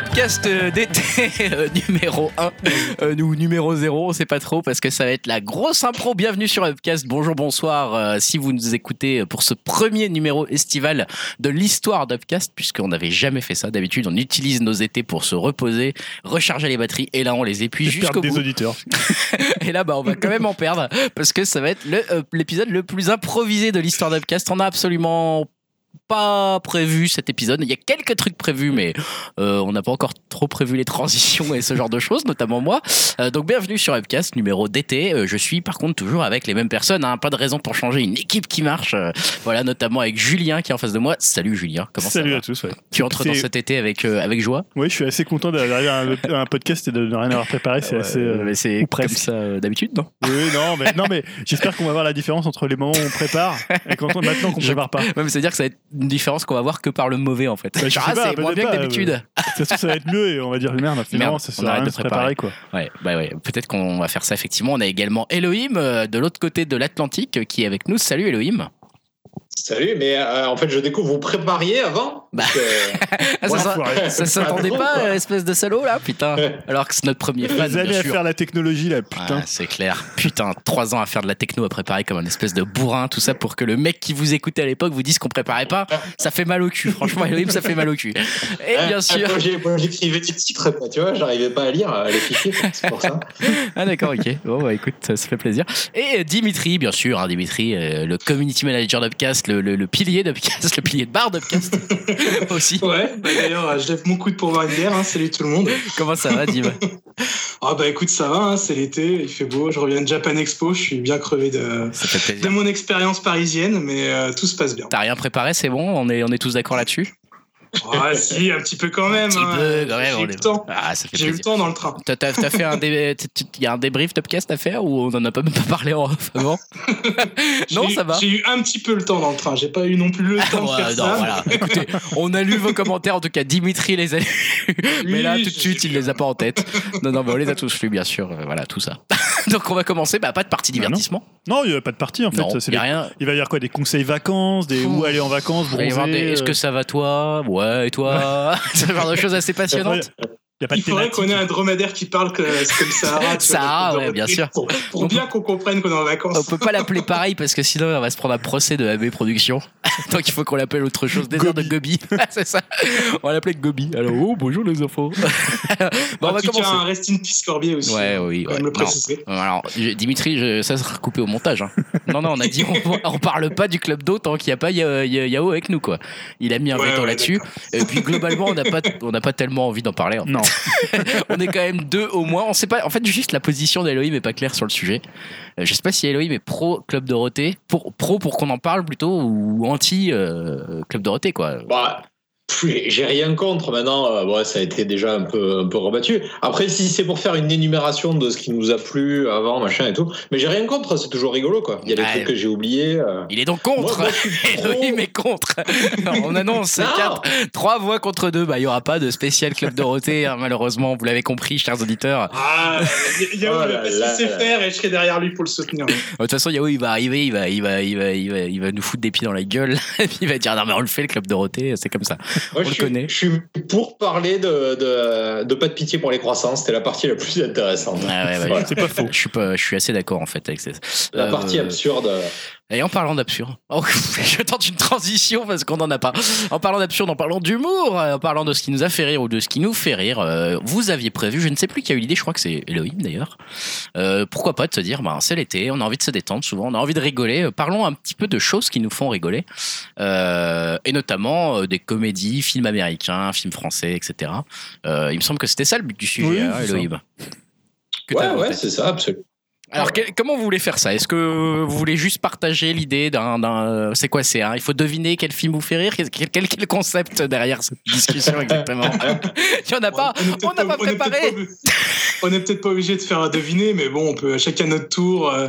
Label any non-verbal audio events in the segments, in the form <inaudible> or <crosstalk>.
Upcast euh, d'été <laughs> euh, numéro 1 euh, ou numéro 0, on sait pas trop parce que ça va être la grosse impro. Bienvenue sur Upcast. Bonjour, bonsoir. euh, si vous nous écoutez pour ce premier numéro estival de l'histoire d'Upcast, puisqu'on n'avait jamais fait ça. D'habitude, on utilise nos étés pour se reposer, recharger les batteries et là, on les épuise jusqu'au des bout. auditeurs. <laughs> Et là, bah, on va quand même en perdre parce que ça va être le, l'épisode le plus improvisé de l'histoire d'Upcast. On a absolument pas prévu cet épisode. Il y a quelques trucs prévus, mais euh, on n'a pas encore trop prévu les transitions et ce genre de choses, notamment moi. Euh, donc bienvenue sur Upcast, numéro d'été. Euh, je suis par contre toujours avec les mêmes personnes. hein. Pas de raison pour changer. Une équipe qui marche. Voilà, notamment avec Julien qui est en face de moi. Salut Julien. Comment Salut ça va à tous. Ouais. Tu entres dans cet été avec avec joie? Oui, je suis assez content d'arriver à un, <laughs> podcast et de ne rien avoir préparé. C'est Ouais, assez. mais c'est comme presque. ça d'habitude, non? Oui, non, mais, non, mais j'espère qu'on va voir la différence entre les moments où on prépare et quand on, maintenant qu'on Je- prépare pas. Même c'est-à-dire que ça va être une différence qu'on va voir que par le mauvais en fait. Bah, je Genre, sais ah, pas, c'est moins bien que d'habitude. <laughs> Ça ça va être mieux et on va dire merde, finalement, Merde, ça on sert à arrête rien de se préparer. quoi. Ouais, bah ouais. Peut-être qu'on va faire ça effectivement. On a également Elohim euh, de l'autre côté de l'Atlantique qui est avec nous. Salut Elohim. Salut, mais euh, en fait, je découvre, vous prépariez avant? Bah. Que- Ah, <laughs> ça s'attendait <laughs> Pas quoi. espèce de salaud là, putain. Alors que c'est notre premier fan, années bien à sûr. faire la technologie là, putain. Ouais, c'est clair. Putain, trois ans à faire de la techno à préparer comme un espèce de bourrin, tout ça pour que le mec qui vous écoutait à l'époque vous dise qu'on préparait pas. Ça fait mal au cul. Franchement, Elohim, ça fait mal au cul. Et bien sûr. moi, j'ai- moi, j'écrivais des titres, tu vois, j'arrivais pas à lire euh, les fichiers, c'est pour ça. <laughs> Ah d'accord, ok. Bon bah écoute, ça, ça fait plaisir. Et euh, Dimitri, bien sûr, hein, Dimitri, euh, le community manager d'Upcast, le, le, le pilier d'Upcast, <laughs> le pilier de barre d'Upcast <laughs> aussi. Ouais, bah d'ailleurs, euh, je lève mon coude pour boire une bière. Hein, salut tout le monde. <laughs> Comment ça va, Dim Ah bah écoute, ça va, hein, c'est l'été, il fait beau. Je reviens de Japan Expo, je suis bien crevé de, de mon expérience parisienne, mais euh, tout se passe bien. T'as rien préparé, c'est bon? On est, on est tous d'accord là-dessus? Ah si, un petit peu quand même. Un petit peu, quand même. J'ai eu le temps. Ah, ça fait J'ai eu le plaisir. temps dans le train. T'as, fait un dé... Il y a un débrief d'Upcast à faire ou on en a pas même pas parlé en off avant <laughs> Non, ça va. J'ai eu un petit peu le temps dans le train. J'ai pas eu non plus le temps Ouais, de faire ça. voilà. Écoutez, on a lu vos commentaires, en tout cas Dimitri les a lus, mais là tout de suite il les a pas en tête. Non, non, mais on les a tous lus, bien sûr, euh, voilà, tout ça. <laughs> Donc on va commencer, bah pas de partie Ah, non. divertissement. Non, il n'y a pas de partie en fait. non, ça, c'est y a des- rien. Il va y avoir quoi Des conseils vacances, des Ouh. où aller en vacances, Il va y avoir bronzer. des- Est-ce que euh, ça va toi? Ouais, et toi? <laughs> <laughs> Ce genre de choses assez passionnantes. Il n'y a pas de Il faudrait qu'on ait un dromadaire qui parle que, comme Sahara. tu <laughs> Sahara, ouais, bien sûr. Pour, pour On bien qu'on comprenne qu'on est en On vacances. peut pas l'appeler <laughs> pareil parce que sinon on va se prendre un procès de AB Productions. <laughs> Donc il faut qu'on l'appelle autre chose. Désert de Gobi. c'est ça. On va l'appeler Gobi. Alors, oh, bonjour les infos. bon, on en va tout cas, commencer. un rest in peace Corbier aussi. Ouais, oui, Quand ouais. le Non. préciser. Alors, je- Dimitri, je- ça sera coupé au montage. hein. Non, non, on a dit on, on parle pas du club d'eau tant qu'il n'y a pas Ya- Ya- Yao avec nous, quoi. Il a mis un Ouais, veto ouais, là-dessus. Et puis globalement, on n'a pas, on n'a pas tellement envie d'en parler. hein. Non. <laughs> On est quand même deux au moins. On sait pas. En fait, juste la position d'Elohim est pas claire sur le sujet. Euh, je sais pas si Elohim est pro club Dorothée, pro pour qu'on en parle plutôt ou anti euh, club Dorothée, quoi. Bah, j'ai rien contre maintenant, euh, ouais, ça a été déjà un peu, un peu rebattu. Après, si c'est pour faire une énumération de ce qui nous a plu avant, machin et tout, mais j'ai rien contre, c'est toujours rigolo, quoi. Il y a des Ouais. trucs que j'ai oubliés. euh. Il est donc contre. Moi, moi, je suis <laughs> pro. Elohim est contre. on annonce Non. quatre, trois voix contre deux. Bah, il y aura pas de spécial club Dorothée, hein, malheureusement. Vous l'avez compris, chers auditeurs. Ah, Yao, Oh là là là. faire et je serai derrière lui pour le soutenir. De toute façon, Yao, il va arriver, il va, il va, il va, il va, il va nous foutre des pieds dans la gueule. Et puis <laughs> il va dire non mais on le fait le club Dorothée, c'est comme ça. <laughs> Moi, On je le suis, connaît. Je suis pour parler de, de, de pas de pitié pour les croissants, c'était la partie la plus intéressante. Ouais, ouais, ouais. Voilà. C'est pas faux. Je suis pas, je suis assez d'accord en fait avec ça. La Euh, partie absurde. Et en parlant d'absurde, <laughs> oh, je tente une transition parce qu'on n'en a pas. En parlant d'absurde, en parlant d'humour, euh, en parlant de ce qui nous a fait rire ou de ce qui nous fait rire, euh, vous aviez prévu, je ne sais plus qui a eu l'idée, je crois que c'est Elohim d'ailleurs. Euh, pourquoi pas de se dire, ben, c'est l'été, on a envie de se détendre souvent, on a envie de rigoler. Parlons un petit peu de choses qui nous font rigoler, Euh, et notamment des comédies, films américains, films français, etc. Il me semble que c'était ça le but du sujet, Oui, hein, ça. Elohim. Que Ouais, ouais, c'est ça, absolument. Alors, comment vous voulez faire ça? Est-ce que vous voulez juste partager l'idée d'un. d'un- C'est quoi C'est Il faut deviner quel film vous fait rire Quel, quel, quel est le concept derrière cette discussion <laughs> exactement? Il n'y en a pas On n'a pas préparé <laughs> On n'est peut-être pas obligé de faire deviner, mais bon, on peut chacun notre tour euh,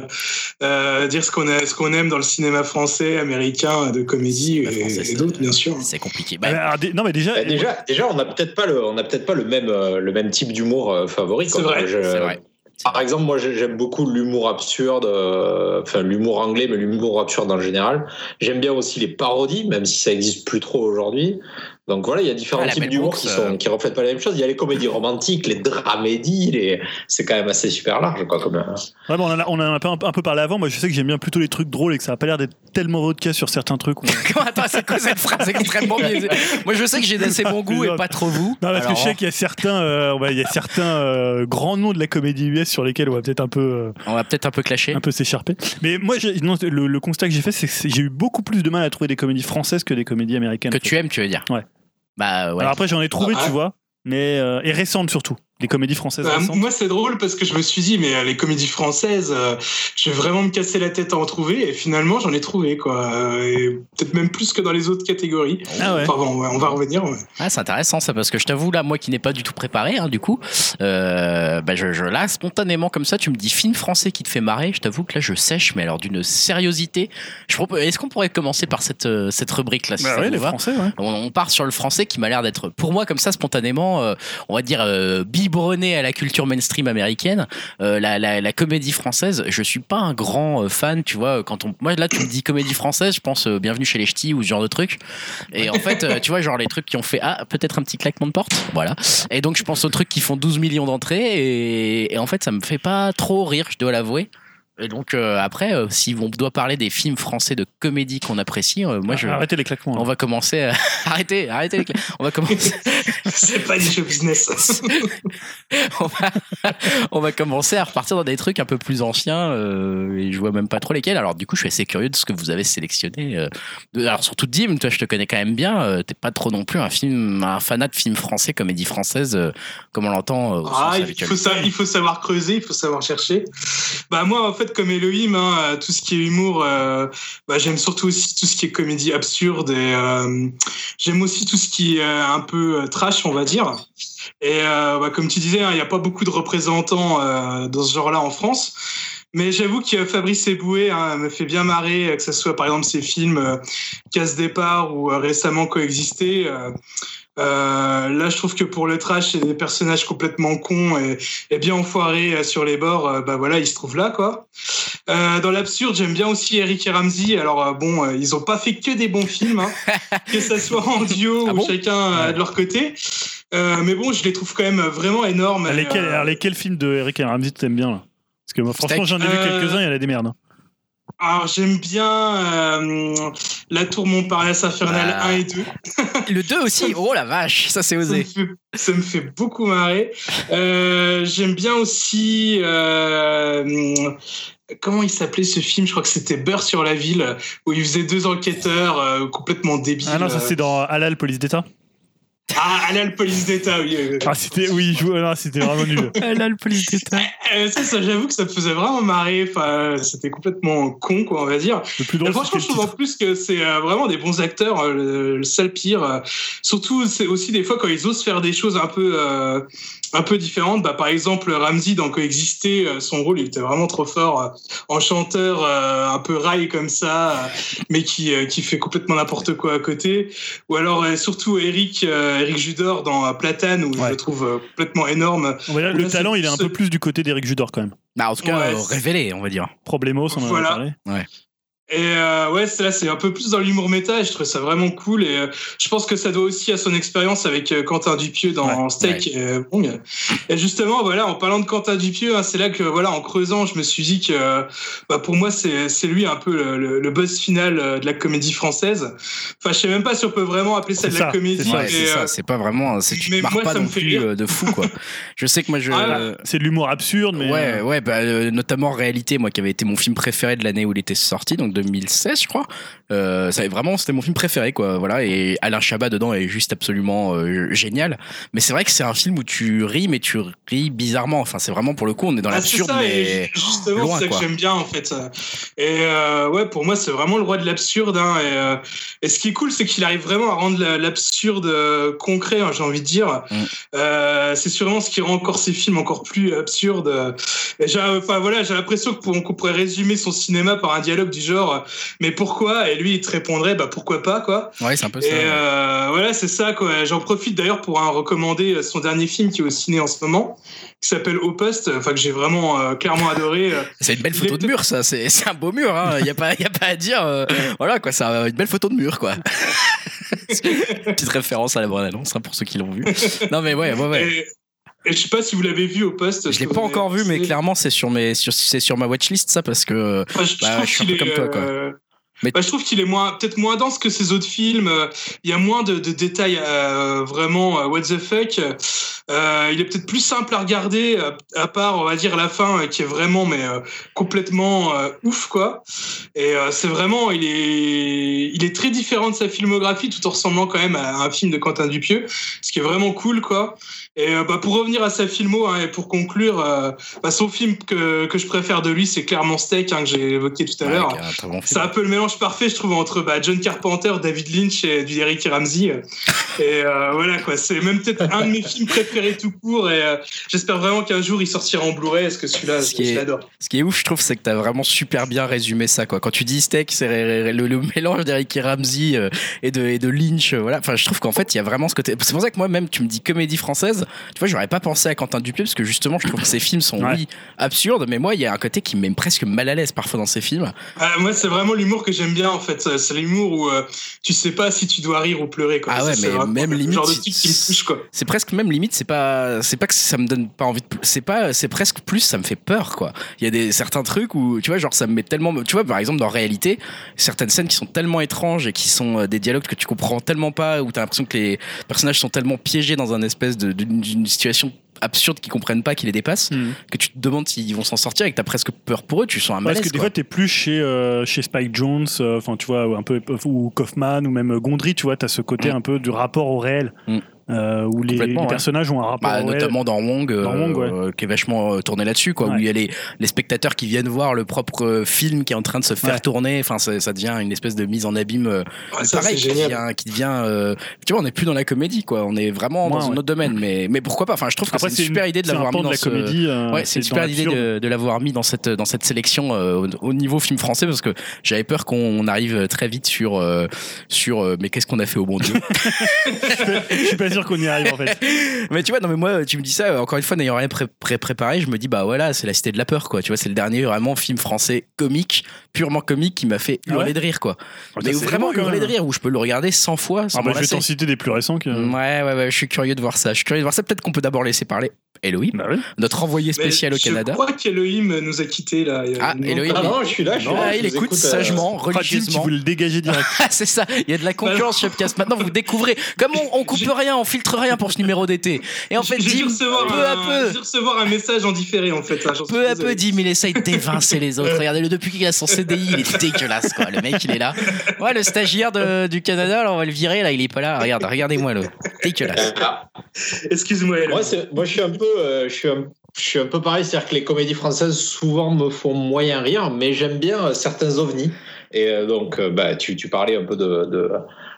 euh, dire ce qu'on aime dans le cinéma français, américain, de comédie et, et c'est- d'autres, bien sûr. C'est compliqué. Bah, Bah, alors, non, mais déjà. Bah, déjà, déjà, on n'a peut-être pas le, on n'a peut-être pas le même, euh, le même type d'humour euh, favori. C'est vrai, Je- c'est vrai. Par exemple, moi j'ai- j'aime beaucoup l'humour absurde, euh, enfin l'humour anglais, mais l'humour absurde en général. J'aime bien aussi les parodies, même si ça existe plus trop aujourd'hui. Donc voilà, il y a différents Ah, types d'humour qui euh. sont qui reflètent pas la même chose. Il y a les comédies romantiques, les dramédies, les... c'est quand même assez super large quoi. Comme... euh, Ouais, bon, on en a, on en a un, peu, un peu parlé avant. Moi, je sais que j'aime bien plutôt les trucs drôles et que ça a pas l'air d'être tellement roadcast sur certains trucs. <laughs> Attends, c'est quoi cette phrase extrêmement biaisée? Moi, je sais que j'ai d'assez bon goût et pas trop vous. Non, parce que je sais qu'il y a certains, euh, ouais, il y a certains euh, grands noms de la comédie US sur lesquels on va peut-être un peu, euh, on va peut-être un peu clasher. un peu s'écharper. Mais moi, non, le, le constat que j'ai fait, c'est que j'ai eu beaucoup plus de mal à trouver des comédies françaises que des comédies américaines. Que tu aimes, tu veux dire Ouais. Bah ouais. Alors après, j'en ai trouvé, Ah, tu ah. vois, mais euh, et récentes surtout. Les comédies françaises Bah, moi, c'est drôle parce que je me suis dit, mais euh, les comédies françaises, euh, je vais vraiment me casser la tête à en trouver. Et finalement, j'en ai trouvé, quoi. Euh, peut-être même plus que dans les autres catégories. Ah ouais. Enfin bon, ouais, on va revenir. ouais. Ah, c'est intéressant ça parce que je t'avoue là moi qui n'ai pas du tout préparé hein, du coup euh, bah, je, je là spontanément comme ça tu me dis film français qui te fait marrer je t'avoue que là je sèche mais alors d'une sériosité je propose est-ce qu'on pourrait commencer par cette cette rubrique là si Bah ouais, les va? Français, ouais. on, on part sur le français qui m'a l'air d'être pour moi comme ça spontanément euh, on va dire euh, biberonné à la culture mainstream américaine Euh, la, comédie française je suis pas un grand euh, fan tu vois quand on moi là tu me dis comédie française je pense euh, bienvenue chez les ch'tis ou ce genre de truc. Et en fait euh, tu vois genre les trucs qui ont fait ah peut-être un petit claquement de porte voilà. Et donc je pense aux trucs qui font 12 millions d'entrées et, et en fait ça me fait pas trop rire je dois l'avouer et donc euh, après euh, si on doit parler des films français de comédie qu'on apprécie euh, moi je Arrêtez les claquements. on va commencer à... <laughs> arrêtez arrêtez les cla- on va commencer <laughs> <laughs> C'est pas du show business. on va, on va commencer à repartir dans des trucs un peu plus anciens euh, et je vois même pas trop lesquels. Alors du coup, je suis assez curieux de ce que vous avez sélectionné. euh, alors surtout Dim, toi, je te connais quand même bien. euh, T'es pas trop non plus un film, un fanat de films français, comédie française, euh, comme on l'entend. euh, Ah, il faut, ça, il faut savoir creuser, il faut savoir chercher. Bah moi, en fait, comme Elohim, hein, euh, tout ce qui est humour, euh, bah, j'aime surtout aussi tout ce qui est comédie absurde et euh, j'aime aussi tout ce qui est un peu trash, on va dire. Et bah, comme tu disais, hein, il n'y a pas beaucoup de représentants dans ce genre-là en France. Mais j'avoue que Fabrice Eboué hein, me fait bien marrer, que ce soit par exemple ses films Casse Départ ou récemment Coexister. Euh, là, je trouve que pour le trash et des personnages complètement cons et, et bien enfoirés euh, sur les bords, euh, bah voilà, ils se trouvent là, quoi. Euh, dans l'absurde, j'aime bien aussi Eric et Ramsey. Alors euh, bon, euh, ils ont pas fait que des bons films, hein, <laughs> que ça soit en duo Ah ou bon? chacun euh, de leur côté. Euh, mais bon, je les trouve quand même vraiment énormes. Ah, lesquels, euh, alors, lesquels films de Eric et Ramsey t'aimes bien là? Parce que moi, franchement, j'en ai vu quelques-uns, il y en a des merdes. hein. Alors j'aime bien euh, La Tour Montparnasse Infernale Ah. 1 et 2. Le 2 <laughs> aussi? Oh la vache, ça c'est Ça me, osé. fait, ça me fait beaucoup marrer. Euh, J'aime bien aussi. euh, comment il s'appelait ce film? Je crois que c'était Beurre sur la ville, où il faisait deux enquêteurs euh, complètement débiles. Ah non, ça c'est dans Halal, police d'État. Ah, allez, le police d'État, oui. Ah, c'était, oui, je- non, c'était vraiment nul. <laughs> Là, le police d'État. Euh, ça, ça, j'avoue que ça me faisait vraiment marrer. Enfin, c'était complètement con, quoi, on va dire. Le plus drôle, franchement, je trouve en plus que c'est euh, vraiment des bons acteurs. euh, le, le seul pire, euh, surtout, c'est aussi des fois quand ils osent faire des choses un peu, euh, un peu différentes. Bah, par exemple, Ramsey dans Coexister, euh, son rôle, il était vraiment trop fort euh, en chanteur euh, un peu rail comme ça, euh, mais qui, euh, qui fait complètement n'importe quoi à côté. Ou alors euh, surtout Eric, euh, Eric Judor dans Platane, où je Ouais. le trouve euh, complètement énorme. On va dire, le Là, talent, il est un peu plus du côté d'Eric Judor quand même. Bah, en tout cas, Ouais, euh, révélé, on va dire. Problemos, on en Voilà. a parlé. Et euh, ouais, c'est là, c'est un peu plus dans l'humour méta et je trouve ça vraiment cool. Et euh, je pense que ça doit aussi à son expérience avec euh, Quentin Dupieux dans Ouais, Steak. Et, euh, bon, et justement, voilà, en parlant de Quentin Dupieux, hein, c'est là que, voilà, en creusant, je me suis dit que, euh, bah, pour moi, c'est c'est lui un peu le, le, le boss final de la comédie française. Enfin, je sais même pas si on peut vraiment appeler ça de ça, la comédie. c'est pas vraiment. c'est- Tu mais moi, pas ça non me fait plus rire. de fou, quoi. <laughs> Je sais que moi, je. Ah, euh, C'est de l'humour absurde, mais. ouais, ouais, bah, euh, notamment Réalité, moi qui avait été mon film préféré de l'année où il était sorti, donc 2016, je crois. Euh, ça, vraiment, c'était mon film préféré, quoi. Voilà, et Alain Chabat dedans est juste absolument euh, génial. Mais c'est vrai que c'est un film où tu ris, mais tu ris bizarrement. Enfin, c'est vraiment pour le coup, on est dans Ah, l'absurde, mais ju- justement, c'est ça que j'aime bien en fait. Et euh, ouais, pour moi, c'est vraiment le roi de l'absurde. Hein, et, euh, et ce qui est cool, c'est qu'il arrive vraiment à rendre la- l'absurde concret, hein, j'ai envie de dire. Mm. C'est sûrement ce qui rend encore ces films encore plus absurdes. J'ai, enfin voilà, j'ai l'impression qu'on pourrait résumer son cinéma par un dialogue du genre, euh, mais pourquoi? Et lui, il te répondrait, bah pourquoi pas, quoi. ouais, c'est un peu Et ça. euh, voilà, c'est ça. quoi. J'en profite d'ailleurs pour hein, recommander euh, son dernier film qui est au ciné en ce moment, qui s'appelle Au Poste, enfin que j'ai vraiment euh, clairement adoré. <laughs> C'est une belle photo de mur, ça. C'est c'est un beau mur. Il hein. n'y a, pas- y a pas à dire. euh, voilà, quoi. C'est une belle photo de mur, quoi. <laughs> <laughs> Petite référence à la bonne annonce hein, pour ceux qui l'ont vu. Non mais ouais, ouais, ouais. Et, et je sais pas si vous l'avez vu au poste. Je l'ai pas encore vu, mais clairement c'est sur mes, sur, c'est sur ma watchlist ça parce que Enfin, je, Bah, trouve je suis un qu'il peu est, comme toi, quoi. euh, Mais- bah, je trouve qu'il est moins, peut-être moins dense que ses autres films. Il y a moins de, de détails euh, vraiment euh, what the fuck. Euh, il est peut-être plus simple à regarder, euh, à part on va dire la fin qui est vraiment mais euh, complètement euh, ouf quoi. Et euh, c'est vraiment, il est, il est très différent de sa filmographie, tout en ressemblant quand même à un film de Quentin Dupieux, ce qui est vraiment cool quoi. Et euh, bah, pour revenir à sa filmo hein, et pour conclure, euh, bah, son film que, que je préfère de lui, c'est clairement Steak hein, que j'ai évoqué tout à Ouais, l'heure. bon C'est film. un peu le mélange parfait, je trouve, entre bah, John Carpenter, David Lynch et du Eric Ramsey. <laughs> Et euh, voilà, quoi. C'est même peut-être un de mes films préférés tout court. Et euh, j'espère vraiment qu'un jour il sortira en Blu-ray, parce que celui-là, Ce je l'adore. Ce qui est ouf, je trouve, c'est que t'as vraiment super bien résumé ça. Quoi. Quand tu dis steak, c'est le, le mélange d'Eric Ramsey et, de, et de Lynch. voilà. Enfin, je trouve qu'en fait, il y a vraiment ce côté. C'est pour ça que moi, même, tu me dis comédie française. Tu vois, j'aurais pas pensé à Quentin Dupieux parce que justement, je trouve que ses films sont, Ouais. oui, absurdes, mais moi, il y a un côté qui me met presque mal à l'aise parfois dans ses films. Ah, moi, c'est vraiment l'humour que j'aime bien, en fait. C'est c'est l'humour où euh, tu sais pas si tu dois rire ou pleurer. Quoi. Ah ouais, Ça, mais même limite, genre de si- truc qui me touche, quoi. C'est presque même limite, c'est pas, c'est pas que ça me donne pas envie de, c'est pas, c'est presque plus, ça me fait peur, quoi. Il y a des certains trucs où, tu vois, genre, ça me met tellement, tu vois, par exemple, dans réalité, certaines scènes qui sont tellement étranges et qui sont euh, des dialogues que tu comprends tellement pas, où t'as l'impression que les personnages sont tellement piégés dans un espèce de, d'une situation absurde qu'ils comprennent pas, qui les dépasse, Hmm. que tu te demandes s'ils vont s'en sortir et que t'as presque peur pour eux, tu sens un Parce malaise, que des quoi. fois, t'es plus chez, euh, chez Spike Jones, euh, enfin, tu vois, un peu, ou Kaufman, ou même Gondry, tu vois, t'as ce côté Mm. un peu du rapport au réel, Mm. Euh, où les, Complètement, les ouais. personnages ont un rapport Bah, notamment dans Wong, euh, Dans Wong, ouais. euh, qui est vachement euh, tourné là-dessus, quoi, où il y a les, les spectateurs qui viennent voir le propre film qui est en train de se faire Ouais. tourner. Enfin, ça, ça devient une espèce de mise en abîme. euh, ça, pareil, qui devient, qui devient euh, tu vois, on n'est plus dans la comédie, quoi. On est vraiment Ouais, dans un autre domaine. Mais, mais pourquoi pas? Enfin, je trouve que c'est une super idée de l'avoir mis dans la ce. comédie. euh, Ouais, c'est une super idée de, de l'avoir mis dans cette dans cette sélection euh, au, au niveau film français parce que j'avais peur qu'on arrive très vite sur sur mais qu'est-ce qu'on a fait au bon Dieu? <laughs> Je suis pas sûr qu'on y arrive, en fait. <laughs> mais tu vois, non, mais moi, tu me dis ça, euh, encore une fois, n'ayant rien pré- pré- préparé, je me dis, bah voilà, c'est la cité de la peur, quoi. Tu vois, c'est le dernier vraiment film français comique, purement comique, qui m'a fait Ah hurler ouais de rire, quoi. Mais c'est vraiment hurler de rire, où je peux le regarder 100 fois sans Ah, bah, je vais t'en citer des plus récents que. Ouais, ouais, ouais, je suis curieux de voir ça. Je suis curieux de voir ça. Peut-être qu'on peut d'abord laisser parler Elohim, Bah oui. notre envoyé Mais spécial au je Canada. crois qu'Elohim nous a quittés, là. Ah, une- Elohim. Ah non, je suis là, je suis Ah, là. je il vous écoute euh, sagement, qui religieusement. voulait le dégager direct. Ah, <laughs> c'est ça, il y a de la concurrence chez Upcast. Maintenant, vous découvrez. Comme on, on coupe rien, on filtre rien pour ce numéro d'été. Et en fait, Dim, recevoir peu à un- peu, j'ai recevoir un message en différé, en fait. là, Peu à peu, Dim, il essaye d'évincer les autres. <laughs> Regardez-le, depuis qu'il a son CDI, il est dégueulasse, quoi. Le mec, il est là. Ouais, le stagiaire de- du Canada, là, on va le virer, là, il est pas là. Regarde, regardez-moi, le dégueulasse. <laughs> Excuse-moi, moi, je suis un peu, euh, je suis un, je suis un peu pareil, c'est-à-dire que les comédies françaises souvent me font moyen rire, mais j'aime bien certains ovnis. Et euh, donc, euh, bah, tu, tu parlais un peu de, de,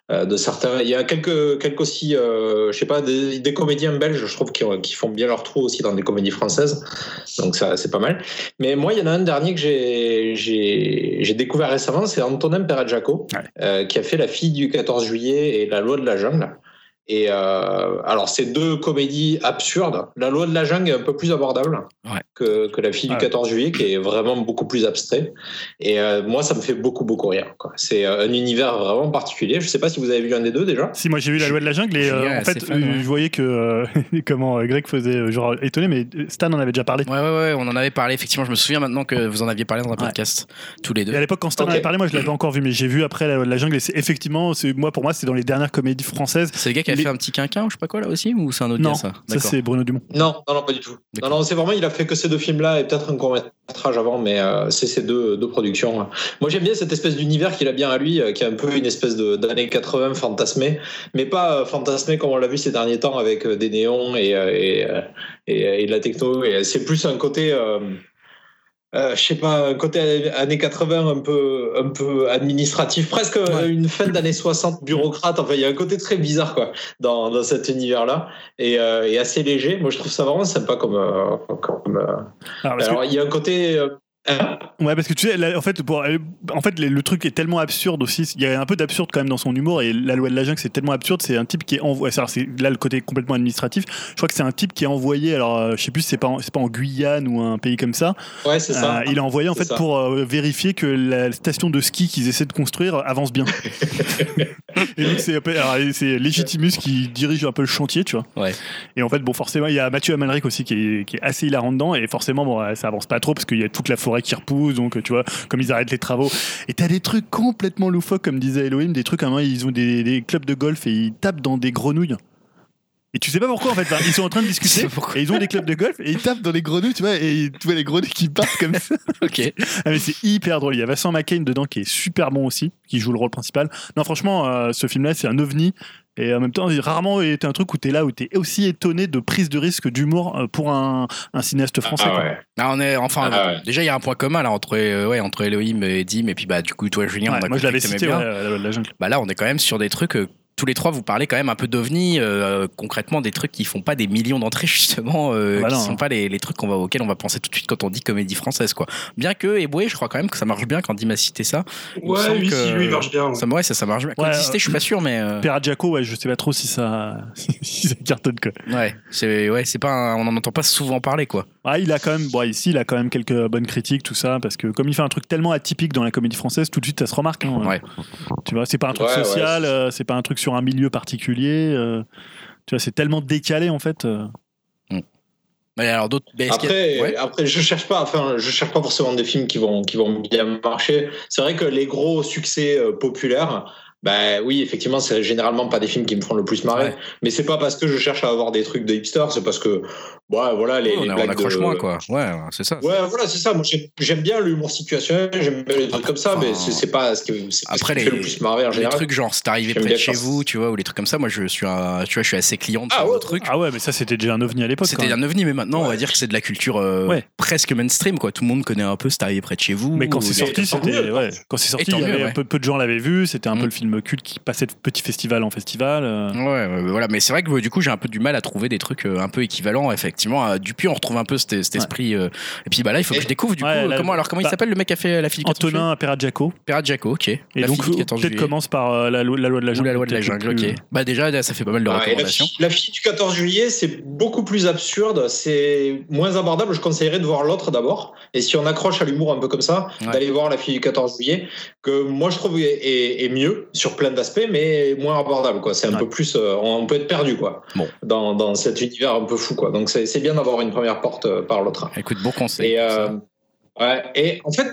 de certains. Il y a quelques, quelques aussi, euh, je sais pas, des, des comédiens belges, je trouve, qui, ont- qui font bien leur trou aussi dans des comédies françaises. Donc, ça, c'est pas mal. Mais moi, il y en a un dernier que j'ai- découvert récemment, c'est Antonin Ouais. euh, qui a fait La fille du 14 juillet et La loi de la jungle. Et euh, alors, c'est deux comédies absurdes. La loi de la jungle est un peu plus abordable Ouais. que, que La fille du 14 juillet, qui est vraiment beaucoup plus abstrait. Et euh, moi, ça me fait beaucoup, beaucoup rire. quoi. C'est euh, un univers vraiment particulier. Je sais pas si vous avez vu un des deux déjà. Si, moi j'ai vu La loi de la jungle et euh, en fait, fan, euh, ouais. je voyais que euh, <laughs> comment Greg faisait genre étonné, mais Stan en avait déjà parlé. Ouais, ouais, ouais, on en avait parlé, effectivement. Je me souviens maintenant que vous en aviez parlé dans un podcast, tous les Et deux. à l'époque, quand Stan en avait parlé, moi je l'avais pas encore vu, mais j'ai vu après La loi de la jungle et c'est effectivement, c'est moi pour moi, c'est dans les dernières comédies françaises. C'est le gars qui a Les- fait un petit quinquin ou je sais pas quoi là aussi Ou c'est un autre Non, gars ça Ça c'est Bruno Dumont. Non, non, non, pas du tout. Non, non, c'est vraiment, il a fait que ces deux films-là et peut-être un court-métrage avant, mais euh, c'est ces deux, deux productions. Moi, j'aime bien cette espèce d'univers qu'il a bien à lui, euh, qui est un peu une espèce de- d'années 80 fantasmé, mais pas euh, fantasmé comme on l'a vu ces derniers temps avec euh, des néons et, euh, et, euh, et, et de la techno. C'est plus un côté. euh, euh, je sais pas, un côté années 80 un peu, un peu administratif, presque euh, une fin d'années 60 bureaucrate. Enfin, il y a un côté très bizarre quoi dans, dans cet univers-là et, euh, et assez léger. Moi, je trouve ça vraiment sympa comme. euh, comme euh, Alors, que- alors, il y a un côté. Euh, Ouais, parce que tu sais, là, en fait, pour, euh, en fait, le, le truc est tellement absurde aussi. Il y a un peu d'absurde quand même dans son humour. Et la loi de la jungle, c'est tellement absurde. C'est un type qui est envoyé. alors, C'est là le côté complètement administratif. Je crois que c'est un type qui est envoyé. Alors, euh, je sais plus si c'est pas, en- c'est pas en Guyane ou un pays comme ça. Ouais, c'est ça. Euh, il est envoyé en fait ça. pour euh, vérifier que la station de ski qu'ils essaient de construire avance bien. <laughs> et donc c'est Legitimus qui dirige un peu le chantier, tu vois. Ouais. Et en fait, bon, forcément, il y a Mathieu Amalric aussi qui est, qui est assez hilarant dedans. Et forcément, bon, ça avance pas trop parce qu'il y a toute la forêt qui repousse. Donc, tu vois, comme ils arrêtent les travaux. Et t'as des trucs complètement loufoques, comme disait Elohim, des trucs à un moment, ils ont des, des clubs de golf et ils tapent dans des grenouilles. Et tu sais pas pourquoi en fait, ils sont en train de <laughs> discuter et ils ont des clubs de golf et ils tapent dans les grenouilles, tu vois, et tu vois les grenouilles qui partent comme ça. <laughs> Ok. Ah, mais c'est hyper drôle. Il y a Vincent McCain dedans qui est super bon aussi, qui joue le rôle principal. Non, franchement, euh, ce film-là, c'est un ovni. Et en même temps, il a rarement été un truc où t'es là, où t'es aussi étonné de prise de risque d'humour euh, pour un, un cinéaste français. Ah quoi. ouais. Ah, on est, enfin, Ah ouais. déjà, il y a un point commun là entre, euh, ouais, entre Elohim et Dim, et puis bah, du coup, toi, Julien, Ouais, on a moi, je l'avais cité, bien. ouais, la la jungle. Bah là, on est quand même sur des trucs. Euh, tous les trois, vous parlez quand même un peu d'ovni, euh, concrètement des trucs qui font pas des millions d'entrées <laughs> justement, euh, Bah qui non. sont pas les, les trucs qu'on va, auxquels on va penser tout de suite quand on dit comédie française quoi. Bien que Eboué, je crois quand même que ça marche bien quand Dim a cité ça. Ouais, lui, que- si, lui, il marche bien. ouais. Ça, ouais, ça, ça marche bien. Ouais, Coexister, euh, je suis pas sûr, mais euh, Père Jaco, ouais, je sais pas trop si ça, <laughs> si ça cartonne quoi. ouais, c'est ouais, c'est pas, un- on en entend pas souvent parler quoi. Ah, il a quand même, bon, ici, il a quand même quelques bonnes critiques, tout ça, parce que comme il fait un truc tellement atypique dans la comédie française, tout de suite, ça se remarque. hein. Ouais. Tu vois, c'est pas un truc Ouais, ouais, social, c'est- euh, c'est pas un truc sur un milieu particulier. euh, tu vois, c'est tellement décalé en fait. euh. Mais alors d'autres. a- Après, ouais. après, je cherche pas, enfin, je cherche pas forcément des films qui vont, qui vont bien marcher. C'est vrai que les gros succès euh, populaires, bah oui, effectivement, c'est généralement pas des films qui me font le plus marrer. Ouais. Mais c'est pas parce que je cherche à avoir des trucs de hipster, c'est parce que, ouais, voilà, les, on, les a- on blagues accroche de- moins quoi. Ouais, c'est ça. Ouais, voilà, c'est ça. Moi, j'aime- bien l'humour situationnel, j'aime bien les trucs comme ça, enfin, mais c'est pas ce qui, c'est pas ce après, qui les- fait le plus marrer en Les trucs genre c'est arrivé près de chez vous, tu vois, ou les trucs comme ça. Moi, je suis un, tu vois, je suis assez client de Ah ce ouais. truc. Ah ouais, mais ça, c'était déjà un ovni à l'époque. C'était quand un ovni, mais maintenant on va dire que c'est de la culture euh, Ouais. presque mainstream, quoi. Tout le monde connaît un peu C'est arrivé près de chez vous. Mais quand c'est sorti, c'était ouais. Quand c'est sorti, tant il y avait mieux, un ouais. peu, peu de gens l'avaient vu. C'était un Mm. peu le film culte qui passait de petit festival en festival. euh. Ouais, voilà. Mais c'est vrai que du coup, j'ai un peu du mal à trouver des trucs euh, un peu équivalents. Effectivement, à Dupuis, on retrouve un peu cet, cet Ouais. esprit. euh, Et puis bah là, il faut que Et- je découvre du Ouais, coup. là, comment alors comment il bah, s'appelle le mec qui a fait la fille du 14 Antonin Perrajaco. juillet Pirate Jaco, ok. Et la donc, fille du 14 peut-être commence par euh, la, loi- la loi de la Ou jungle. la loi de la jungle, ok. Bah déjà, là, ça fait pas mal de Ouais, la, recommandations. fille, la fille du 14 juillet, c'est beaucoup plus absurde, c'est moins abordable. Je conseillerais de voir l'autre d'abord. Et si on accroche à l'humour un peu comme ça, Ouais. d'aller voir la fille du 14 juillet, que moi je trouve est, est- est mieux sur plein d'aspects, mais moins abordable. quoi. C'est un Ouais. peu plus, euh, on peut être perdu quoi, Bon. dans, dans cet univers un peu fou. Quoi. Donc c'est c'est bien d'avoir une première porte euh, par l'autre. Écoute, bon conseil. Et, euh, ouais, et en fait,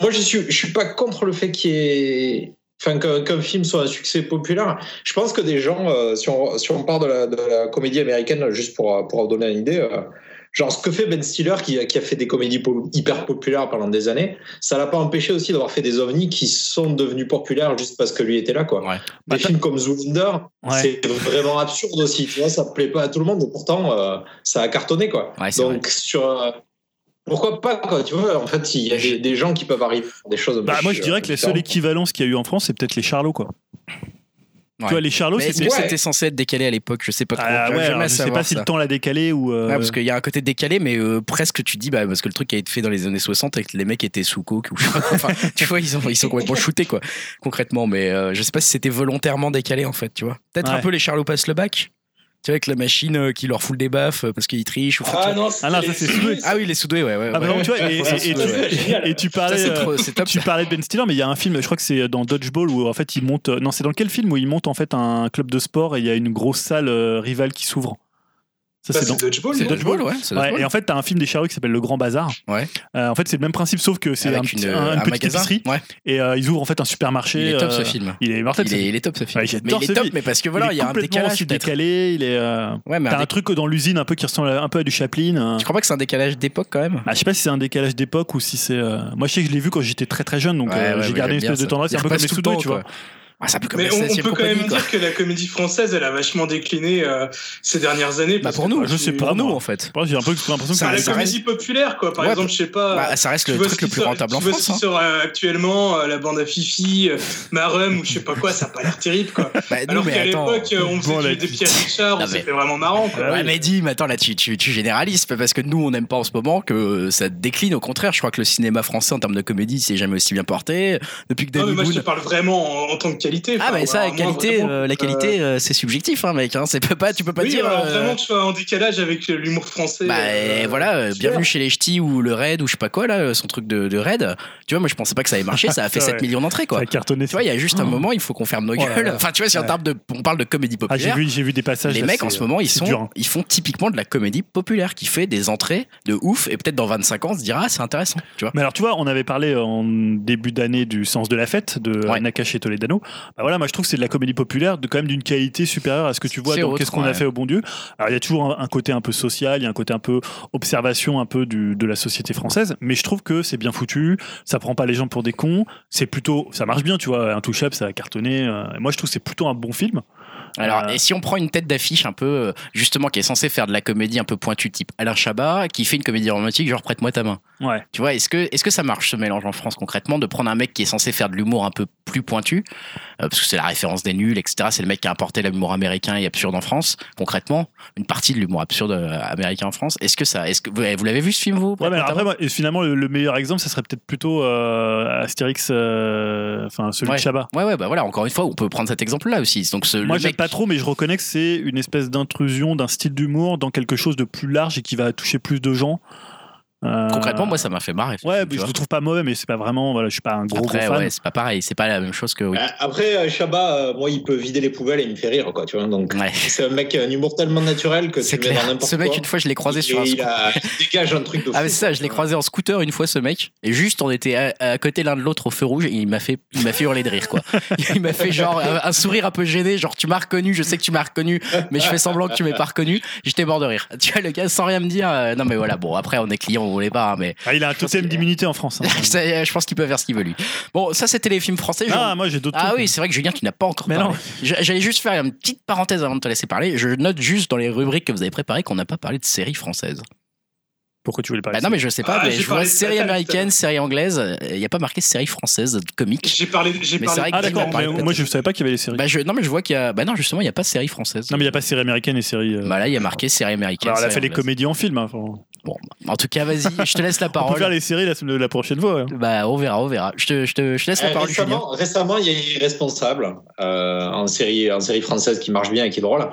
moi, je suis, je suis pas contre le fait qu'il y ait. Enfin, qu'un film soit un succès populaire. Je pense que des gens, euh, si, on, si on part de la, de la comédie américaine, juste pour, pour donner une idée, euh, genre ce que fait Ben Stiller, qui, a- qui a fait des comédies po- hyper populaires pendant des années, ça l'a pas empêché aussi d'avoir fait des ovnis qui sont devenus populaires juste parce que lui était là. Quoi. Ouais. Bah, Des films comme Zoolander, Ouais. c'est vraiment absurde aussi. Tu vois, ça plaît pas à tout le monde, et pourtant, euh, ça a cartonné. Quoi. Ouais, Donc, sur. euh, pourquoi pas, quoi, tu vois, en fait, il y a des, des gens qui peuvent arriver à faire des choses. un peu Bah, moi, je dirais que la seule équivalence qu'il y a eu en France, c'est peut-être les Charlots, quoi. Ouais. Tu vois, les Charlots, c'était. que Ouais. c'était censé être décalé à l'époque? Je sais pas trop. Ah ouais, je sais pas si ça. le temps l'a décalé ou. euh, Ouais, parce qu'il y a un côté décalé, mais euh, presque tu dis, bah, parce que le truc a été fait dans les années 60 et que les mecs étaient sous coke ou. Enfin, <laughs> tu vois, ils, ont, ils sont complètement shootés, quoi, concrètement. Mais euh, je sais pas si c'était volontairement décalé, en fait, tu vois. Peut-être un peu les Charlots passent le bac, tu vois, avec la machine euh, qui leur fout des baffes euh, parce qu'ils trichent. Ou Ah non, Ah non, ça, c'est soudé. Ah oui, les soudés, ouais, ouais. Ah bah ouais. non, tu vois, et, et- Ouais, et- et ouais. tu, et tu Ça, parlais. euh, trop- c'est top. Tu parlais de Ben Stiller, mais il y a un film, je crois que c'est dans Dodgeball où en fait il monte. Non, c'est dans quel film où il monte en fait un club de sport et il y a une grosse salle euh, rivale qui s'ouvre? Ça Ça, c'est dans. Dodgeball. C'est Dodgeball, ouais. Dodgeball. et en fait, t'as un film des Charlots qui s'appelle Le Grand Bazar. Ouais. Euh, en fait, c'est le même principe, sauf que c'est un, une, un- une un petite magasin. épicerie. Ouais. Et euh, ils ouvrent en fait un supermarché. Il est top euh, ce film. Il est mortel. Il est, il est top ce film. Ouais, mais j'adore il est top, mais parce que voilà, il y a un décalage. aussi peut-être. décalé. Il est. euh, Ouais, mais T'as un truc dans l'usine un peu qui ressemble un peu à du Chaplin. euh. Tu crois pas que c'est un décalage d'époque quand même? Ah, je sais pas si c'est un décalage d'époque ou si c'est. euh, Moi, je sais que je l'ai vu quand j'étais très très jeune, donc euh, j'ai gardé une espèce de tendresse, Il un peu comme les temps, tu vois. Ah, ça peut Mais on, la peut quand même quoi. dire que la comédie française, elle a vachement décliné euh, ces dernières années. Bah, pour nous, je sais tu- pas, Pour nous, en fait. J'ai un peu l'impression Ça que la ça comédie populaire, quoi. Par Ouais, exemple, je sais pas. Bah, ça reste tu le vois truc le plus sort- rentable en tu vois France. ce qui hein. sort euh, actuellement, euh, la bande à Fifi, euh, Marum ou je sais pas quoi, ça a pas l'air terrible, quoi. <laughs> Bah, nous, Alors mais qu'à l'époque, on faisait Bon, du- là, des tu- Pierre Richard, mais- c'était vraiment marrant, quoi. Ah Ouais, oui. mais dis, mais attends, là, tu, tu, tu généralises, parce que nous, on n'aime pas en ce moment que ça décline. Au contraire, je crois que le cinéma français, en termes de comédie, c'est jamais aussi bien porté. Depuis que Non, mais Danny moi, je parle vraiment en, en tant que qualité. Ah, mais ça, moi, vraiment, euh, la euh, qualité euh, c'est subjectif, hein, mec. Hein, pas, tu peux pas oui, dire. alors, euh, vraiment, tu vois, en décalage avec l'humour français. Bah euh, voilà, euh, bienvenue chez les ch'tis ou le raid ou je sais pas quoi là, son truc de, de raid. Tu vois, moi je pensais pas que ça allait marcher, ça a <laughs> fait Ça, 7 ouais. millions d'entrées quoi. ça a cartonné. Tu vois, il y a juste un moment, il faut qu'on ferme nos Oh là gueules. là. Enfin, tu vois, si Ouais. termes de, on parle de comédie Ah, j'ai populaire, vu, j'ai vu des passages. les là, mecs en ce moment, ils sont, dur, hein. ils font typiquement de la comédie populaire qui fait des entrées de ouf et peut-être dans 25 ans, on se dira, ah, c'est intéressant, tu vois. Mais alors, tu vois, on avait parlé en début d'année du sens de la fête de Ouais. Nakache et Toledano. Bah voilà, moi je trouve que c'est de la comédie populaire, de quand même d'une qualité supérieure à ce que tu vois dans Qu'est-ce qu'on ouais. a fait au bon Dieu. Alors il y a toujours un, un côté un peu social, il y a un côté un peu observation un peu du- de la société française, mais je trouve que c'est bien foutu, ça prend pas les gens pour des cons, c'est plutôt, ça marche bien, tu vois, Intouchable, ça a cartonné. euh, moi je trouve que c'est plutôt un bon film. Alors, Euh. et si on prend une tête d'affiche un peu, euh, justement, qui est censée faire de la comédie un peu pointue, type Alain Chabat, qui fait une comédie romantique, genre prête-moi ta main. Ouais. Tu vois, est-ce que, est-ce que ça marche ce mélange en France concrètement de prendre un mec qui est censé faire de l'humour un peu plus pointu, euh, parce que c'est la référence des nuls, etc. C'est le mec qui a apporté l'humour américain et absurde en France, concrètement, une partie de l'humour absurde euh, américain en France. Est-ce que ça, est-ce que vous, l'avez vu ce film vous Ouais, mais après, moi, finalement, le, le meilleur exemple, ça serait peut-être plutôt euh, Astérix, euh, enfin celui ouais. de Chabat. Ouais, ouais, bah voilà. Encore une fois, on peut prendre cet exemple-là aussi. Donc ce, Moi, le j'aime mec pas trop, mais je reconnais que c'est une espèce d'intrusion d'un style d'humour dans quelque chose de plus large et qui va toucher plus de gens. Euh, Concrètement, moi, ça m'a fait marrer. Ouais, je vois. le trouve pas mauvais, mais c'est pas vraiment. Voilà, je suis pas un gros Après, gros fan. ouais, c'est pas pareil. C'est pas la même chose que. Oui. Euh, Après, Chabat, euh, moi, il peut vider les poubelles et il me fait rire, quoi, tu vois. Donc, Ouais. c'est un mec, un humour tellement naturel que C'est n'importe Ce mec, quoi. une fois, je l'ai croisé Et sur un il, scooter. a- il dégage un truc de <laughs> fou. Ah mais c'est ça, je l'ai croisé en scooter une fois ce mec et juste on était à, à côté l'un de l'autre au feu rouge et il m'a fait il m'a fait hurler de rire quoi. <laughs> Il m'a fait genre un, un sourire un peu gêné, genre tu m'as reconnu, je sais que tu m'as reconnu mais je fais semblant que tu m'aies pas reconnu. J'étais mort de rire. Tu vois le gars sans rien me dire euh, non mais voilà, bon après on est client, on voulait pas hein, mais Ah, il a un totem d'immunité en France. hein. <laughs> ça, je pense qu'il peut faire ce qu'il veut lui. Bon, ça c'était les films français. ah, moi j'ai d'autres Ah trucs. oui, c'est vrai que Julien, tu n'as pas encore Mais parlé. J'allais juste faire une petite parenthèse avant de te laisser parler. Je note juste dans les rubriques que vous avez préparées qu'on n'a pas parlé de séries françaises. Pourquoi tu voulais parler Bah non, mais je sais pas, Ah, mais je vois série américaine, série anglaise. Il n'y a pas marqué série française, comique. J'ai parlé, j'ai Mais parlé. c'est vrai Ah d'accord, moi je savais pas qu'il y avait les séries. Bah je, non, mais je vois qu'il y a. Bah non, justement, il n'y a pas série française. non mais il y a pas série américaine et série. euh, Bah là, il y a marqué série américaine. alors elle a fait les comédies en film. hein, Bon, en tout cas, vas-y, je te laisse la <laughs> On peut parole. faire les séries la, la prochaine fois. hein. Bah, on verra, on verra. Je te, je te, je laisse la Euh, parole, récemment, il y a Irresponsable euh, en série en série française qui marche bien et qui est drôle.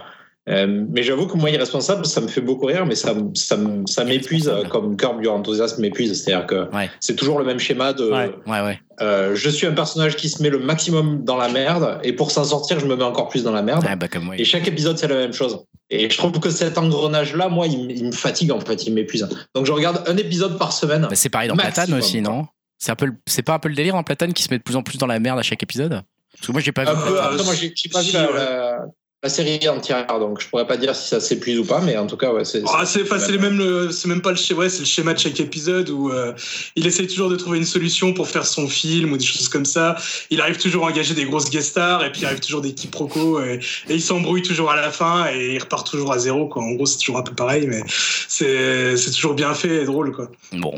Euh, mais j'avoue que moi, Irresponsable, ça me fait beaucoup rire, mais ça, ça, ça m'épuise euh, comme Curb Your Enthusiasm m'épuise. C'est-à-dire que Ouais. c'est toujours le même schéma de Ouais. Ouais, ouais. euh, je suis un personnage qui se met le maximum dans la merde et pour s'en sortir, je me mets encore plus dans la merde. Ah, bah, comme. Et chaque épisode, c'est la même chose. Et je trouve que cet engrenage-là, moi, il, me fatigue en fait, il m'épuise. Donc je regarde un épisode par semaine. Bah, c'est pareil dans Maximum, Platane aussi, non? C'est un peu, le- c'est pas un peu le délire en Platane qui se met de plus en plus dans la merde à chaque épisode? Parce que moi, j'ai pas Un vu. peu, après, moi, j'ai j'ai pas si, vu la, ouais. la- la série entière, donc je pourrais pas dire si ça s'épuise ou pas, mais en tout cas, ouais, c'est. Ah, c'est les mêmes le- c'est même pas le schéma ouais, c'est le schéma de chaque épisode où euh, il essaie toujours de trouver une solution pour faire son film ou des choses comme ça il arrive toujours à engager des grosses guest stars et puis il arrive toujours des quiproquos et, et il s'embrouille toujours à la fin et il repart toujours à zéro quoi en gros c'est toujours un peu pareil mais c'est c'est toujours bien fait et drôle quoi Bon.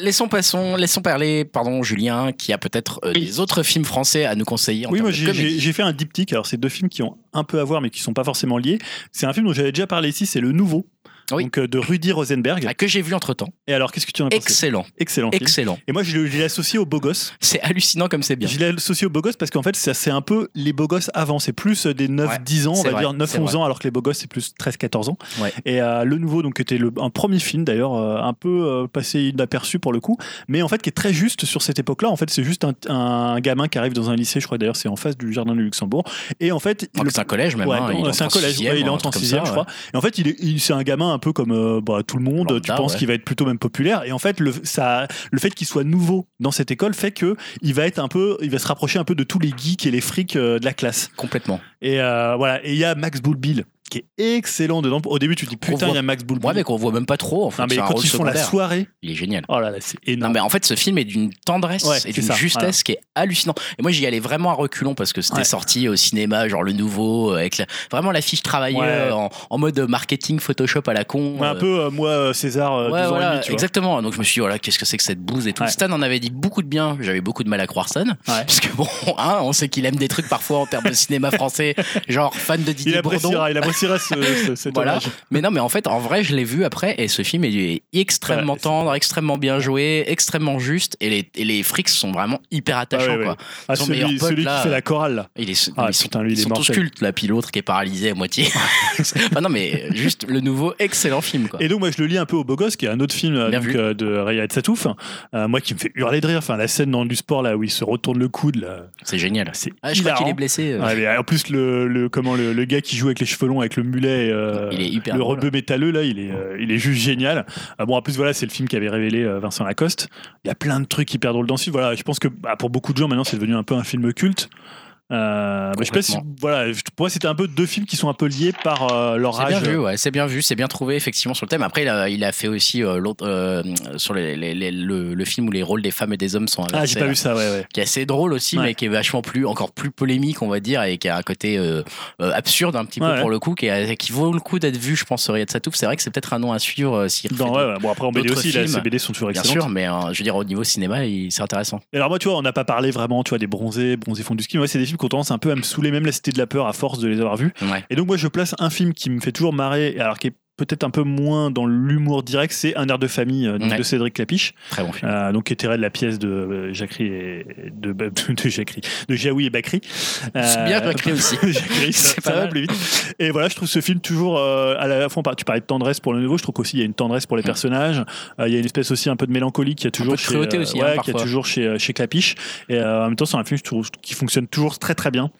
Laissons, passons, laissons parler, pardon, Julien, qui a peut-être euh, Oui. des autres films français à nous conseiller. En Oui, moi j'ai- fait un diptyque. Alors, c'est deux films qui ont un peu à voir, mais qui sont pas forcément liés. C'est un film dont j'avais déjà parlé ici, c'est Le Nouveau. Oui. Donc, euh, de Rudy Rosenberg. Ah, que j'ai vu entre temps. Et alors, qu'est-ce que tu en as pensé? Excellent, Excellent film. excellent. Et moi, je l'ai associé aux beaux gosses. C'est hallucinant comme c'est bien. Je l'ai associé aux beaux gosses parce qu'en fait, c'est un peu les beaux gosses avant. C'est plus euh, des 9-10 ans, on va vrai, dire c'est 9-11 vrai. ans, alors que les beaux gosses, c'est plus 13-14 ans. Ouais. Et euh, le nouveau, donc, était le, un premier film d'ailleurs, euh, un peu euh, passé inaperçu pour le coup, mais en fait, qui est très juste sur cette époque-là. En fait, c'est juste un, un gamin qui arrive dans un lycée, je crois d'ailleurs, c'est en face du jardin du Luxembourg. Et en fait, que c'est un collège même. Ouais, hein, c'est un collège, il entre en truc comme sixième, ça, je crois. Et en fait, est, il- c'est un gamin un peu comme euh, bah, tout le monde. Lambda, tu penses ouais. qu'il va être plutôt même populaire. Et en fait, le, ça, le fait qu'il soit nouveau dans cette école fait que il va être un peu, il va se rapprocher un peu de tous les geeks et les frics euh, de la classe. Complètement. Et euh, voilà. Et il y a Max Boulbil qui est excellent dedans. Au début, tu te dis putain, voit- il y a Max Boulby. Ouais, mais qu'on voit même pas trop. En fait, non, mais quand ils font la soirée, il est génial. oh là là, c'est Non, énorme. mais en fait, ce film est d'une tendresse Ouais, et c'est d'une justesse qui est hallucinant. Et moi, j'y allais vraiment à reculons parce que c'était Ouais. sorti au cinéma, genre le nouveau, euh, avec la- vraiment l'affiche travaillée Ouais. euh, en, en mode marketing Photoshop à la con. Un euh, peu euh, moi, César, euh, Ouais, 12 ans et voilà, demi, tu vois. exactement. Donc je me suis dit, voilà, qu'est-ce que c'est que cette bouse et tout. Stan en avait dit beaucoup de bien. J'avais beaucoup de mal à croire Stan. Parce que bon, <laughs> hein, on sait qu'il aime des trucs parfois en termes de cinéma français, genre fan de Didier Bourdon. il ce, ce, cet Voilà. hommage. Mais non, mais en fait, en vrai, je l'ai vu après et ce film est extrêmement Ouais, tendre, extrêmement bien joué, extrêmement juste et les, et les frics sont vraiment hyper attachants. Ah ouais, ouais. Quoi. Ah, Son meilleur celui, pote, celui là, qui fait la chorale, là. Il est, Ah, ils sont, putain, lui, il ils est sont tous mortel. cultes, là, puis l'autre qui est paralysé à moitié. <laughs> Enfin, non, mais juste le nouveau excellent film. Quoi. Et donc moi je le lis un peu au Beau Gosse, qui est un autre film euh, donc, euh, de Riyad Satouf, euh, moi qui me fait hurler de rire. Enfin la scène dans du sport là où il se retourne le coude, C'est génial. c'est Ah, je crois qu'il hilarant. est blessé. euh. Ouais, mais en plus le, le comment le, le gars qui joue avec les cheveux longs avec le mulet, euh, Il est hyper le rebeu métalleux là, il est euh, il est juste génial. Ah, bon en plus voilà c'est le film qui avait révélé euh, Vincent Lacoste. Il y a plein de trucs hyper drôles dans ce film. Voilà je pense que bah, pour beaucoup de gens maintenant c'est devenu un peu un film culte. Euh, mais je sais pas si, voilà, pour moi c'était un peu deux films qui sont un peu liés par euh, leur C'est âge. bien vu, ouais, c'est bien vu, c'est bien trouvé effectivement sur le thème. Après, il a, il a fait aussi euh, l'autre euh, sur les, les- les- le, le film où les rôles des femmes et des hommes sont Ah inversés. j'ai pas vu ça ouais ouais. qui est assez drôle aussi, Ouais. mais qui est vachement plus, encore plus polémique, on va dire, et qui a un côté absurde un petit peu Ouais, pour le coup, qui, a- qui vaut le coup d'être vu, je pense, Riyad Satouf. C'est vrai que c'est peut-être un nom à suivre ouais. Bon après en BD aussi ces BD sont toujours Bien excellentes. sûr, mais je veux dire, au niveau cinéma, c'est intéressant. Et alors moi, tu vois, on n'a pas parlé vraiment, tu vois, des bronzés, bronzés fond du ski. Moi, c'est des films qui ont tendance un peu à me saouler, même la Cité de la peur, à force de les avoir vus. Ouais. Et donc moi, je place un film qui me fait toujours marrer, alors qui est peut-être un peu moins dans l'humour direct, c'est Un air de famille euh, Ouais. de Cédric Clapiche, Très bon film. euh, donc qui est tiré de la pièce de euh, et de, <laughs> de Jacquerie, de Jaoui et Bakri. C'est bien Jacquerie aussi. <laughs> Jacquerie, ça, C'est ça pas va mal. plus vite. Et voilà, je trouve ce film toujours euh, à la fois, tu parlais de tendresse pour le nouveau, je trouve qu'aussi il y a une tendresse pour les Mm. personnes. Euh, il y a une espèce aussi un peu de mélancolie qui a toujours peu de chez, euh, aussi, hein, ouais, qui a toujours chez chez Clapiche. Et euh, en même temps, c'est un film je trouve, qui fonctionne toujours très très bien.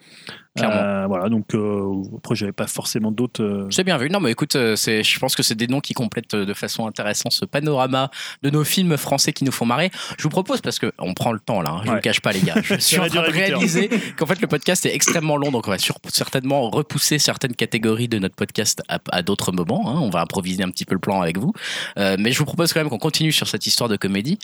Clairement. Euh, voilà, donc euh, après j'avais pas forcément d'autres. euh, C'est bien vu. Non, mais écoute, euh, c'est, je pense que c'est des noms qui complètent euh, de façon intéressante ce panorama de nos films français qui nous font marrer. Je vous propose, parce que on prend le temps là, hein, je ne Ouais. cache pas, les gars. Je <laughs> suis en train de réaliser qu'en fait, le podcast est extrêmement long, donc on va sur- certainement repousser certaines catégories de notre podcast à, à d'autres moments. hein. On va improviser un petit peu le plan avec vous. Euh, mais je vous propose quand même qu'on continue sur cette histoire de comédie.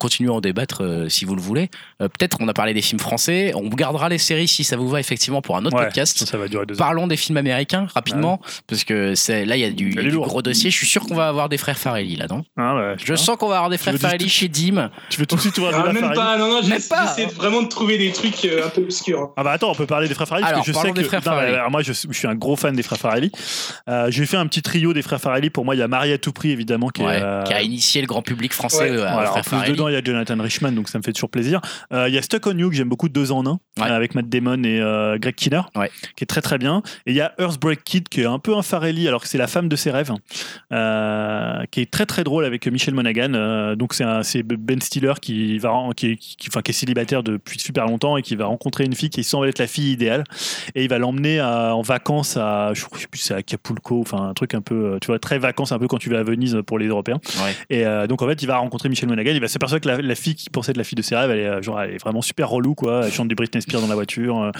Continuons à en débattre si vous le voulez. Peut-être on a parlé des films français. On gardera les séries si ça vous va effectivement pour un autre ouais, podcast. ça, ça va durer deux heures. Parlons des films américains rapidement, parce que c'est là il y a du, y a gros dossier. Je suis sûr qu'on va avoir des frères Farelli là, non? Hein, ouais, Je sens qu'on va avoir des frères Farelli tout- chez Dim. Tu veux tout de suite ouvrir Ah, la même pas, non, non, Même j'ai pas. essayé vraiment de trouver des trucs euh, un peu obscurs. Ah bah attends, on peut parler des frères Farelli Alors, parce que je sais parlons que des frères non, mais Farelli. alors moi je, je suis un gros fan des frères Farelli. Euh, J'ai fait un petit trio des frères Farelli. Pour moi, il y a Marie à tout prix évidemment qui Ouais, est euh, qui a initié le grand public français euh, en plus dedans, il y a Jonathan Richman, donc ça me fait toujours plaisir. Il y a Stuck on You que j'aime beaucoup, deux en un, Ouais. avec Matt Damon et euh, Greg Kinner, Ouais. qui est très très bien. Et il y a Earthbreak Kid qui est un peu un Farelli, alors que c'est la femme de ses rêves, euh, qui est très très drôle avec Michel Monaghan. Euh, donc c'est Ben Stiller qui va qui, est- qui- enfin, qui est célibataire depuis super longtemps et qui va rencontrer une fille qui semble être la fille idéale et il va l'emmener en vacances à je sais plus à Acapulco, enfin un truc un peu tu vois très vacances un peu quand tu vas à Venise pour les Européens. Ouais. Et euh, donc en fait, il va rencontrer Michel Monaghan. Il va s'apercevoir que la, la fille qui pensait être la fille de ses rêves, elle est, genre, elle est vraiment super relou, quoi. Elle chante du Britney Spears dans la voiture. euh.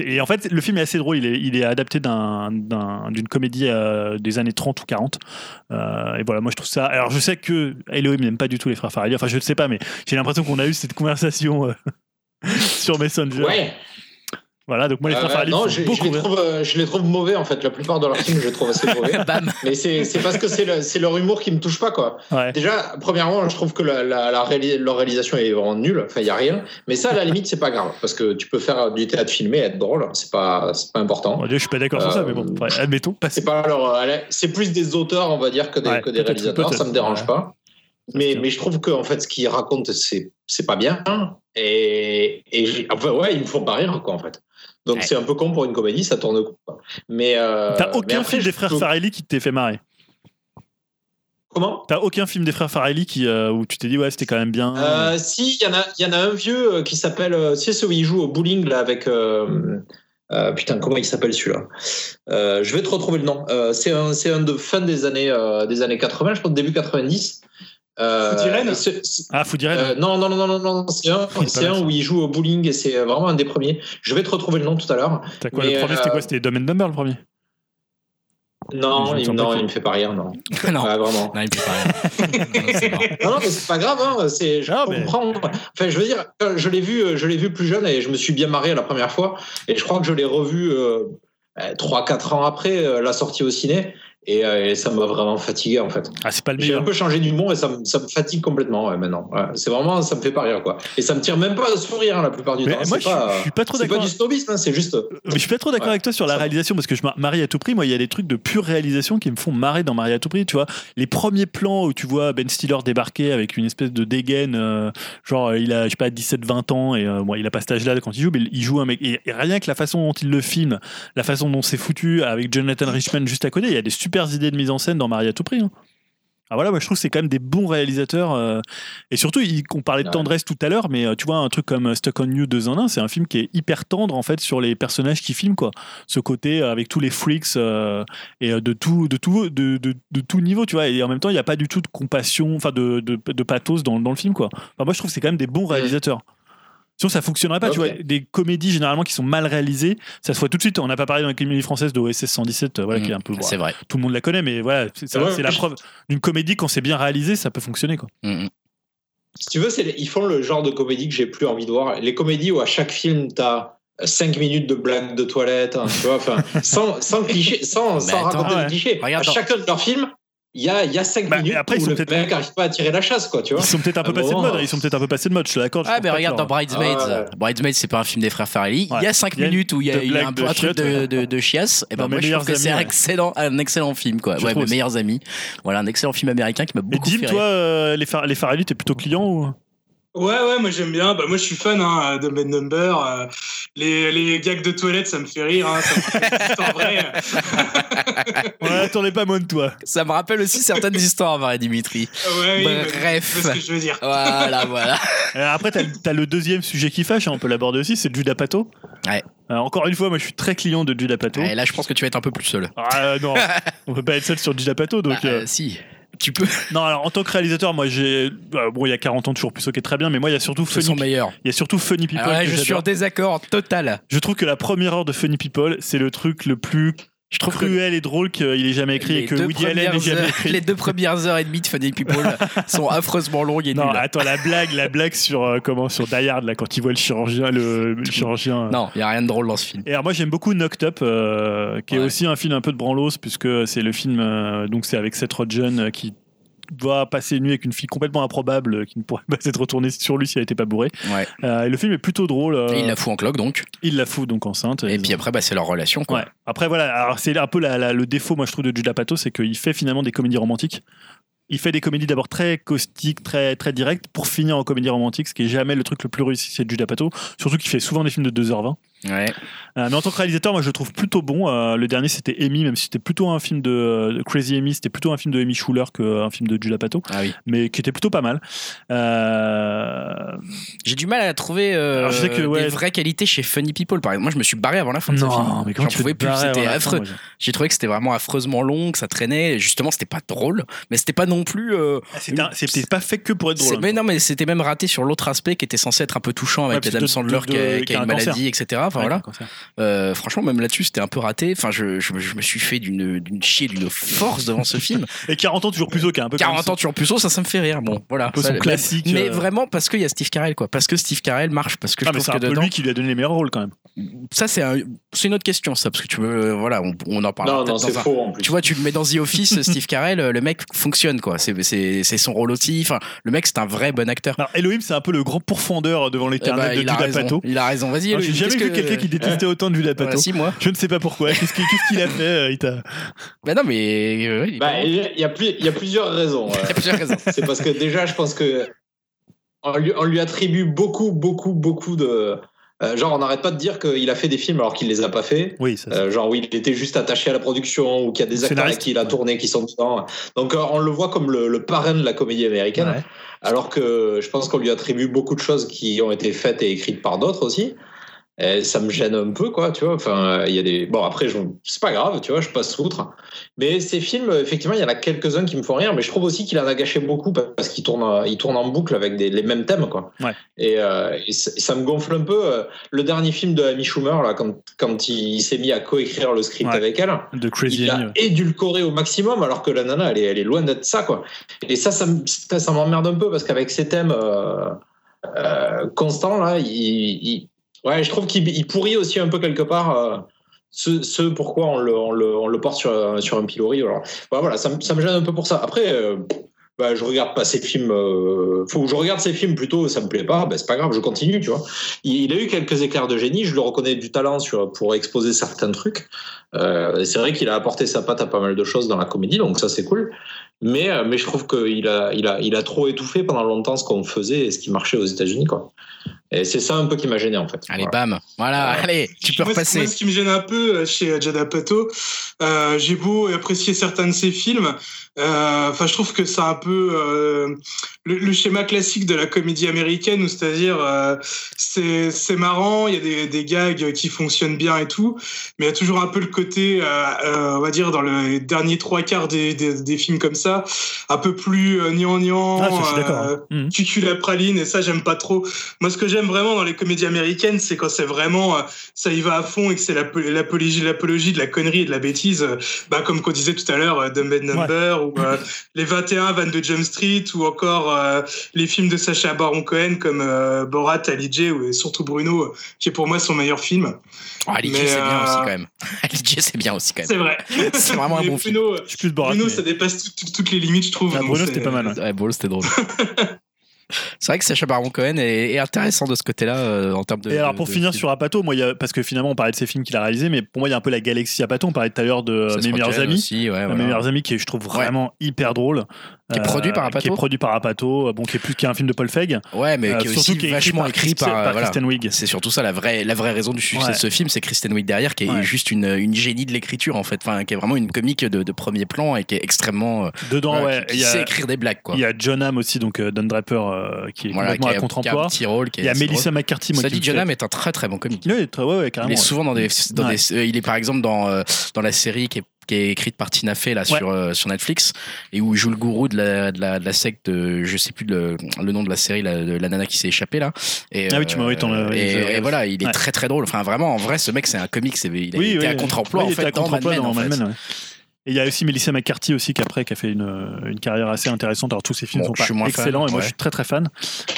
Et en fait, le film est assez drôle. Il est, adapté d'un- d'un- d'une comédie euh, des années 30 ou 40. Euh, et voilà, moi je trouve ça. Alors je sais que Elohim n'aime pas du tout les frères Farrelly. Enfin, je ne sais pas, mais j'ai l'impression qu'on a eu cette conversation euh, <laughs> sur Messenger. Ouais. Voilà, donc moi les Euh, frères Farrelly non, je, les trouve, euh, je les trouve mauvais en fait. La plupart de leurs films, je les trouve assez mauvais. <laughs> Bam. Mais c'est c'est parce que c'est le- c'est leur humour qui me touche pas quoi. Ouais. Déjà, premièrement, je trouve que la, la- la réali- leur réalisation est vraiment nulle. Enfin, il y a rien. Mais ça, à la limite, c'est pas grave parce que tu peux faire du théâtre filmé, et être drôle. C'est pas c'est pas important. Bon, Dieu, je suis pas d'accord sur ça, Euh, mais bon, ouais, admettons. C'est pas leur, euh, c'est plus des auteurs, on va dire, que des, Ouais, que des réalisateurs. Ça me dérange ouais. pas. Mais, je trouve que en fait, ce qu'ils racontent, c'est c'est pas bien. Et, et enfin, ouais, ils me font pas rire, quoi, en fait. Donc Ouais. c'est un peu con pour une comédie, ça tourne quoi. Mais euh, T'as mais aucun après, film des frères Farrelly qui t'ait fait marrer? Comment? T'as aucun film des frères Farrelly qui, euh, où tu t'es dit, ouais, c'était quand même bien? Euh, si, il y, en a- y en a un vieux euh, qui s'appelle. sais, celui où il joue au bowling là avec. euh, putain, comment il s'appelle celui-là? Euh, Je vais te retrouver le nom. Euh, c'est un, c'est un de fin des années, des années 80, je pense début 90. Euh, c'est- Ah, euh, non, non, non, non, non, non, c'est un, c'est un où il joue au bowling et c'est vraiment un des premiers. Je vais te retrouver le nom tout à l'heure. T'as quoi mais, le premier C'était euh, quoi C'était Dumb and Dumber le premier? Non, me il, <laughs> non, il me fait pas rire, <laughs> non. non. Ouais, vraiment. Non, il peut pas rien. Non, mais c'est pas grave, hein, c'est, je Ah, mais- comprends. Enfin, je veux dire, euh, je l'ai vu, euh, je l'ai vu plus jeune et je me suis bien marré la première fois. Et je crois que je l'ai revu euh, 3-4 ans après euh, la sortie au ciné. Et, euh, et ça m'a vraiment fatigué en fait. Ah, c'est pas le J'ai un peu changé d'humour et ça, me- ça me fatigue complètement ouais, maintenant. Ouais, c'est vraiment, ça me fait pas rire quoi. Et ça me tire même pas à sourire hein, la plupart du Mais temps. moi, c'est je suis- pas, je suis pas trop c'est pas d'accord. du snobisme, hein, c'est juste. Mais je suis pas trop d'accord Ouais. avec toi sur la réalisation parce que je mar- marie à tout prix. Moi, il y a des trucs de pure réalisation qui me font marrer dans Marie à tout prix. Tu vois, les premiers plans où tu vois Ben Stiller débarquer avec une espèce de dégaine, euh, genre euh, il a je sais pas 17-20 ans et euh, bon, il a pas cet âge-là quand il joue, mais il joue un mec. Et, et rien que la façon dont il le filme, la façon dont c'est foutu avec Jonathan Richman juste à côté, il y a des super idées de mise en scène dans Marie à tout prix. hein. Ah voilà, moi je trouve que c'est quand même des bons réalisateurs. euh, et surtout, il- on parlait de tendresse tout à l'heure, mais euh, tu vois, un truc comme euh, Stuck on You 2 en 1, c'est un film qui est hyper tendre en fait sur les personnages qui filment, quoi. Ce côté euh, avec tous les freaks et de tout, de, tout, de, de, de tout niveau, tu vois. Et en même temps, il n'y a pas du tout de compassion, enfin de, de, de pathos dans, dans le film, quoi. Enfin, moi je trouve que c'est quand même des bons réalisateurs. Sinon, ça fonctionnerait pas, tu vois. Des comédies généralement qui sont mal réalisées, ça se voit tout de suite. On n'a pas parlé dans la comédie française de OSS 117, euh, voilà, qui est un peu. C'est vrai. tout le monde la connaît, mais voilà, c'est Ouais, la je- preuve d'une comédie quand c'est bien réalisé, ça peut fonctionner, quoi. Mm, mm. Si tu veux, ils font le genre de comédie que j'ai plus envie de voir. Les comédies où à chaque film, t'as 5 minutes de blagues de toilette, hein, tu vois, enfin, <laughs> sans, sans cliché, sans, sans attends, raconter ouais. de clichés. Regarde à chacun de leurs films, il y a, il y a 5 Bah, minutes après, ils où sont le peut-être- mec n'arrive pas à tirer la chasse, quoi, tu vois. Ils sont peut-être un peu passés de mode. Ils sont peut-être un peu passés de mode. Je suis d'accord. Ah, mais regarde dans Bridesmaids. Ah, ouais. Bridesmaids, c'est pas un film des frères Farrelly. Ouais. Il y a 5 Il y a minutes où il y a, il y a un, de peu- un truc de, de, de chiasse. Et ben Dans moi, je trouve que c'est un excellent, un excellent film, quoi. Je Ouais, mes meilleurs amis. Voilà, un excellent film américain qui m'a Et beaucoup Dim, fait toi, euh, les Farrelly, t'es plutôt client ou? Ouais, ouais, moi j'aime bien. Bah, moi je suis fan hein, de Bad Number. Euh, les, les gags de toilette, ça me fait rire. Hein, ça me rappelle histoires vraies. <laughs> On attendait pas moins de toi. Ça me rappelle aussi certaines histoires, Marie Dimitri. Ouais, oui, Bref. vois ce que je veux dire. Voilà, voilà. <laughs> Euh, après, t'as as le deuxième sujet qui fâche, hein, on peut l'aborder aussi, c'est Judas Pato. Ouais. Euh, encore une fois, moi je suis très client de Judas Pato. Et là, je pense que tu vas être un peu plus seul. Ah non, <laughs> on peut pas être seul sur Judas Pato. Donc, Bah, euh, euh, si. Tu peux. non, alors en tant que réalisateur, moi j'ai. euh, bon, il y a 40 ans toujours plus qui est très bien, mais moi il y a surtout Ce sont Funny, meilleurs. il y a surtout Funny People. Alors là, que je suis j'adore. en désaccord total. Je trouve que la première heure de Funny People, c'est le truc le plus Je trouve que cruel et drôle qu'il ait jamais écrit et que Woody Allen premières jamais écrit. les deux premières heures et demie de Funny People <laughs> sont affreusement longues et Non, nulles. attends, la blague, la blague sur euh, comment sur Die Hard là quand il voit le chirurgien, le, le chirurgien. euh. Non, il n'y a rien de drôle dans ce film. Et alors moi j'aime beaucoup Knocked Up, euh, qui est aussi un film un peu de branlos puisque c'est le film euh, donc c'est avec Seth Rogen euh, qui doit passer une nuit avec une fille complètement improbable euh, qui ne pourrait pas s'être retournée sur lui si elle n'était pas bourrée. Ouais. Euh, et le film est plutôt drôle. euh, il la fout en cloque donc. il la fout donc enceinte. Et puis après, bah, c'est leur relation. Quoi. Ouais. Après, voilà, c'est un peu la- la- le défaut, moi, je trouve, de Judah Pato, c'est qu'il fait finalement des comédies romantiques. Il fait des comédies d'abord très caustiques, très, très directes, pour finir en comédie romantique, ce qui est jamais le truc le plus réussi chez Judah Pato. Surtout qu'il fait souvent des films de 2h20. Ouais. Euh, mais en tant que réalisateur, moi, je le trouve plutôt bon. Euh, le dernier, c'était Amy, même si c'était plutôt un film de, Crazy Amy, c'était plutôt un film de Amy Schuller qu'un film de Judah Pato, Ah oui. mais qui était plutôt pas mal. Euh, J'ai du mal à trouver euh, Alors, je sais que, ouais. des vraies qualités chez Funny People. Par exemple, moi, je me suis barré avant la fin de ce film. mais comment J'en pouvais plus. C'était affreux. J'ai trouvé que c'était vraiment affreusement long, que ça traînait. Justement, c'était pas drôle, mais c'était pas non plus. euh, Ah, C'était pas fait que pour être drôle. hein. mais non, mais c'était même raté sur l'autre aspect qui était censé être un peu touchant avec Ouais, Adam Sandler de- qui, a, qui une maladie, etc. Enfin Ouais, voilà. Euh, franchement, même là-dessus, c'était un peu raté. Enfin, je, je, je me suis fait d'une d'une chier, d'une force devant ce film. <laughs> Et 40 ans toujours plus haut qu'un un peu 40 comme ans toujours plus haut, ça, ça me fait rire. Bon, voilà. peu Ça, son mais- classique, Mais, euh. vraiment parce qu'il y a Steve Carell, quoi. Parce que Steve Carell marche, parce que Ah, je mais c'est trouve un que peu dedans. lui qui lui a donné les meilleurs rôles quand même. Ça, c'est un- c'est une autre question, ça, parce que tu veux, voilà, on, on en parlera. Non, non, peut-être c'est dans un- en plus. Tu vois, tu le mets dans The Office, <laughs> Steve Carell, le mec fonctionne, quoi. C'est- C'est c'est son rôle aussi. Enfin, le mec, c'est un vrai bon acteur. Alors Elohim, c'est un peu le grand pourfendeur devant Eh l'éternel ben, de il, a raison, Pato. il a raison. Vas-y, J'ai jamais vu que- quelqu'un qui détestait autant de Judah Pato. Voilà, si, moi. Je ne sais pas pourquoi. Qu'est-ce qu'il a fait euh, il t'a- Ben non, mais. euh, il Bah, il y a- plus- y plusieurs raisons. <laughs> il y euh. a plusieurs raisons. C'est parce que déjà, je pense que on lui, on lui attribue beaucoup, beaucoup, beaucoup de. euh, genre, on n'arrête pas de dire qu'il a fait des films alors qu'il les a pas fait. Oui, ça. Euh, genre, oui, il était juste attaché à la production ou qu'il y a des acteurs qui il a tourné qui sont dedans. Donc, euh, on le voit comme le, le parrain de la comédie américaine. Ouais. Alors que je pense qu'on lui attribue beaucoup de choses qui ont été faites et écrites par d'autres aussi. Et ça me gêne un peu, quoi, tu vois. Enfin, il y a des. Bon, après, je... c'est pas grave, tu vois, je passe outre. Mais ces films, effectivement, il y en a quelques-uns qui me font rire, mais je trouve aussi qu'il en a gâché beaucoup parce qu'il tourne, il tourne en boucle avec des, les mêmes thèmes, quoi. Ouais. Et, euh, et ça, me gonfle un peu. Le dernier film de Amy Schumer, là, quand, quand il, s'est mis à coécrire le script Ouais. avec elle, De Crazy il l'a édulcoré au maximum, alors que la nana, elle est, elle est loin d'être ça, quoi. Et ça, ça, ça, ça m'emmerde un peu parce qu'avec ces thèmes euh, euh, constants, là, il, il- ouais, je trouve qu'il il pourrit aussi un peu quelque part. euh, ce, pourquoi on le, porte sur, un- pilori. Voilà, voilà, ça, me- gêne un peu pour ça. Après, euh, bah, je regarde pas ces films. Euh, faut je regarde ces films plutôt, ça me plaît pas, bah, c'est pas grave, je continue, tu vois. Il, a eu quelques éclairs de génie, je le reconnais du talent pour exposer certains trucs. Euh, et c'est vrai qu'il a apporté sa patte à pas mal de choses dans la comédie, donc ça c'est cool. Mais, euh, mais je trouve qu'il a, il a, il a trop étouffé pendant longtemps ce qu'on faisait et ce qui marchait aux États-Unis, quoi. Et c'est ça un peu qui m'a gêné en fait. Allez, Voilà. bam. Voilà, allez, tu peux Moi, ce- repasser. Moi, ce qui me gêne un peu euh, chez Jada Apatow, euh, j'ai beau apprécier certains de ses films, euh, enfin, je trouve que c'est un peu euh, le, le schéma classique de la comédie américaine, où c'est-à-dire euh, c'est c'est marrant, il y a des, des gags qui fonctionnent bien et tout, mais il y a toujours un peu le côté, euh, euh, on va dire, dans les derniers trois quarts des, des, des films comme ça, un peu plus euh, gnangnan, Ah, d'accord. euh, Mhm. cucul la praline et ça j'aime pas trop moi ce que j'aime vraiment dans les comédies américaines c'est quand c'est vraiment euh, ça y va à fond et que c'est l'apo- l'apologie l'apologie de la connerie et de la bêtise euh, bah comme qu'on disait tout à l'heure euh, Dumb and Number ou euh, <laughs> les 21 22 Jump Street ou encore euh, les films de Sacha Baron Cohen comme euh, Borat Ali J ou et surtout Bruno qui est pour moi son meilleur film Oh, Ali J, c'est bien aussi quand même. <laughs> Ali C'est bien aussi quand même. c'est vrai <laughs> C'est vraiment un bon film. Bruno, Je suis plus de Borat. Bruno mais- ça dépasse tout- tout- toutes les limites je trouve Ah, Bruno, c'était pas mal. ouais. Ouais, bon, c'était drôle. <laughs> C'est vrai que Sacha Baron Cohen est, est intéressant de ce côté-là euh, en termes de. Et alors pour de finir film. sur Apato, moi, il y a- parce que finalement on parlait de ces films qu'il a réalisés, mais pour moi il y a un peu la galaxie Apato. On parlait tout à l'heure de Seth Mes meilleurs amis. aussi, ouais, Euh, voilà. Mes meilleurs amis qui je trouve vraiment hyper drôle. Qui est produit par Apatow Qui est produit par Apato, euh, bon qui est plus qui est un film de Paul Feig. Ouais, mais Euh, qui est aussi qui est vachement écrit par, par voilà. Kristen Wiig. C'est surtout ça la vraie, la vraie raison du succès Ouais. de ce film, c'est Kristen Wiig derrière, qui est Ouais. juste une, une génie de l'écriture en fait, enfin, qui est vraiment une comique de, de premier plan et qui est extrêmement. euh, Dedans, ouais. qui, Il qui y, sait écrire des blagues quoi. il y a John Hamm aussi, donc euh, Don Draper, euh, qui est Voilà, complètement qui à a- un contre-emploi. Il y a Melissa. McCarthy, moi Ça dit, John Hamm est un très très bon comique. Ouais, très- ouais, ouais, Il carrément. est souvent dans des, dans des- euh, il est par exemple dans euh, dans la série qui est qui est écrite par Tina Fey là sur euh, sur Netflix et où il joue le gourou de la de la, de la secte de- je sais plus le, le nom de la série la, de la nana qui s'est échappée là et, Ah oui, tu m'as- oui, t'en as- et, voilà il est Ouais. très très drôle enfin vraiment en vrai ce mec c'est un comique c'est il a Oui, été oui, à oui. contre-emploi en il était fait dans Mad contre-emploi Men, dans en Mad fait. Men, ouais. Et il y a aussi Melissa McCarthy aussi qui après qui a fait une, une carrière assez intéressante. Alors tous ces films Bon, sont pas fan, excellents et moi ouais. je suis très très fan.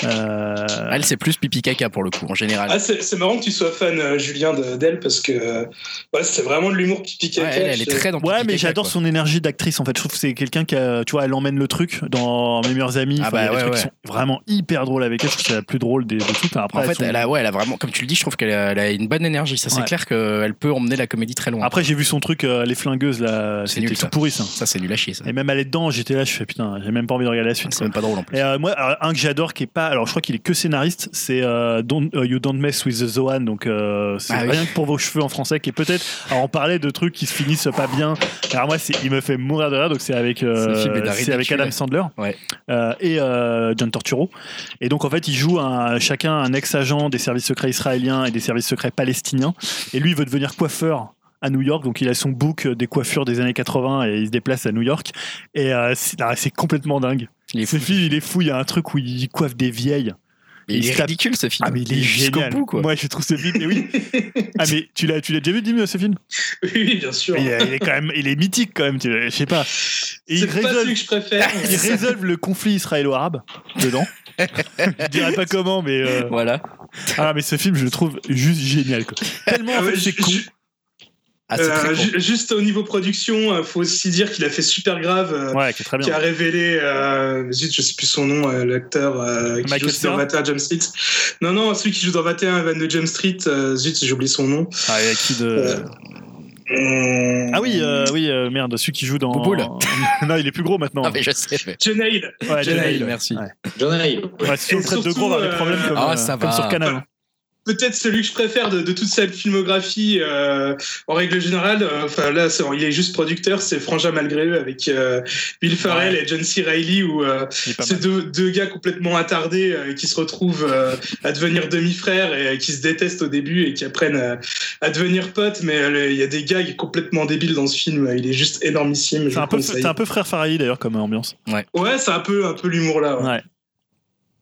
Euh, elle c'est plus pipi caca pour le coup en général Ah, c'est marrant que tu sois fan, euh, Julien, de- d'elle, parce que euh, ouais, c'est vraiment de l'humour qui pique Ouais, elle, elle est très dans Ouais, pipi mais caca, j'adore son énergie d'actrice en fait. Je trouve que c'est quelqu'un qui a, tu vois, elle emmène le truc dans Mes meilleurs amis. Ah Enfin, il y a bah des ouais, trucs qui ouais. sont vraiment hyper drôles avec elle. Je trouve que c'est la plus drôle des, des trucs. Après, en fait, sont- elle a, ouais, elle a vraiment, comme tu le dis, je trouve qu'elle a, a une bonne énergie. Ça, c'est Ouais. clair qu'elle peut emmener la comédie très loin. Après, j'ai vu son truc, euh, Les Flingueuses, là, C'est nul, tout ça. pourri ça. ça, c'est nul à chier. Ça. Et même aller dedans, j'étais là, je fais putain, j'ai même pas envie de regarder la suite. C'est même pas drôle en plus. Et euh, moi, alors, un que j'adore qui est pas, alors je crois qu'il est que scénariste, c'est euh, Don't- euh, You Don't Mess with the Zohan, donc euh, c'est Ah oui. rien que pour vos cheveux en français, qui est peut-être. Alors on parlait de trucs qui se finissent pas bien. Alors moi, il me fait mourir de rire, donc c'est avec, euh, c'est avec. Adam Sandler Ouais. euh, et euh, John Torturo. Et donc en fait, ils jouent un, chacun un ex-agent des services secrets israéliens et des services secrets palestiniens. Et lui, il veut devenir coiffeur à New York, donc il a son book des coiffures des années 80 et il se déplace à New York. Et euh, c'est ah, c'est complètement dingue. Il est Ce fou. film, il est fou. Il y a un truc où il coiffe des vieilles. Il, il est tape- ridicule ce film. Ah, mais il est jusqu'au génial. bout, quoi. Moi, je trouve ce film. mais oui. <laughs> Ah, mais tu l'as, tu l'as déjà vu, Dim, ce film? Oui, bien sûr. il est, il est quand même, il est mythique quand même. tu- Je sais pas. Et C'est il pas résolve, celui que je préfère. <laughs> il résolve le conflit israélo-arabe dedans. je dirais pas comment, mais euh, Voilà. ah, mais ce film, je le trouve juste génial. Quoi. Tellement en Ah fait, c'est con. Ah, euh, juste au niveau production, euh, faut aussi dire qu'il a fait super grave. euh, Ouais, qui est très Qui a bien. révélé, euh, zut, je sais plus son nom, euh, l'acteur euh, qui Michael joue dans Cera 21 Jump Street. Non, non, celui qui joue dans 21 22 Jump Street, euh, zut, j'ai oublié son nom. Ah, il y a qui de. Euh, Ah oui, euh, oui, euh, merde, celui qui joue dans. Bouboule. <laughs> non, il est plus gros maintenant. Ah, mais je sais. mais- John Hale. Ouais, John Hale, Hale. merci. Ouais. John Hill. Ouais, si on Et traite de gros, on va avoir des euh, problèmes comme, Ah, euh, ça comme va. sur Canal. Peut-être celui que je préfère de, de toute sa filmographie euh, en règle générale. euh, Enfin là, il est juste producteur, c'est Frangin malgré eux avec euh, Will Farrell et John C. Reilly où euh, c'est deux, deux gars complètement attardés euh, qui se retrouvent euh, à devenir demi-frères et euh, qui se détestent au début et qui apprennent euh, à devenir potes. Mais euh, il y a des gags complètement débiles dans ce film. Il est juste énormissime. C'est un, peu, un peu frère Farrelly d'ailleurs comme ambiance. Ouais, c'est un peu, un peu l'humour là. ouais. Ouais.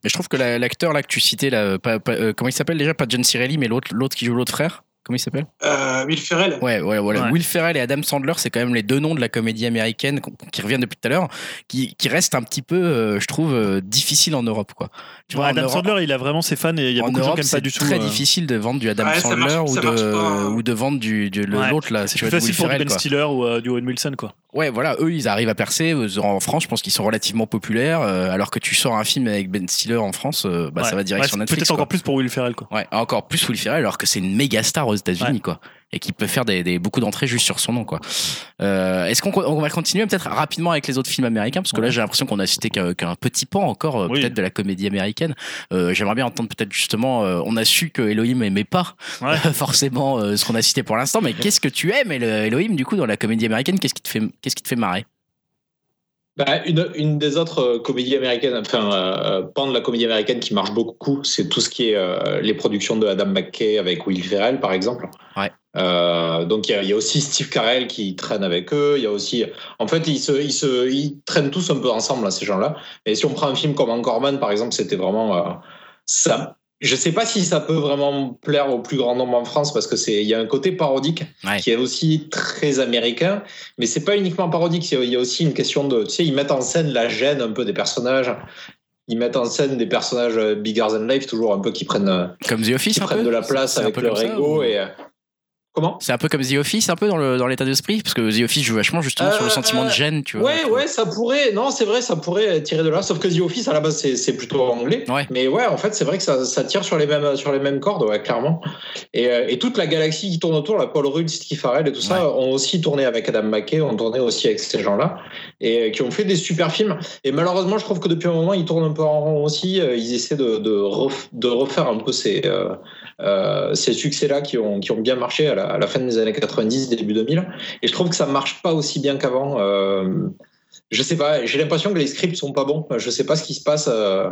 Mais je trouve que la- l'acteur là que tu citais, là, pas- pas- euh, comment il s'appelle déjà? Pas John Cirelli, mais l'autre l'autre qui joue l'autre frère? Comment il s'appelle? Euh, Will Ferrell. Ouais, ouais, voilà. Ouais. Will Ferrell et Adam Sandler, c'est quand même les deux noms de la comédie américaine qui reviennent depuis tout à l'heure, qui, qui restent un petit peu, euh, je trouve, euh, difficiles en Europe, quoi. Tu vois, en Adam Europe- Sandler, il a vraiment ses fans et il y a beaucoup de gens Europe, qui n'aiment pas c'est du tout. très euh, difficile de vendre du Adam Ouais, Sandler marche- ou, de, ou vendre du, de l'autre là. C'est tu plus facile Will pour du Ferrell, Ben quoi. Stiller ou euh, du Owen Wilson quoi. Ouais, voilà, eux, ils arrivent à percer. Euh, En France, je pense qu'ils sont relativement populaires. euh, alors que tu sors un film avec Ben Stiller en France, euh, bah, Ouais. ça va direct Ouais, sur Netflix. Peut-être encore plus pour Will Ferrell quoi. Ouais, encore plus Will Ferrell, alors que c'est une méga star aux États-Unis, quoi. Et qui peut faire des, des- beaucoup d'entrées juste sur son nom, quoi. Euh, Est-ce qu'on on va continuer peut-être rapidement avec les autres films américains? Parce que là, j'ai l'impression qu'on a cité qu'un petit pan encore, euh, Oui. peut-être de la comédie américaine. Euh, J'aimerais bien entendre peut-être justement, euh, on a su que Elohim aimait pas Ouais. <laughs> forcément euh, ce qu'on a cité pour l'instant, mais qu'est-ce que tu aimes, Elo- Elohim, du coup, dans la comédie américaine? Qu'est-ce qui te fait, qu'est-ce qui te fait marrer? Bah, une, une des autres euh, comédies américaines, enfin, euh, pan de la comédie américaine qui marche beaucoup, c'est tout ce qui est euh, les productions de Adam McKay avec Will Ferrell, par exemple. Ouais. Euh, donc, il y, a- il y a aussi Steve Carell qui traîne avec eux. Il y a aussi. En fait, ils, se, ils, se, ils traînent tous un peu ensemble, là, ces gens-là. Et si on prend un film comme Anchorman, par exemple, c'était vraiment. ça. Je sais pas si ça peut vraiment plaire au plus grand nombre en France parce que c'est il y a un côté parodique Ouais. qui est aussi très américain, mais c'est pas uniquement parodique. Il y a aussi une question de, tu sais, ils mettent en scène la gêne un peu des personnages. Ils mettent en scène des personnages euh, bigger than life, toujours un peu qui prennent, euh, Comme The Office, qui un prennent peu de la place avec leur ego ou- et euh, comment C'est un peu comme The Office, un peu dans le dans l'état d'esprit, parce que The Office joue vachement justement sur le Euh, sentiment de gêne, tu vois. Ouais, ouais, ça pourrait. Non, c'est vrai, ça pourrait tirer de là. Sauf que The Office à la base c'est c'est plutôt anglais. Ouais. Mais ouais, en fait, c'est vrai que ça, ça tire sur les mêmes sur les mêmes cordes, ouais, clairement. Et, euh, et toute la galaxie qui tourne autour, la Paul Rudd, Steve Farrell et tout ça, ont aussi tourné avec Adam McKay, ont tourné aussi avec ces gens-là et euh, qui ont fait des super films. Et malheureusement, je trouve que depuis un moment, ils tournent un peu en rond aussi. Ils essaient de de, ref- de refaire un peu ces euh, euh, ces succès-là qui ont qui ont bien marché à la, à la fin des années 90, début 2000. Et je trouve que ça marche pas aussi bien qu'avant. Euh, je sais pas, j'ai l'impression que les scripts sont pas bons. Je sais pas ce qui se passe euh,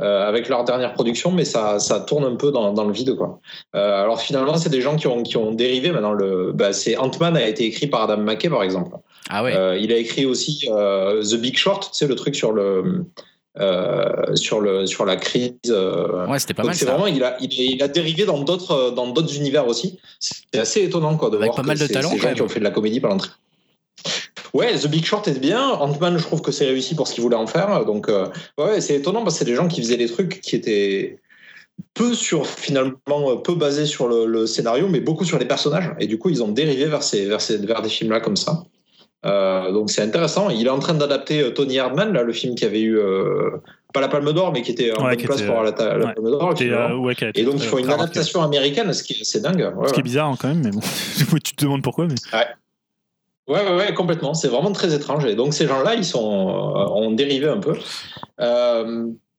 euh, avec leur dernière production, mais ça, ça tourne un peu dans, dans le vide. Quoi. Euh, alors finalement, c'est des gens qui ont, qui ont dérivé. Maintenant, le, bah, c'est Ant-Man a été écrit par Adam McKay, par exemple. Ah ouais. Euh, il a écrit aussi The Big Short, sais, le truc sur le. Euh, sur le sur la crise euh, ouais, c'était pas donc mal c'est vraiment il a, il, il a dérivé dans d'autres dans d'autres univers aussi c'est assez étonnant quoi de Avec voir pas que mal de talent, ces gens qui ont fait de la comédie pendant très Ouais, The Big Short est bien. Ant-Man, je trouve que c'est réussi pour ce qu'il voulait en faire. Donc, euh, ouais, c'est étonnant parce que c'est des gens qui faisaient des trucs qui étaient peu sur, finalement, peu basés sur le, le scénario, mais beaucoup sur les personnages. Et du coup, ils ont dérivé vers, ces, vers, ces, vers des films-là comme ça. Euh, donc, c'est intéressant. Il est en train d'adapter euh, Tony Hardman, là, le film qui avait eu, euh, pas la Palme d'Or, mais qui était en Ouais, bonne qui place était, pour la, la ouais. Palme d'Or. Euh, ouais, Et donc, très- il faut une adaptation américaine, ce qui est assez dingue. Ce qui est bizarre hein, quand même, mais bon, <laughs> tu te demandes pourquoi. Mais... Ouais, ouais, ouais, complètement. C'est vraiment très étrange. Et donc, ces gens-là, ils sont, ont dérivé un peu.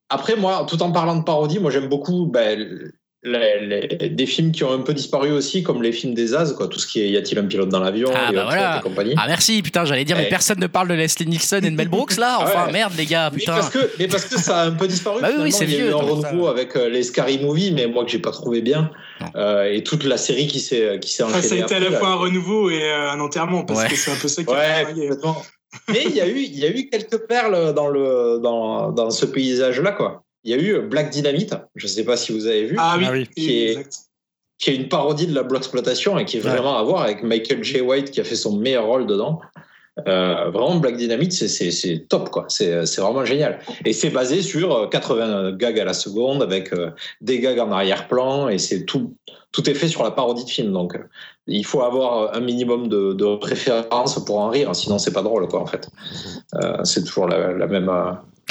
Après, moi, tout en parlant de parodie, moi, j'aime beaucoup ben, les- les- des films qui ont un peu disparu aussi, comme les films des As, quoi. Tout ce qui est Y a-t-il un pilote dans l'avion Ah, bah voilà. et compagnie. Ah merci, putain, j'allais dire, mais personne ne parle de Leslie Nielsen et de Mel Brooks là. <laughs> Enfin, Ouais. merde les gars, mais, putain. parce que, mais parce que ça a un peu disparu. Bah oui, oui, c'est Il y a vieux, eu un donc ça, renouveau avec euh, les Scary Movie, mais moi que j'ai pas trouvé bien. Euh, et toute la série qui s'est qui s'est Enfin, enchaînée. ça a été à la là. fois un renouveau et euh, un enterrement, parce Ouais. que c'est un peu ça qui a Ouais, travaillé. complètement. Mais il y a eu, il y a eu quelques perles dans le dans, dans ce paysage-là, quoi. Il y a eu Black Dynamite. Je sais pas si vous avez vu, Ah oui, Ah Qui est- exact. qui est une parodie de la black exploitation et qui est Ouais. vraiment à voir avec Michael J. White qui a fait son meilleur rôle dedans. Euh, vraiment, Black Dynamite, c'est- top, quoi. C'est vraiment génial. Et c'est basé sur euh, 80 gags à la seconde avec euh, des gags en arrière-plan et c'est tout, tout est fait sur la parodie de film. Donc, euh, il faut avoir un minimum de, de références pour en rire, sinon c'est pas drôle, quoi, en fait. Euh, c'est toujours la, la même,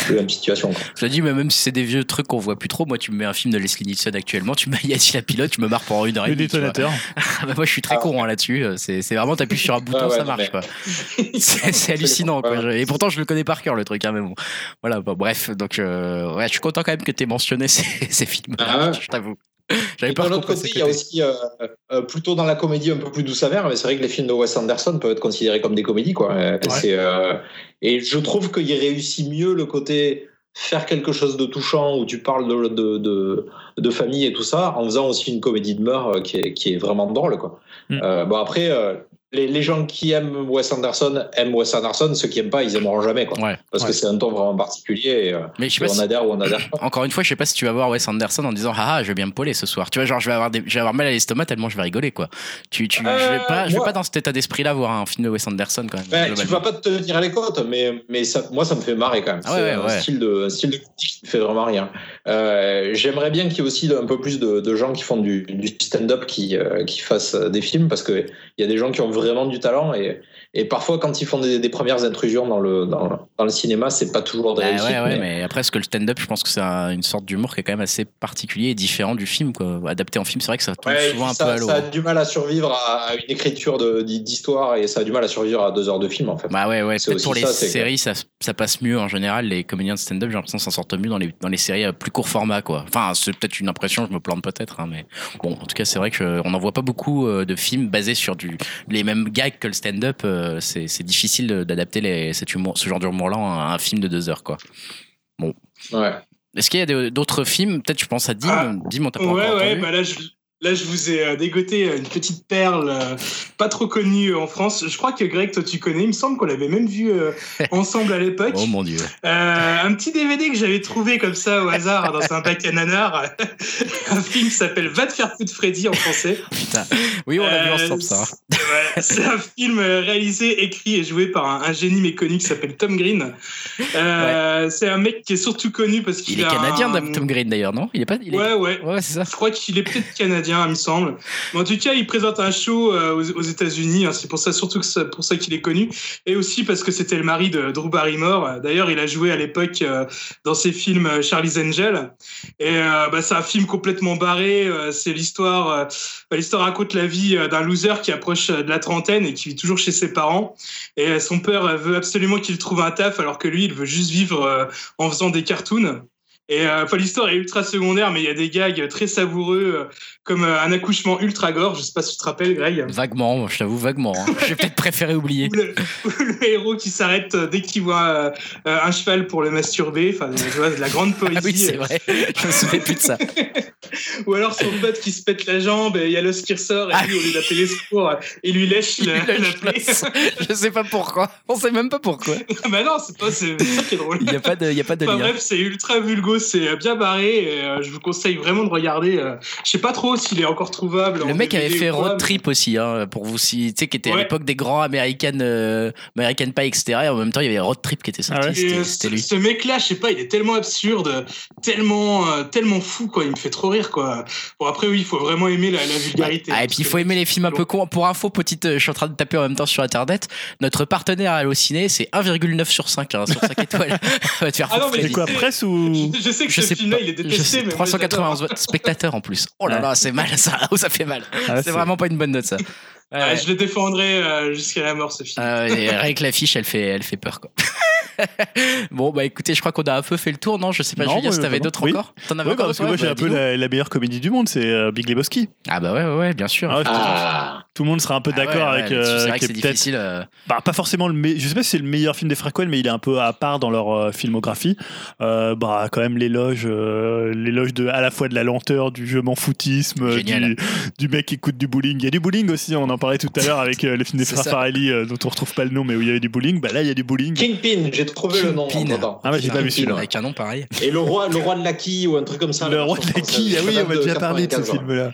euh, la même situation. Quoi. Je te dis, mais même si c'est des vieux trucs qu'on voit plus trop, moi tu me mets un film de Leslie Nielsen actuellement, tu me mets <laughs> Yati la pilote, tu me marres pendant une heure et Le demie. tu vois. détonateur. <laughs> Ah bah moi je suis très Ah. con hein, là-dessus. C'est c'est vraiment t'appuies sur un bouton, ouais, ça marche mais- quoi. <laughs> C'est c'est hallucinant quoi. Ouais. Et pourtant je le connais par cœur le truc, hein, mais bon. Voilà, bref, donc euh, ouais, je suis content quand même que t'aies mentionné ces, ces films. Ah. Je t'avoue. J'avais Et pas d'un autre côté, il y a aussi euh, euh, plutôt dans la comédie un peu plus douce amère, mais c'est vrai que les films de Wes Anderson peuvent être considérés comme des comédies, quoi. Euh, euh, et je trouve qu'il réussit mieux le côté faire quelque chose de touchant où tu parles de, de, de, de famille et tout ça, en faisant aussi une comédie de meurtre euh, qui est, qui est vraiment drôle, quoi. Mm. Bon après. Les, les gens qui aiment Wes Anderson aiment Wes Anderson, ceux qui aiment pas, ils aimeront jamais, quoi. Ouais. Parce Ouais. que c'est un ton vraiment particulier et, euh, Mais je sais pas on si- adhère ou on adhère pas. <clears throat> Encore une fois, je sais pas si tu vas voir Wes Anderson en disant ah, ah, je vais bien me poler ce soir. Tu vois, genre je vais avoir des- je vais avoir mal à l'estomac tellement je vais rigoler quoi. Tu, tu, je vais Euh, pas, je vais moi- pas dans cet état d'esprit là voir un film de Wes Anderson quand même. Ben, tu vas pas te tenir les côtes, mais, mais ça, moi, ça me fait marrer quand même. Ah ouais, c'est ouais, un, ouais. Style de, un style de critique qui me fait vraiment rien. Euh, J'aimerais bien qu'il y ait aussi un peu plus de, de gens qui font du, du stand-up qui, euh, qui fassent des films parce qu'il y a des gens qui ont vraiment du talent et, et parfois, quand ils font des, des premières intrusions dans le, dans, dans le cinéma, c'est pas toujours des Bah réussites, ouais, ouais, mais- mais après, ce que le stand-up, je pense que c'est un- une sorte d'humour qui est quand même assez particulier et différent du film. Quoi. Adapté en film, c'est vrai que ça tombe Ouais, souvent un peu à l'eau. ça a du mal à survivre à, à une écriture de- d'histoire et ça a du mal à survivre à deux heures de film en fait. Bah ouais, ouais. Pour les ça, séries, ça, ça passe mieux en général. Les comédiens de stand-up, j'ai l'impression s'en sortent mieux dans les, dans les séries à plus court format, quoi. Enfin, c'est peut-être une impression, je me plante peut-être, hein, mais bon, en tout cas, c'est vrai qu'on n'en voit pas beaucoup euh, de films basés sur du, les mêmes gags que le stand-up. euh, c'est c'est difficile d'adapter ce genre d'humour-là à un film de deux heures, quoi. Ouais. Est-ce qu'il y a d'autres films? Peut-être, je pense à Dim. Ah, Dim, on t'a pas Ouais, ouais, bah là, je, là, je vous ai euh, dégoté euh, une petite perle euh, pas trop connue en France. Je crois que Greg, toi, tu connais. Il me semble qu'on l'avait même vu euh, <laughs> ensemble à l'époque. Oh mon dieu. Euh, un petit DVD que j'avais trouvé comme ça au hasard dans un bac à nanar. <laughs> un film qui s'appelle Va te faire foutre Freddy en français. <laughs> Putain. Oui, on l'a vu Euh, ensemble, ça. Ouais, c'est un film euh, réalisé, écrit et joué par un, un génie méconnu qui s'appelle Tom Green. Euh, C'est un mec qui est surtout connu parce qu'il Il est a canadien, un- Tom Green, d'ailleurs, non? Il est pas. Il est... Ouais, ouais. Ouais, c'est ça. Je crois qu'il est peut-être canadien, il me semble. En tout cas, il présente un show euh, aux, aux États-Unis. hein. C'est pour ça, surtout que c'est pour ça qu'il est connu. Et aussi parce que c'était le mari de Drew Barrymore. D'ailleurs, il a joué à l'époque euh, dans ses films euh, Charlie's Angel. Et bah, c'est un film complètement barré. c'est l'histoire. bah, l'histoire raconte la vie d'un loser qui approche de la trentaine et qui vit toujours chez ses parents. Et son père veut absolument qu'il trouve un taf, alors que lui, il veut juste vivre en faisant des cartoons. Et euh, l'histoire est ultra secondaire, mais il y a des gags très savoureux, comme euh, un accouchement ultra gore. Je sais pas si tu te rappelles, Greg. Vaguement, je t'avoue, vaguement. hein. J'ai peut-être préféré oublier. Ou le, ou le héros qui s'arrête euh, dès qu'il voit euh, un cheval pour le masturber. Enfin, tu vois, de la grande poésie. <laughs> Ah oui, c'est vrai. Je me souviens plus de ça. <laughs> Ou alors son pote qui se pète la jambe et il y a l'os qui ressort et Ah lui, au lieu d'appeler les secours, il lui lèche Il <laughs> la, lâche la. Je sais pas pourquoi. On sait même pas pourquoi. bah non, c'est pas, c'est ça qui est drôle. Il n'y a pas de, y a pas de Enfin bref, c'est ultra vulgo, c'est bien barré. Et, euh, je vous conseille vraiment de regarder. euh, je sais pas trop s'il est encore trouvable. Le en mec avait fait Road mais- Trip aussi, hein, pour vous si, tu sais, qui était à l'époque des grands American, euh, American Pie, etc. Et en même temps, il y avait Road Trip qui était sorti. Ah ouais. Et, C'était c'était ce, lui. ce mec-là, je sais pas, il est tellement absurde, tellement, euh, tellement fou, quoi. Il me fait trop rire, quoi. Bon, après, oui, il faut vraiment aimer la, la vulgarité. Ah, et puis il faut aimer les films un peu cons. Pour info, petite, euh, je suis en train de taper en même temps sur internet. Notre partenaire Allociné, c'est 1,9 sur 5, hein, sur 5 <laughs> étoiles. <laughs> Va te faire Ah non, mais C'est quoi, presse ou Je, je sais que Je ce sais film-là, pas. il est détesté, mais moi, 391 j'adore. spectateurs en plus. Oh là là, c'est mal ça. <laughs> Oh, ça fait mal. Ah, c'est c'est- vraiment pas une bonne note ça. Ouais, <laughs> Ah, ouais. je le défendrai euh, jusqu'à la mort, ce film. Ah ouais, rien que l'affiche, elle fait, elle fait peur quoi. <laughs> <laughs> bon bah écoutez, je crois qu'on a un peu fait le tour, non? Je sais pas, Non, Julien, moi, si t'avais d'autres Oui. encore? T'en avais Ouais, encore parce que moi j'ai Bah, un peu la, la meilleure comédie du monde, c'est euh, Big Lebowski. Ah bah ouais, ouais, ouais, bien sûr. Ah Ah, tout le monde sera un peu Ah ouais, d'accord ouais, avec. euh, c'est vrai qui que est c'est peut-être- difficile. euh, bah, pas forcément le meilleur. Je sais pas si c'est le meilleur film des frères Coen, mais il est un peu à part dans leur euh, filmographie. Euh, bah, quand même l'éloge, euh, l'éloge de à la fois de la lenteur, du je m'en foutisme, du, du mec qui écoute du bowling. Il y a du bowling aussi. On en parlait tout à l'heure avec euh, le film des frères euh, dont on retrouve pas le nom, mais où il y avait du bowling. Bah là, il y a du bowling. Kingpin, j'ai trouvé le nom. Ah j'ai pas vu celui-là. Avec un nom pareil. Et le roi, le roi de Laki ou un truc comme ça. Le la roi de la qui, ah oui, on de déjà parlé de ce 95, film-là.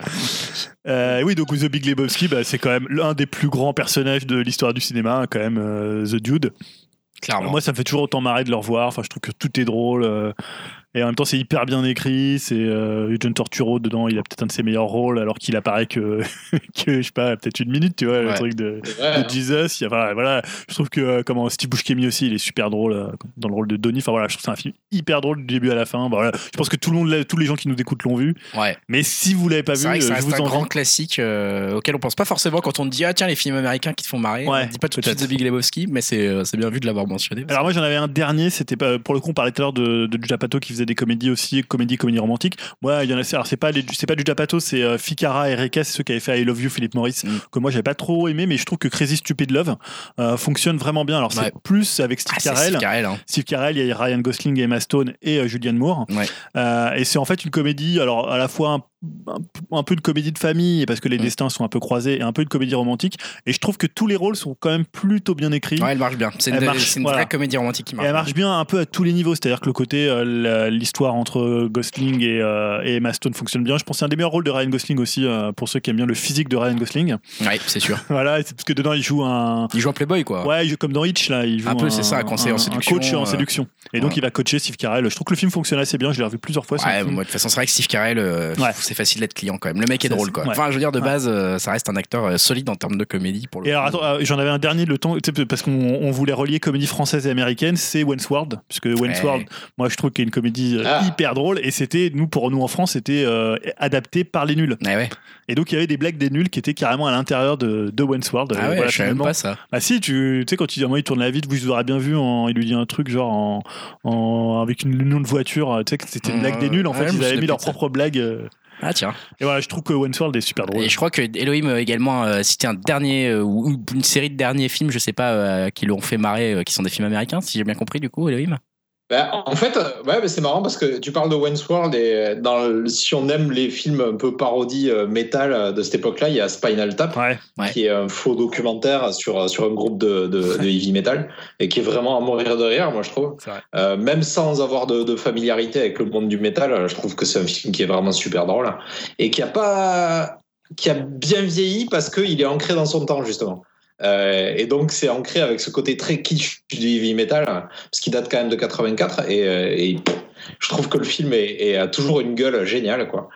Euh, oui, donc The Big Lebowski, bah, c'est quand même l'un des plus grands personnages de l'histoire du cinéma, hein, quand même, euh, The Dude. Clairement. Moi, ça me fait toujours autant marrer de le revoir. Enfin, je trouve que tout est drôle. Et en même temps, c'est hyper bien écrit. C'est euh, John Torturo dedans. Il a peut-être un de ses meilleurs rôles, alors qu'il apparaît que, <laughs> que je sais pas, peut-être une minute, tu vois, le truc de, hein. Jesus. Il y a- voilà, voilà. Je trouve que euh, comment Steve Buscemi aussi, il est super drôle euh, dans le rôle de Donnie. Enfin voilà, je trouve que c'est un film hyper drôle du début à la fin. Voilà. Je pense que tout le monde, tous les gens qui nous écoutent l'ont vu. Ouais. Mais si vous l'avez pas vu, C'est vrai que euh, ça je reste vous un en grand classique auquel on pense pas forcément quand on dit ah tiens les films américains qui te font marrer. Ouais, on dit pas tout de suite. The Big Lebowski, mais c'est bien vu de l'avoir mentionné. Alors moi j'en avais un dernier, c'était pas pour le coup on parlait tout à l'heure de, de Judd Apatow qui faisait des comédies aussi, comédie, comédie romantique. Moi, il y en a. Alors, c'est pas, les- c'est pas du Japato, c'est euh, Fikara et Reka, c'est ceux qui avaient fait I Love You, Philippe Maurice, Mm. que moi, j'avais pas trop aimé, mais je trouve que Crazy Stupid Love euh, fonctionne vraiment bien. Alors, c'est Ouais. plus avec Steve Ah, Carell. Steve Carell, hein. Steve Carell, il y a Ryan Gosling Emma Stone et euh, Julianne Moore. Ouais. Euh, et c'est en fait une comédie, alors à la fois un, un- un peu de comédie de famille, parce que les Mm. destins sont un peu croisés, et un peu de comédie romantique. Et je trouve que tous les rôles sont quand même plutôt bien écrits. Ouais, elle marche bien. C'est une, marche, c'est une voilà. vraie comédie romantique qui Et marche. elle marche bien un peu à tous les niveaux, c'est-à-dire que le côté, euh, l'histoire entre Gosling et, euh, et Emma Stone fonctionne bien. Je pense que c'est un des meilleurs rôles de Ryan Gosling aussi, euh, pour ceux qui aiment bien le physique de Ryan Gosling. Ouais, c'est sûr. <laughs> voilà, c'est parce que dedans il joue un. Il joue un Playboy, quoi. Ouais, il joue comme dans Hitch, là. Il joue Un peu, c'est ça, conseiller en un- séduction, coach en euh, séduction. Et donc ouais. il va coacher Steve Carell. Je trouve que le film fonctionne assez bien, je l'ai revu plusieurs fois. c'est Ouais, moi, de toute façon, c'est vrai que Steve Carell, Ouais. c'est facile d'être client quand même. Le mec est drôle, quoi. ouais. Enfin, je veux dire, de Ouais. base, euh, ça reste un acteur euh, solide en termes de comédie. Pour le Et alors, attends, euh, j'en avais un dernier le temps, parce qu'on on voulait relier comédie française et américaine, c'est Wentworth, puisque Wentworth, Ouais. moi je trouve qu'il y a une comédie Ah. hyper drôle, et c'était, nous, pour nous en France, c'était euh, adapté par les nuls. Ouais, ouais. Et donc il y avait des blagues des nuls qui étaient carrément à l'intérieur de, de Wentworth. Ah ouais, voilà, je même pas ça. Ah si, tu sais, quand il, il tourne la vitre, vous aurez bien vu, en- il lui dit un truc genre en, en- avec une union de voiture, tu sais, que c'était une blague des nuls, en Ouais, fait, ils avaient mis leur propre blague. Euh. Ah, tiens. Et voilà, je trouve que Wentworth est super drôle. Et je crois que Elohim a également euh, cité un dernier, euh, ou une série de derniers films, je sais pas, euh, qui l'ont fait marrer, euh, qui sont des films américains, si j'ai bien compris, du coup, Elohim. Ben, en fait, euh, ouais, c'est marrant parce que tu parles de Wentworth et euh, dans le- si on aime les films un peu parodie euh, métal euh, de cette époque-là, il y a Spinal Tap, Ouais. Ouais. qui est un faux documentaire sur, sur un groupe de, de, de heavy metal et qui est vraiment à mourir de rire, moi je trouve. Euh, même sans avoir de, de familiarité avec le monde du métal, je trouve que c'est un film qui est vraiment super drôle et qui a pas qui a bien vieilli parce qu'il est ancré dans son temps justement. Euh, et donc c'est ancré avec ce côté très kitsch du heavy metal parce qu'il date quand même de 84 et, euh, et je trouve que le film est, a toujours une gueule géniale quoi.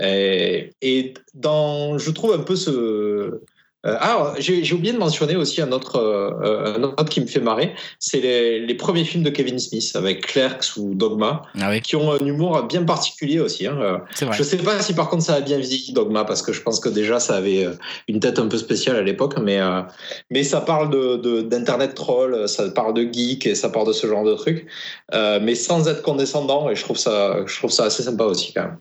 Et, et dans, je trouve un peu ce. Euh, ah, j'ai oublié de mentionner aussi un autre, euh, un autre qui me fait marrer, c'est les, les premiers films de Kevin Smith avec Clerks ou Dogma, Ah oui, qui ont un humour bien particulier aussi. hein. Euh. Je sais pas si par contre ça a bien vieilli Dogma parce que je pense que déjà ça avait une tête un peu spéciale à l'époque, mais euh, mais ça parle de de- d'internet troll, ça parle de geek et ça parle de ce genre de trucs, euh, mais sans être condescendant et je trouve ça je trouve ça assez sympa aussi quand même.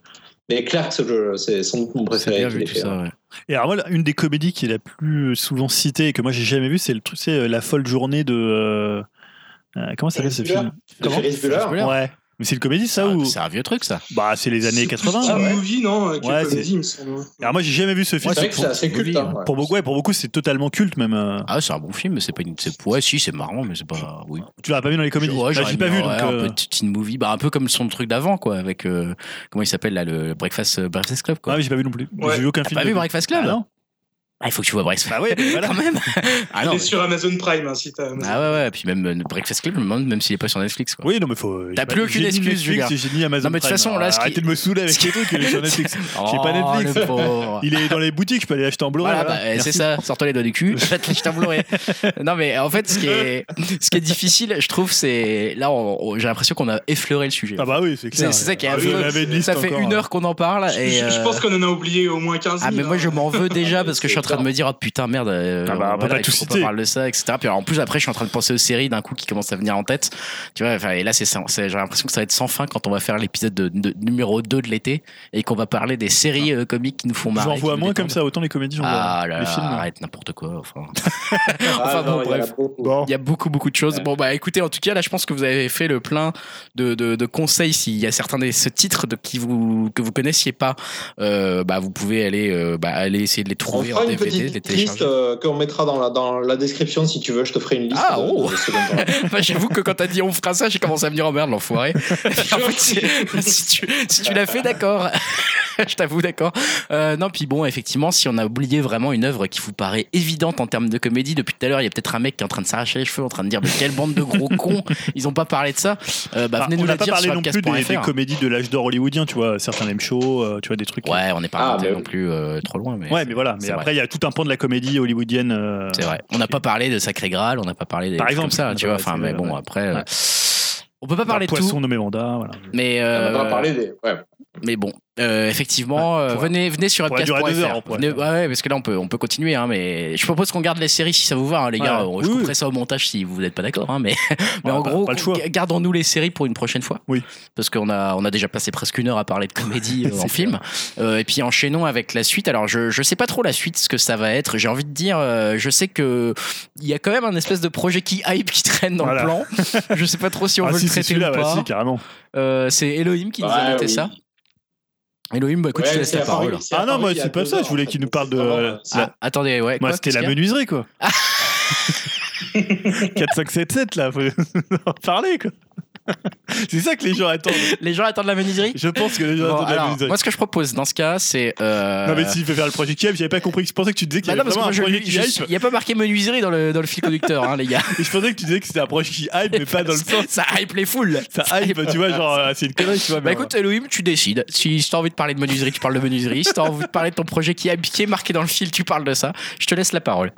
Mais Clerks, c'est sans doute mon préféré. bien vu tout fait, ça, hein. ouais. Et alors moi, une des comédies qui est la plus souvent citée et que moi j'ai jamais vue, c'est le truc, c'est euh, la folle journée de. euh, euh, comment ça s'appelle ce film? Bueller. Ferris Bueller. Ouais. Mais c'est une comédie ça ou C'est un vieux truc, ça. Bah c'est les années C'est 80. plus Ah ouais. une movie, non euh, que Ouais, comédie, c'est- il me semble. Alors moi j'ai jamais vu ce film. C'est vrai que pour, c'est assez culte. hein, ouais. pour beaucoup, ouais, pour beaucoup c'est totalement culte même. euh. Ah, c'est un bon film, mais c'est pas une. c'est- Ouais, si, c'est marrant, mais c'est pas. Oui. Tu l'as pas vu dans les comédies? Ouais, Bah, J'ai pas vu ouais, donc. un euh, petit teen movie, bah, un peu comme son truc d'avant, quoi, avec. euh, comment il s'appelle, là, le Breakfast, euh, Breakfast Club, quoi. Ah oui j'ai pas vu non plus. Ouais. J'ai vu aucun T'as film. pas vu Breakfast Club? Ah non. Ah, il faut que tu vois Breakfast Bah ouais, voilà. quand même. <laughs> ah Il non. est mais- sur Amazon Prime, hein, si t'as Amazon. Ah ouais, ouais, puis même euh, Breakfast Club, je me demande même s'il est pas sur Netflix, quoi. Oui non mais faut. T'as plus aucune excuse, Julien. J'ai ni Amazon. Non, mais de toute Prime. façon, là, ce qui- arrêtez de me saouler avec ce <laughs> qui- les trucs. Il est sur Netflix. <laughs> J'ai pas Oh, Netflix. Il est dans les boutiques. Je peux aller acheter en Blu-ray. Voilà, bah, Merci. c'est ça, sors-toi les doigts du cul, faites les en Blu-ray. Non, mais en fait, ce qui est, ce qui est difficile, je trouve, c'est. Là, j'ai l'impression qu'on a effleuré le sujet. Ah bah oui c'est clair. c'est ça qui est Ah affreux. Ça fait une heure qu'on en parle. Je, Et, je- je euh, pense qu'on en a oublié au moins 15 Ah, mais moi, je m'en veux déjà parce que je suis en train de me dire, oh putain, merde. euh, Ah bah, on peut pas il tout faut citer. parle de ça, etc. Puis alors, en plus, après, je suis en train de penser aux séries d'un coup qui commence à venir en tête. Tu vois, et là, c'est J'ai l'impression que ça va être sans fin quand on va faire l'épisode de, de- numéro 2 de l'été et qu'on va parler des séries euh, comiques qui nous font marrer. J'en vois moins comme ça, autant les comédies, j'en Ah vois. là Les films. arrête n'importe quoi. Enfin. <laughs> Ah, bon, non, bref. Bon. Il y a beaucoup beaucoup de choses. Ouais. Bon bah écoutez, en tout cas là, je pense que vous avez fait le plein de, de, de conseils. S'il y a certains de ce titres de qui vous que vous connaissiez pas, euh, bah vous pouvez aller euh, bah, aller essayer de les trouver en fera une Les petite liste euh, qu'on mettra dans la, dans la description si tu veux. Je te ferai une liste. Ah, de- oh. de. Enfin, <laughs> J'avoue que quand t'as dit on fera ça, j'ai commencé à me dire oh merde l'enfoiré. <laughs> Si, si tu, si tu l'as fait, d'accord. <laughs> je t'avoue, d'accord. Euh, non, puis bon, effectivement, si on a oublié vraiment une œuvre qui vous paraît évidente en termes de comédie, depuis tout à l'heure, il y a peut-être un mec qui est en train de s'arracher les cheveux, en train de dire mais quelle bande de gros cons, ils ont pas parlé de ça. Euh, bah, Ah, venez on nous n'a le pas dire parlé sur non plus des, comédies de l'âge d'or hollywoodien, tu vois, certains M show, euh, tu vois, des trucs. Ouais, on n'est pas Ah, mais- non plus euh, trop loin, mais. Ouais, mais voilà. Mais après, il y a tout un pan de la comédie hollywoodienne. euh, C'est vrai. On n'a pas parlé de Sacré Graal, on n'a pas parlé des Par exemple, comme ça, tu vois. Enfin, mais bon, ouais. après, euh, Ouais. on peut pas parler de Poisson nommé Vanda, voilà. Mais On euh, va pas parler des. Ouais. mais bon, Euh, effectivement, Ouais, euh, venez, venez sur upcast.fr. Ouais, ouais, parce que là on peut, on peut continuer, hein, mais je propose qu'on garde les séries si ça vous va, hein, les gars. Ouais. Je couperai oui. ça au montage si vous n'êtes pas d'accord, hein, mais, <laughs> mais en gros, pas le choix. ga- gardons-nous les séries pour une prochaine fois. Oui. Parce qu'on a, on a déjà passé presque une heure à parler de comédie <laughs> euh, en film. Euh, et puis enchaînons avec la suite. Alors je, je sais pas trop la suite, ce que ça va être. J'ai envie de dire, euh, je sais que il y a quand même un espèce de projet qui hype qui traîne dans Voilà. le plan. je sais pas trop si on Ah, veut si, le traiter ou ouais, pas. si, carrément. Euh, c'est Elohim qui nous a noté oui. ça. Elohim, bah écoute, je te laisse la parole. c'est Ah non, moi, c'est pas ça, heures, je voulais qu'il nous parle de- c'est- Ah, attendez, ouais. Moi, c'était la menuiserie, quoi. 4, 5, 7, 7, là, faut <laughs> en parler, quoi. <laughs> C'est ça que les gens attendent. Les gens attendent la menuiserie Je pense que les gens Bon, attendent la alors, menuiserie. moi, ce que je propose dans ce cas, c'est. euh, Non, mais s'il fait faire le projet qui hype, j'avais pas compris. Je pensais que tu disais qu'il y Bah avait non, vraiment un je- projet qui hype. il n'y a pas marqué menuiserie dans le, dans le fil conducteur, hein, les gars. <laughs> Et je pensais que tu disais que c'était un projet qui hype, mais pas dans le sens. Ça hype les foules. Ça hype, tu vois, genre, euh, c'est une connerie, tu vois. Bah mais écoute, Elohim, tu décides. Si, si t'as envie de parler de menuiserie, tu parles de menuiserie. Si t'as envie de parler de ton projet qui est, qui est marqué dans le fil, tu parles de ça. Je te laisse la parole.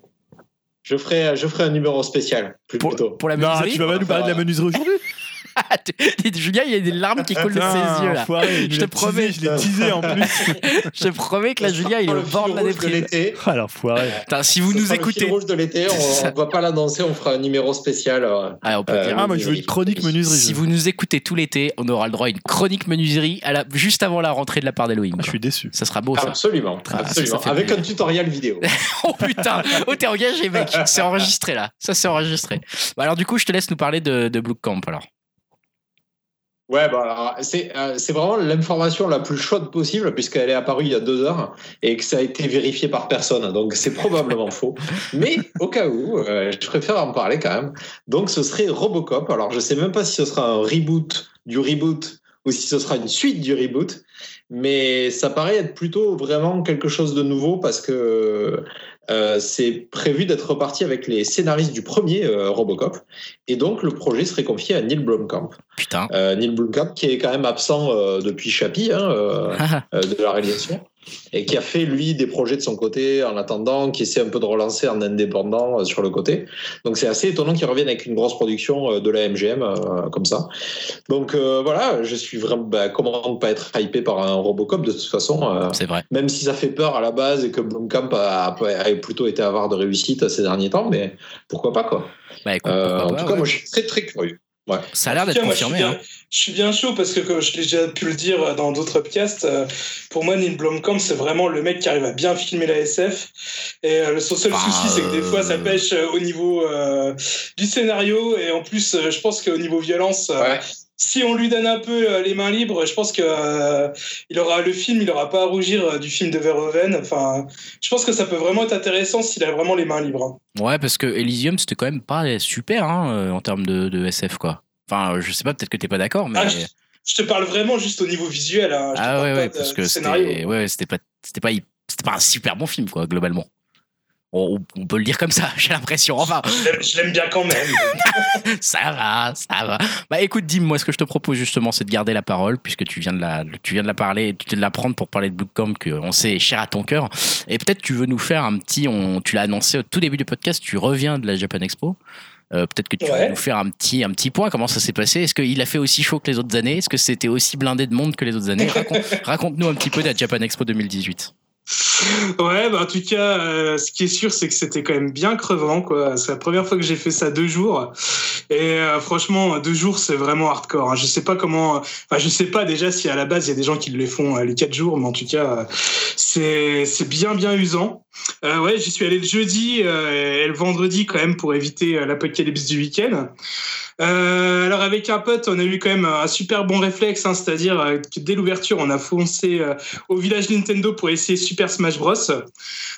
Je ferai, je ferai un numéro spécial, plus Pour, plutôt. pour la Non, menuiserie. tu vas pas nous parler de la menuiserie aujourd'hui? <laughs> Julien, il y a des larmes qui coulent de ses yeux là. enfoiré, Je te me l'a promets. teasé, Je l'ai teasé en plus. <laughs> Je te promets que sera Julien, il est le au bord de la déprime. l'été. <laughs> Ah, l'enfoiré. Putain, si vous nous sera le écoutez. rouge de l'été, on, on va pas l'annoncer, on fera un numéro spécial. euh, Ah, on peut Euh, dire. Ah, moi, je veux une chronique menuiserie. Si vous nous écoutez tout l'été, on aura le droit à une chronique menuiserie à la, juste avant la rentrée de la part d'Elohim. Je suis déçu. Ça sera beau ça. Absolument, Ah, ça, absolument. ça Avec plaisir. un tutoriel vidéo. Oh putain, oh t'es engagé mec, c'est enregistré là, ça c'est enregistré. Bah, alors du coup je te laisse nous parler de, de Blue Camp alors. Ouais, bah, alors, c'est euh, c'est vraiment l'information la plus chaude possible puisqu'elle est apparue il y a deux heures et que ça a été vérifié par personne. Donc c'est probablement <laughs> faux. Mais au cas où, euh, je préfère en parler quand même. Donc ce serait Robocop. Alors je sais même pas si ce sera un reboot du reboot ou si ce sera une suite du reboot. Mais ça paraît être plutôt vraiment quelque chose de nouveau parce que euh, c'est prévu d'être reparti avec les scénaristes du premier euh, Robocop. Et donc le projet serait confié à Neil Blomkamp. Putain. Euh, Neil Blomkamp qui est quand même absent depuis Chappie hein, <laughs> de la réalisation et qui a fait lui des projets de son côté en attendant, qui essaie un peu de relancer en indépendant euh, sur le côté. Donc c'est assez étonnant qu'il revienne avec une grosse production euh, de la MGM euh, comme ça. Donc euh, voilà, je suis vraiment bah, comment ne pas être hypé par un Robocop de toute façon. euh, c'est vrai. même si ça fait peur à la base et que Blomkamp a, a plutôt été avare de réussite ces derniers temps, mais pourquoi pas quoi. Bah écoute, pourquoi en pas, tout cas, ouais. moi je suis très très curieux. Ouais. ça a l'air d'être moi, je suis confirmé. bien- hein. Je suis bien chaud parce que, comme je l'ai déjà pu le dire dans d'autres podcasts, euh, pour moi, Neil Blomkamp, c'est vraiment le mec qui arrive à bien filmer la SF. Et euh, son seul Enfin, souci, c'est que des fois, ça euh, pêche au niveau euh, du scénario. Et en plus, je pense qu'au niveau violence, Ouais. Si on lui donne un peu euh, les mains libres, je pense que euh, il aura le film, il aura pas à rougir euh, du film de Verhoeven. Enfin, je pense que ça peut vraiment être intéressant s'il a vraiment les mains libres. hein. Ouais parce que Elysium c'était quand même pas super hein, en termes de, de SF quoi. Enfin je sais pas peut-être que t'es pas d'accord mais Ah, je, je te parle vraiment juste au niveau visuel. hein. Je ah ouais ouais parce que c'était ouais c'était pas c'était pas pas un super bon film quoi globalement. On, on peut le dire comme ça <laughs> j'ai l'impression enfin Je l'aime- bien quand même. <laughs> ça va, ça va. Bah écoute, Dim, moi ce que je te propose justement, c'est de garder la parole, puisque tu viens de la, tu viens de la parler, tu viens de la prendre pour parler de Blue Camp, que on sait est cher à ton cœur. Et peut-être tu veux nous faire un petit, on, tu l'as annoncé au tout début du podcast, tu reviens de la Japan Expo. Euh, peut-être que tu Ouais. veux nous faire un petit, un petit point. Comment ça s'est passé? Est-ce qu'il a fait aussi chaud que les autres années? Est-ce que c'était aussi blindé de monde que les autres années? Raconte- <laughs> Raconte-nous un petit peu de la Japan Expo 2018. Ouais, bah en tout cas, euh, ce qui est sûr, c'est que c'était quand même bien crevant, quoi. C'est la première fois que j'ai fait ça deux jours, et euh, franchement, deux jours, c'est vraiment hardcore. hein. Je sais pas comment, enfin, je sais pas déjà si à la base il y a des gens qui le font euh, les quatre jours, mais en tout cas, euh, c'est c'est bien bien usant. Euh, ouais, j'y suis allé le jeudi euh, et le vendredi quand même pour éviter euh, l'apocalypse du week-end. Euh, alors avec un pote, on a eu quand même un super bon réflexe, hein, c'est-à-dire que dès l'ouverture, on a foncé au village Nintendo pour essayer Super Smash Bros.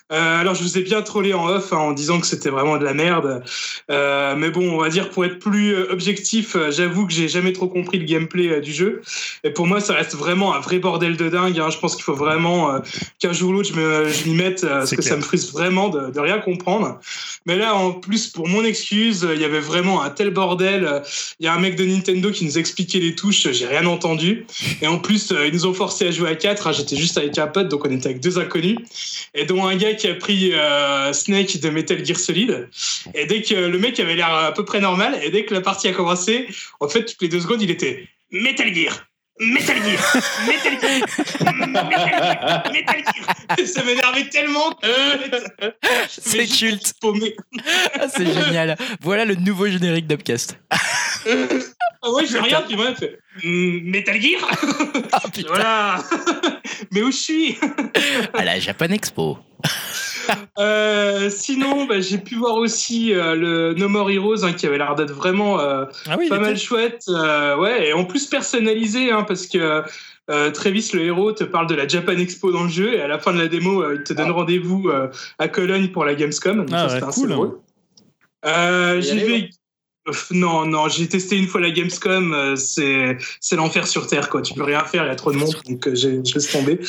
Alors je vous ai bien trollé en off hein, en disant que c'était vraiment de la merde, mais bon, on va dire pour être plus objectif, j'avoue que j'ai jamais trop compris le gameplay du jeu. Et pour moi, ça reste vraiment un vrai bordel de dingue. hein. Je pense qu'il faut vraiment qu'un jour ou l'autre, je me- m'y mette parce que. Ça me frustre vraiment de, rien comprendre. Mais là, en plus, pour mon excuse, il y avait vraiment un tel bordel. Il y a un mec de Nintendo qui nous expliquait les touches, j'ai rien entendu. Et en plus, euh, ils nous ont forcé à jouer à 4. J'étais juste avec un pote, donc on était avec deux inconnus. Et dont un gars qui a pris euh, Snake de Metal Gear Solid. Et dès que le mec avait l'air à peu près normal, et dès que la partie a commencé, en fait, toutes les deux secondes, il était Metal Gear. Metal Gear Metal Gear Metal <laughs> Gear Metal Gear Ça m'énervait tellement que C'est culte. paumé. Ah, c'est génial. Voilà le nouveau générique d'Upcast. <laughs> Ah ouais, je regarde, puis moi, je fais Hmm, Metal Gear <laughs> Ah putain. Voilà Mais où je suis? À la Japan Expo. <laughs> Euh, Sinon, bah, j'ai pu voir aussi euh, le No More Heroes hein, qui avait l'air d'être vraiment euh, Ah oui, pas mal était- chouette. euh, ouais, et en plus personnalisé, hein, parce que euh, Travis, le héros, te parle de la Japan Expo dans le jeu, et à la fin de la démo, euh, il te donne rendez-vous euh, à Cologne pour la Gamescom. Donc Ah ça, ouais, cool. Euh, j'ai vu. Pff, Non, non, j'ai testé une fois la Gamescom, euh, c'est l'enfer sur Terre, quoi. Tu peux rien faire, il y a trop de monde, donc euh, je laisse tomber.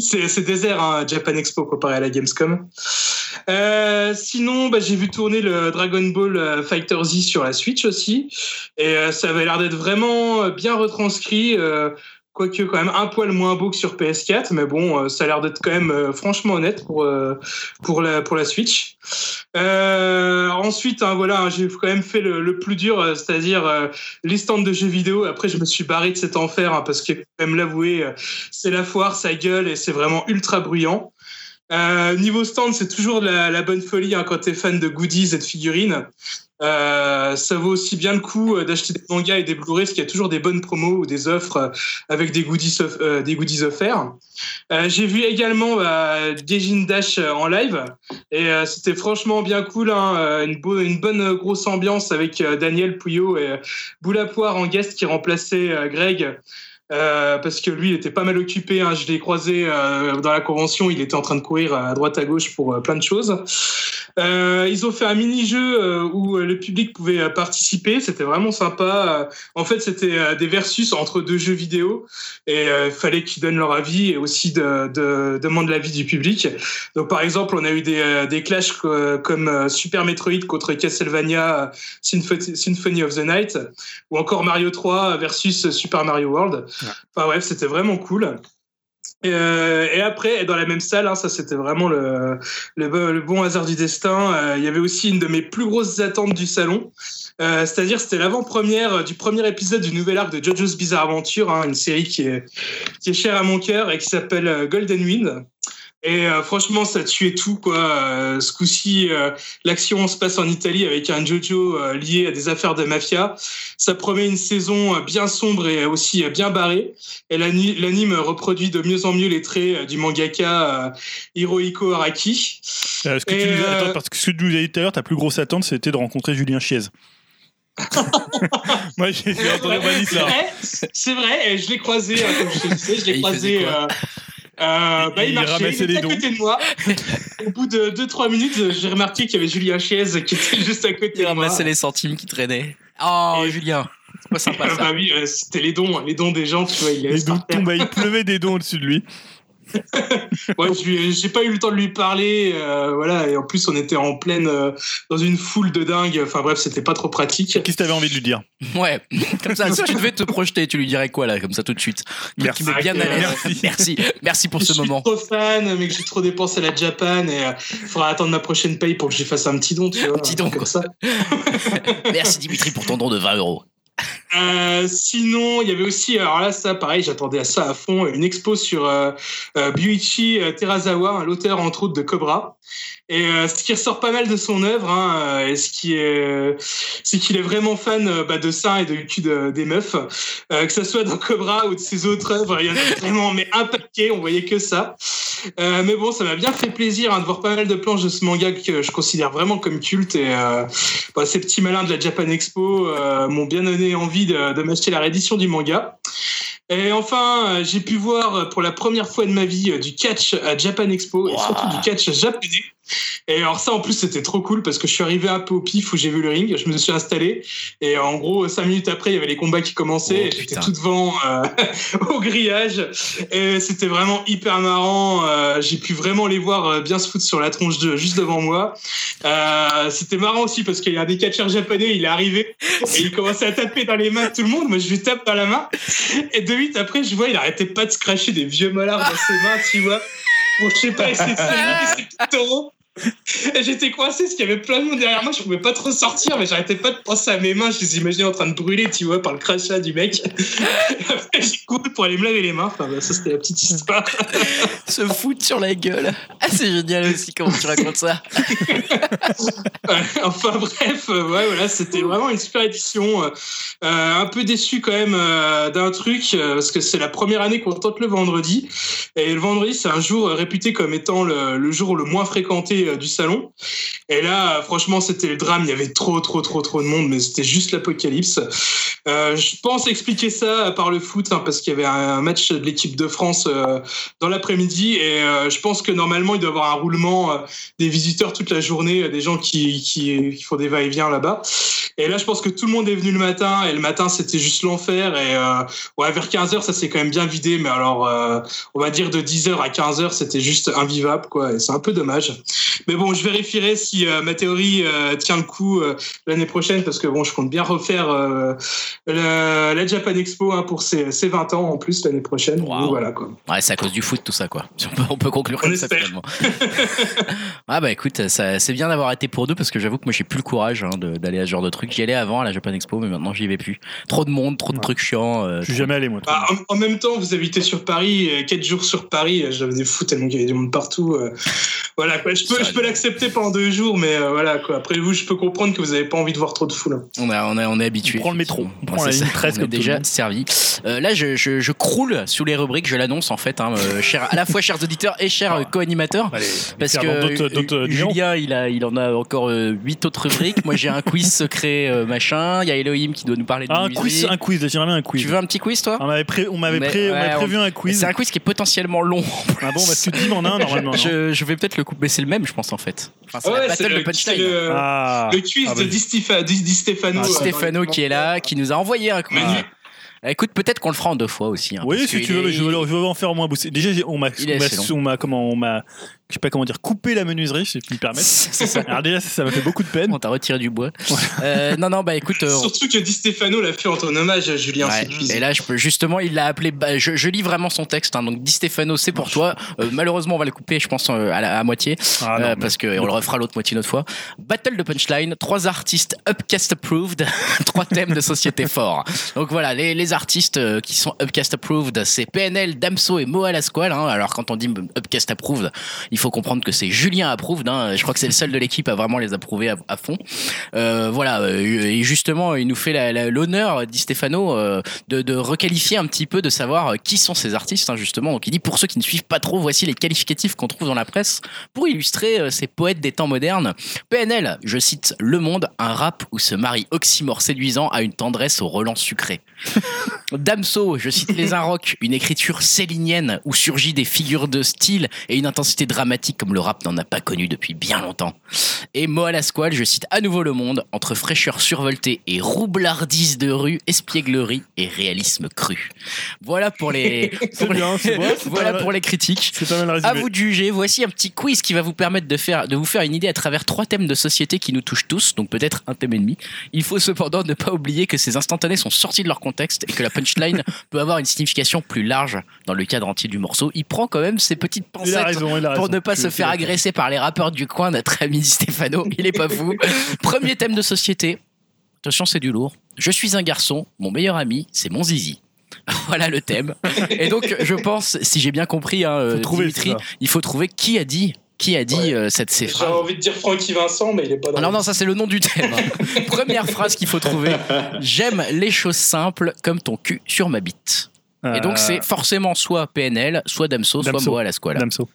C'est désert, hein, Japan Expo, comparé à la Gamescom. Euh, sinon, bah, j'ai vu tourner le Dragon Ball euh, Fighter Z sur la Switch aussi, et euh, ça avait l'air d'être vraiment euh, bien retranscrit. euh, Quoique quand même un poil moins beau que sur PS4, mais bon, euh, ça a l'air d'être quand même euh, franchement honnête pour, euh, pour, la, pour la Switch. Ensuite, hein, voilà, hein, j'ai quand même fait le, plus dur, c'est-à-dire les stands de jeux vidéo. Après, je me suis barré de cet enfer, hein, parce que, quand même l'avouer, c'est la foire, ça gueule et c'est vraiment ultra bruyant. Niveau stand, c'est toujours la, la bonne folie hein, quand t'es fan de goodies et de figurines. Euh, ça vaut aussi bien le coup euh, d'acheter des mangas et des Blu-ray, parce qu'il y a toujours des bonnes promos ou des offres euh, avec des goodies, euh, offerts. J'ai vu également bah, Dash en live, et c'était franchement bien cool, hein, une, une bonne grosse ambiance avec Daniel Pouillot et euh, Boula Poire en guest qui remplaçait Greg. Euh, parce que lui, il était pas mal occupé. hein. Je l'ai croisé euh, dans la convention. Il était en train de courir à droite à gauche pour euh, plein de choses. Euh, ils ont fait un mini-jeu où le public pouvait participer. C'était vraiment sympa. En fait, c'était des versus entre deux jeux vidéo et il fallait qu'ils donnent leur avis et aussi de, de demander l'avis du public. Donc, par exemple, on a eu des, des clashs co- comme Super Metroid contre Castlevania Sympho- Symphony of the Night ou encore Mario 3 versus Super Mario World. Enfin bref, c'était vraiment cool. Euh, et après, dans la même salle, hein, ça c'était vraiment le, le, bo- le bon hasard du destin. euh, Il y avait aussi une de mes plus grosses attentes du salon. Euh, C'est-à-dire, c'était l'avant-première du premier épisode du nouvel arc de JoJo's Bizarre Adventure, hein, une série qui est, qui est chère à mon cœur et qui s'appelle Golden Wind. Et euh, franchement, ça tuait tout, quoi. Euh, ce coup-ci, euh, l'action se passe en Italie avec un JoJo euh, lié à des affaires de mafia. Ça promet une saison euh, bien sombre et aussi euh, bien barrée. Et l'ani- l'anime reproduit de mieux en mieux les traits euh, du mangaka euh, Hirohiko Araki. Ce, que tu Et, nous as, attends, parce que ce que tu nous as dit tout à l'heure, ta plus grosse attente, c'était de rencontrer Julien Chiez. <laughs> Moi, j'ai entendu C'est ça. vrai, c'est vrai, et je l'ai croisé, comme je te le disais, je l'ai croisé. Euh, bah, il, Il marchait, ramassait il était les à dons. côté de moi. Au bout de 2-3 minutes, j'ai remarqué qu'il y avait Julien Chiez qui était juste à côté Il de moi. ramassait les centimes qui traînaient. Oh, Et- Julien. C'est pas sympa <laughs> ça. bah oui, euh, c'était les dons, les dons des gens, tu vois. Il Les dons tombaient, il pleuvait des dons au-dessus de lui. Ouais, je j'ai pas eu le temps de lui parler, euh, voilà. Et en plus, on était en pleine euh, dans une foule de dingue. Enfin bref, c'était pas trop pratique. Qu'est-ce que t'avais envie de lui dire Ouais, <laughs> comme ça, si tu devais te projeter, tu lui dirais quoi là, comme ça tout de suite? Un qui Merci. met bien à. Merci. Merci, merci pour je ce suis moment. trop fan, mais que j'ai trop dépensé à la Japan et euh, faudra attendre ma prochaine paye pour que j'y fasse un petit don, tu vois. petit don, comme ça. <laughs> Merci Dimitri pour ton don de 20 euros. Euh, sinon, il y avait aussi, alors là, ça, pareil, j'attendais à ça à fond, une expo sur euh, euh, Buichi euh, Terazawa, l'auteur entre autres de Cobra. Et euh, ce qui ressort pas mal de son œuvre, hein, euh, et ce qui est, c'est qu'il est vraiment fan euh, bah, de ça et de cul de- des meufs, euh, que ce soit dans Cobra ou de ses autres œuvres, il y en a vraiment mais un paquet, on voyait que ça. Euh, mais bon, ça m'a bien fait plaisir hein, de voir pas mal de planches de ce manga que je considère vraiment comme culte et euh, bah, ces petits malins de la Japan Expo euh, m'ont bien donné envie de, de m'acheter la réédition du manga. Et enfin, euh, j'ai pu voir euh, pour la première fois de ma vie euh, du catch à Japan Expo et surtout du catch japonais. Et alors ça, en plus, c'était trop cool parce que je suis arrivé un peu au pif où j'ai vu le ring, je me suis installé et en gros, cinq minutes après, il y avait les combats qui commençaient Oh, j'étais tout devant euh, <laughs> au grillage et c'était vraiment hyper marrant. Euh, j'ai pu vraiment les voir euh, bien se foutre sur la tronche de, juste devant moi. Euh, c'était marrant aussi parce qu'il y a un des catcheurs japonais, il est arrivé et il commençait à taper dans les mains de tout le monde. Moi, je lui tape dans la main et deux minutes après, je vois, il arrêtait pas de se cracher des vieux molars dans ses mains, tu vois. Pour, je sais pas, essayer de ses petits taureaux. J'étais coincé parce qu'il y avait plein de monde derrière moi, je pouvais pas trop sortir, mais j'arrêtais pas de penser à mes mains, je les imaginais en train de brûler, tu vois, par le crachat du mec. <laughs> Et après, j'ai couru pour aller me laver les mains. Enfin, bah, ça, c'était la petite histoire. <laughs> Se foutre sur la gueule. Ah, c'est génial aussi comment tu racontes ça. <laughs> Enfin bref, euh, ouais, voilà, c'était vraiment une super édition. Euh, euh, un peu déçu quand même euh, d'un truc, euh, parce que c'est la première année qu'on tente le vendredi. Et le vendredi, c'est un jour réputé comme étant le, le jour le moins fréquenté euh, du salon. Et là, franchement, c'était le drame. Il y avait trop, trop, trop, trop de monde, mais c'était juste l'apocalypse. Euh, je pense expliquer ça par le foot, hein, parce qu'il y avait un match de l'équipe de France euh, dans l'après-midi. Et je pense que normalement, il doit y avoir un roulement des visiteurs toute la journée, des gens qui, font des va-et-vient là-bas. Et là, je pense que tout le monde est venu le matin, et le matin, c'était juste l'enfer. Et ouais, vers 15h, ça s'est quand même bien vidé, mais alors, on va dire de 10h à 15h, c'était juste invivable, quoi. Et c'est un peu dommage. Mais bon, je vérifierai si euh, ma théorie euh, tient le coup euh, l'année prochaine, parce que bon, je compte bien refaire euh, le- la Japan Expo hein, pour ses, ses 20 ans en plus l'année prochaine. Wow. Donc, voilà, quoi. Ouais, c'est à cause du foot tout ça quoi. On peut, on peut conclure On comme ça espère. finalement. <laughs> ah bah écoute, ça, c'est bien d'avoir été pour deux parce que j'avoue que moi j'ai plus le courage hein, de- d'aller à ce genre de truc. J'y allais avant à la Japan Expo, mais maintenant j'y vais plus. Trop de monde, trop de Ouais. trucs chiants. euh, Je suis trop- jamais allé, moi. Bah, en, en même temps, vous habitez sur Paris, 4 jours sur Paris, euh, j'avais des fous tellement qu'il y avait du monde partout. euh. voilà, quoi. Je peux, Je peux l'accepter pendant deux jours, mais euh, voilà, quoi. Après vous, je peux comprendre que vous n'avez pas envie de voir trop de foule. hein. On, a, on, a- on est habitué. On prend le métro, on prend la c'est ligne ça. 13 on est comme déjà servi. Euh, là, je, je, je croule sous les rubriques, je l'annonce en fait, hein, euh, chers- à la fois chers auditeurs et chers euh, co-animateurs. Allez, Parce que. Julien, il, a, il en a encore 8 autres rubriques. Moi, j'ai un quiz secret euh, machin. Il y a Elohim qui doit nous parler de Ah, un quiz, un quiz, j'aimerais bien un quiz. Tu veux un petit quiz, toi? On m'avait pré- on m'avait Mais- pré- on m'avait ouais, prévu un quiz. C'est un quiz qui est potentiellement long. Ah bon, parce que tu dis en un normalement. <laughs> Je, je vais peut-être le couper. Mais c'est le même, je pense, en fait. Enfin, c'est la Ouais, battle c'est de punchline. le, Ah, le quiz Ah, de. Di, Stifa- Di- Di Stefano. Ah, euh, Stéphano qui est là, qui nous a envoyé un. Manu. Ah, Écoute, peut-être qu'on le fera en deux fois aussi. hein, Oui, si tu veux, est- je veux, je veux en faire au moins bosser. Déjà, on m'a, comment, on m'a, je sais pas comment dire, coupé la menuiserie, si tu me permets. <laughs> C'est ça. Alors déjà, ça m'a fait beaucoup de peine. On t'a retiré du bois. Euh, non, non, bah écoute. euh, Surtout que Di Stefano l'a fait en ton hommage à Julien. Ouais. Et là, je peux justement, il l'a appelé. bah, je, je lis vraiment son texte. hein, donc, Di Stefano, c'est pour toi. Euh, malheureusement, on va le couper, je pense, euh, à, la, à moitié, Ah, non, euh, mais- parce que on le refera l'autre moitié une autre fois. Battle de punchline, trois artistes upcast approved, <laughs> trois thèmes de société forts. Donc voilà, les, les artistes qui sont upcast approved, c'est PNL, Damso et Moa Lasquale. Hein. Alors quand on dit upcast approved, il faut comprendre que c'est Julien approved. Hein. Je crois que c'est le seul de l'équipe à vraiment les approuver à, fond. Euh, voilà, euh, et justement, il nous fait l'honneur, dit Stéphano, euh, de, requalifier un petit peu, de savoir qui sont ces artistes, hein, justement. Donc il dit, pour ceux qui ne suivent pas trop, voici les qualificatifs qu'on trouve dans la presse pour illustrer ces poètes des temps modernes. PNL, je cite Le Monde, un rap où se marie oxymore séduisant à une tendresse au relent sucré. <laughs> Damso, je cite Les Inrocks, une écriture célinienne où surgit des figures de style et une intensité dramatique comme le rap n'en a pas connu depuis bien longtemps. Et Moa Lasquale, je cite à nouveau Le Monde, entre fraîcheur survoltée et roublardise de rue, espièglerie et réalisme cru. Voilà pour les, <laughs> pour bien, voilà pour les critiques. À vous de juger. Voici un petit quiz qui va vous permettre de, faire, de vous faire une idée à travers trois thèmes de société qui nous touchent tous, donc peut-être un thème et demi. Il faut cependant ne pas oublier que ces instantanés sont sortis de leur contexte et que la punchline <laughs> peut avoir une signification plus large dans le cadre entier du morceau. Il prend quand même ses petites pincettes raison, pour ne pas se faire agresser par les rappeurs du coin, notre ami Stéphano. Il est pas fou. <laughs> Premier thème de société. Attention, c'est du lourd. Je suis un garçon. Mon meilleur ami, c'est mon zizi. <laughs> Voilà le thème. Et donc, je pense, si j'ai bien compris, hein, euh, Faut trouver, Dimitri, il faut trouver qui a dit, qui a dit Ouais. euh, cette ces J'ai phrases. envie de dire Francky Vincent, mais il est pas dans Ah non, la ça c'est le nom du thème. hein. <laughs> Première phrase qu'il faut trouver. J'aime les choses simples comme ton cul sur ma bite. Et donc Euh, c'est forcément soit PNL, soit Damso, soit Damso. Moa Lasquale. Damso.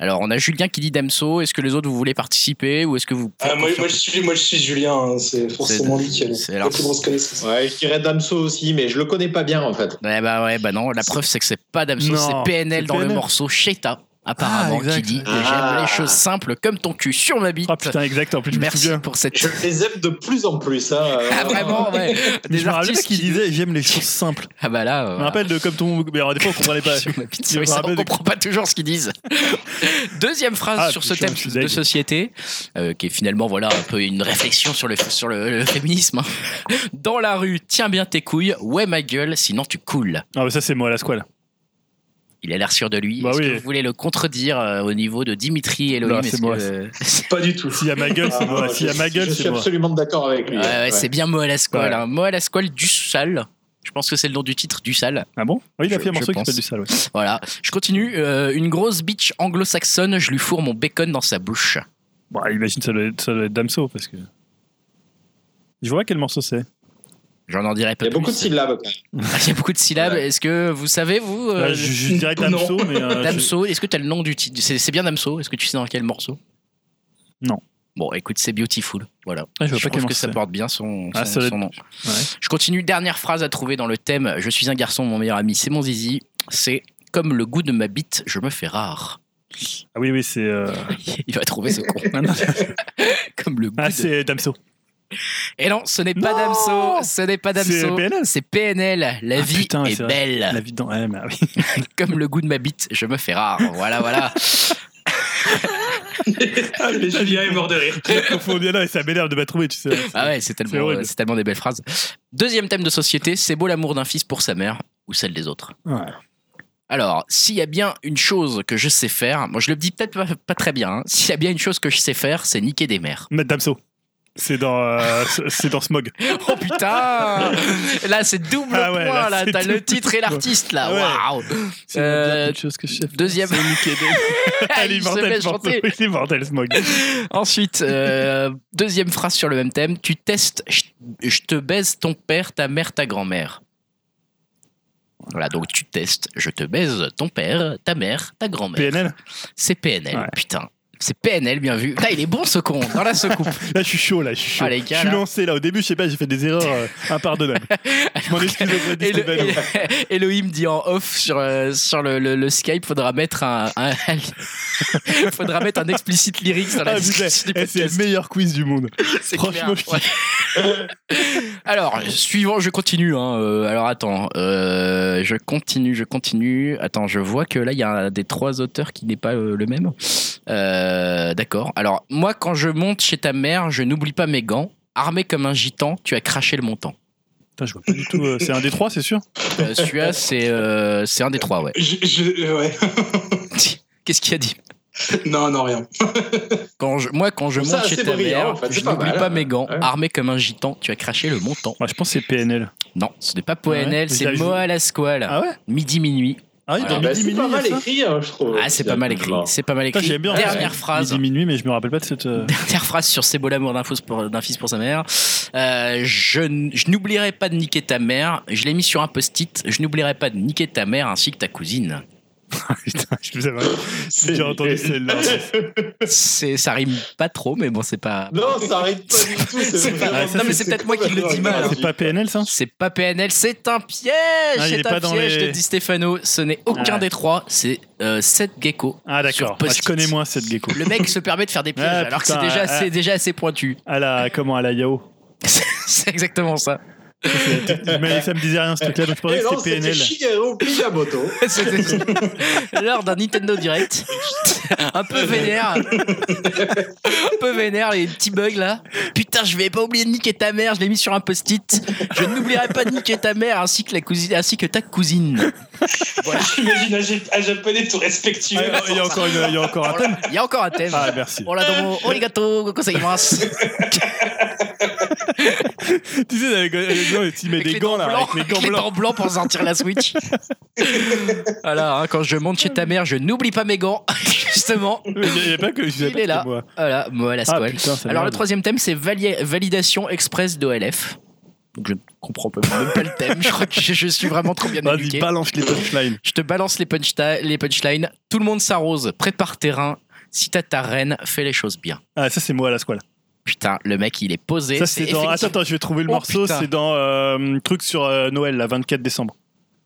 Alors on a Julien qui dit Damso. Est-ce que les autres vous voulez participer ou est-ce que vous Ah, moi, moi, je suis, moi, je suis Julien, hein, c'est forcément lui qui a c'est la plus grosse connaissance. Ouais, je dirais Damso aussi, mais je le connais pas bien en fait. Ouais, bah ouais, bah non. La preuve, c'est que c'est pas Damso, c'est PNL c'est dans le PNL. morceau Sheta, apparemment, Ah, qui dit Ah. J'aime les choses simples comme ton cul sur ma bite. Ah putain, exact. En plus, je me Merci pour cette. Je les aime de plus en plus. Hein. Ah, vraiment, ouais. Mais Des je me qu'il qui disait j'aime les choses simples. Ah bah là. euh, Je me rappelle de comme ton. Mais alors, des fois, on comprenait pas. <laughs> Sur ma bite. Je me Oui, ça, rappelle on de- comprend pas toujours ce qu'ils disent. <laughs> Deuxième phrase Ah, sur ce thème de société, euh, qui est finalement voilà un peu une réflexion sur le sur le, le féminisme. hein. Dans la rue, tiens bien tes couilles, ouais ma gueule, sinon tu coules. Ah, mais ça, c'est moi la squale. Il a l'air sûr de lui. Bah Est-ce oui. que vous voulez le contredire euh, au niveau de Dimitri et Elohim c'est moi, que- Pas du tout. S'il y a ma gueule, c'est Ah, moi. je- S'il y a ma gueule, Je suis c'est moi. absolument d'accord avec lui. Ouais, ouais, Ouais. c'est bien Moël Asqual. Ouais. hein. Moël Asqual du sale. Je pense que c'est le nom du titre, du sale. Ah bon? Oui, il a fait un morceau qui s'appelle du sale. ouais. Voilà. Je continue. Euh, une grosse bitch anglo-saxonne, je lui fourre mon bacon dans sa bouche. Bon, imagine, ça doit être, ça doit être Damso parce que. Je vois quel morceau c'est. J'en en dirai Il pas y a plus. beaucoup de syllabes. <laughs> Ah, Il y a beaucoup de syllabes. Ouais. Est-ce que vous savez, vous euh, Là, je, je dirais <laughs> non. Damso, mais. euh, je- Damso, est-ce que tu as le nom du titre? C'est c'est bien Damso. Est-ce que tu sais dans quel morceau? Non. Bon, écoute, c'est Beautiful. Voilà. Ah, je quel trouve que ça c'est. porte bien son, Ah, son- doit son nom. Ouais. Je continue. Dernière phrase à trouver dans le thème. Je suis un garçon, mon meilleur ami, c'est mon zizi. C'est comme le goût de ma bite, je me fais rare. Ah oui, oui, c'est. euh, <laughs> Il va trouver ce con. Ah, comme le goût. Ah, de- c'est Damso. Et non, ce n'est pas Damso. Ce n'est pas C'est Damso. PNL. C'est PNL. La Ah, vie putain, est belle. La vie dans. Ouais, mais ah oui. <laughs> Comme le goût de ma bite, je me fais rare. Voilà, voilà. Et Julien est mort de rire. Confondu là et ça m'énerve de pas trouver, tu sais. Ah ouais, c'est tellement, c'est tellement des belles phrases. Deuxième thème de société, c'est beau l'amour d'un fils pour sa mère ou celle des autres. Ouais. Alors, s'il y a bien une chose que je sais faire, moi je le dis peut-être pas, pas très bien, hein. s'il y a bien une chose que je sais faire, c'est niquer des mères. Mettre Damso. C'est dans, euh, c'est dans Smog. <laughs> Oh putain Là c'est double Ah ouais, point, là, t'as le titre et l'artiste là, Ouais. waouh C'est Euh, une chose que je sais. Deuxième. <laughs> Elle est mortelle, Smog. chanter. Il est mortel, Smog. Ensuite, euh, deuxième phrase sur le même thème, tu testes, je, je te baise ton père, ta mère, ta grand-mère. Voilà, donc tu testes, je te baise ton père, ta mère, ta grand-mère. PNL C'est PNL, Ouais. putain. C'est PNL, bien vu. Putain, il est bon ce con, dans la secoupe. <laughs> Là, je suis chaud, là, je suis chaud. Ah, les gars, je suis là. lancé, là. Au début, je sais pas, j'ai fait des erreurs euh, impardonnables. <laughs> je m'en excuse auprès de <laughs> Elohim dit en off sur, euh, sur le, le- le Skype, faudra mettre un, un- faudra mettre un explicit lyrics dans la Ah, du eh, c'est le meilleur quiz du monde. Franchement, clair, je ouais. <laughs> Alors, suivant, je continue. hein, euh, alors, attends. euh, je continue, je continue. Attends, je vois que là, il y a des trois auteurs qui n'est pas euh, le même. Euh, D'accord. Alors, moi, quand je monte chez ta mère, je n'oublie pas mes gants. Armé comme un gitan, tu as craché le montant. Putain, je vois pas du tout. euh, c'est un des trois, c'est sûr? Euh, Celui-là, c'est euh, un des trois, ouais. Je, je- ouais. <laughs> Qu'est-ce qu'il a dit? <laughs> non, non, rien. <laughs> quand je, Moi, quand je monte chez ta mère, en fait, je pas n'oublie pas hein. mes gants. Ouais. Armé comme un gitan, tu as craché le montant. Moi, Je pense que c'est PNL. Non, ce n'est pas Ah ouais PNL, c'est Moa Lasquale. Ah ouais Midi, minuit. Ah oui, Voilà. dans Bah, Midi c'est Minuit, pas mal ça écrit, hein, je trouve. Ah, c'est pas mal écrit. C'est pas mal écrit. bien. Dernière ouais. phrase. Midi Minuit, mais je me rappelle pas de cette. euh, Dernière phrase sur C'est beau l'amour d'un fils pour, d'un fils pour sa mère. Euh, je je n'oublierai pas de niquer ta mère. Je l'ai mis sur un post-it. Je n'oublierai pas de niquer ta mère ainsi que ta cousine. <laughs> Putain, je vous avais. J'ai déjà entendu celle-là. C'est, ça rime pas trop, mais bon, c'est pas. Non, ça arrive pas du tout. C'est <laughs> pas- Ah, ça, non, mais c'est- c'est peut-être moi qui le dis mal. C'est pas PNL, ça? C'est pas PNL, c'est un piège. Ah, il est c'est pas un dans piège, les- te dit Stéphano. Ce n'est aucun Ah. des trois. C'est euh, Seth Gecko. Ah, d'accord. Ah, je connais moins cette gecko. Le mec se permet de faire des <laughs> pièges Ah, alors que c'est putain, déjà, ah. assez, déjà assez pointu. À la. Comment À la Yao? c'est exactement ça. Mais ça me disait rien ce truc-là, donc je pensais que c'était c'était PNL. Shigeru Miyamoto. <laughs> C'était lors d'un Nintendo Direct. <laughs> un peu vénère. un peu vénère, les petits bugs là. Putain, je vais pas oublier de niquer ta mère, je l'ai mis sur un post-it. Je n'oublierai pas de niquer ta mère ainsi que, la cousine, ainsi que ta cousine. J'imagine un, Jap- un japonais tout respectueux. Ah, Il y a encore une- il y a encore un thème. Il y a encore un thème. Ah, merci. Hola domo, arigato, gozaimasu. <laughs> Tu sais, avec, avec, tu mets Avec des gants là, dents avec les blancs, gants blancs. blancs pour sortir la Switch. <laughs> voilà, hein, quand je monte chez ta mère, je n'oublie pas mes gants. <laughs> Justement. Il n'y a, pas que Il pas est là. moi. Voilà, moi la Ah squale. putain, Alors le troisième thème, c'est vali- validation express d'OLF. Donc je ne comprends pas- même pas le thème. Je crois que je, je suis vraiment trop bien Vas-y, éduqué. balance les punchlines. Je te balance les, punchta- les punchlines. Tout le monde s'arrose. Prépare terrain. Si t'as ta reine, fais les choses bien. Ah, ça, c'est moi à la squale. Putain, le mec, il est posé. Ça, c'est dans. Attends, effectivement- attends, je vais trouver le Oh, morceau. putain. C'est dans euh, truc sur euh, Noël, la 24 décembre.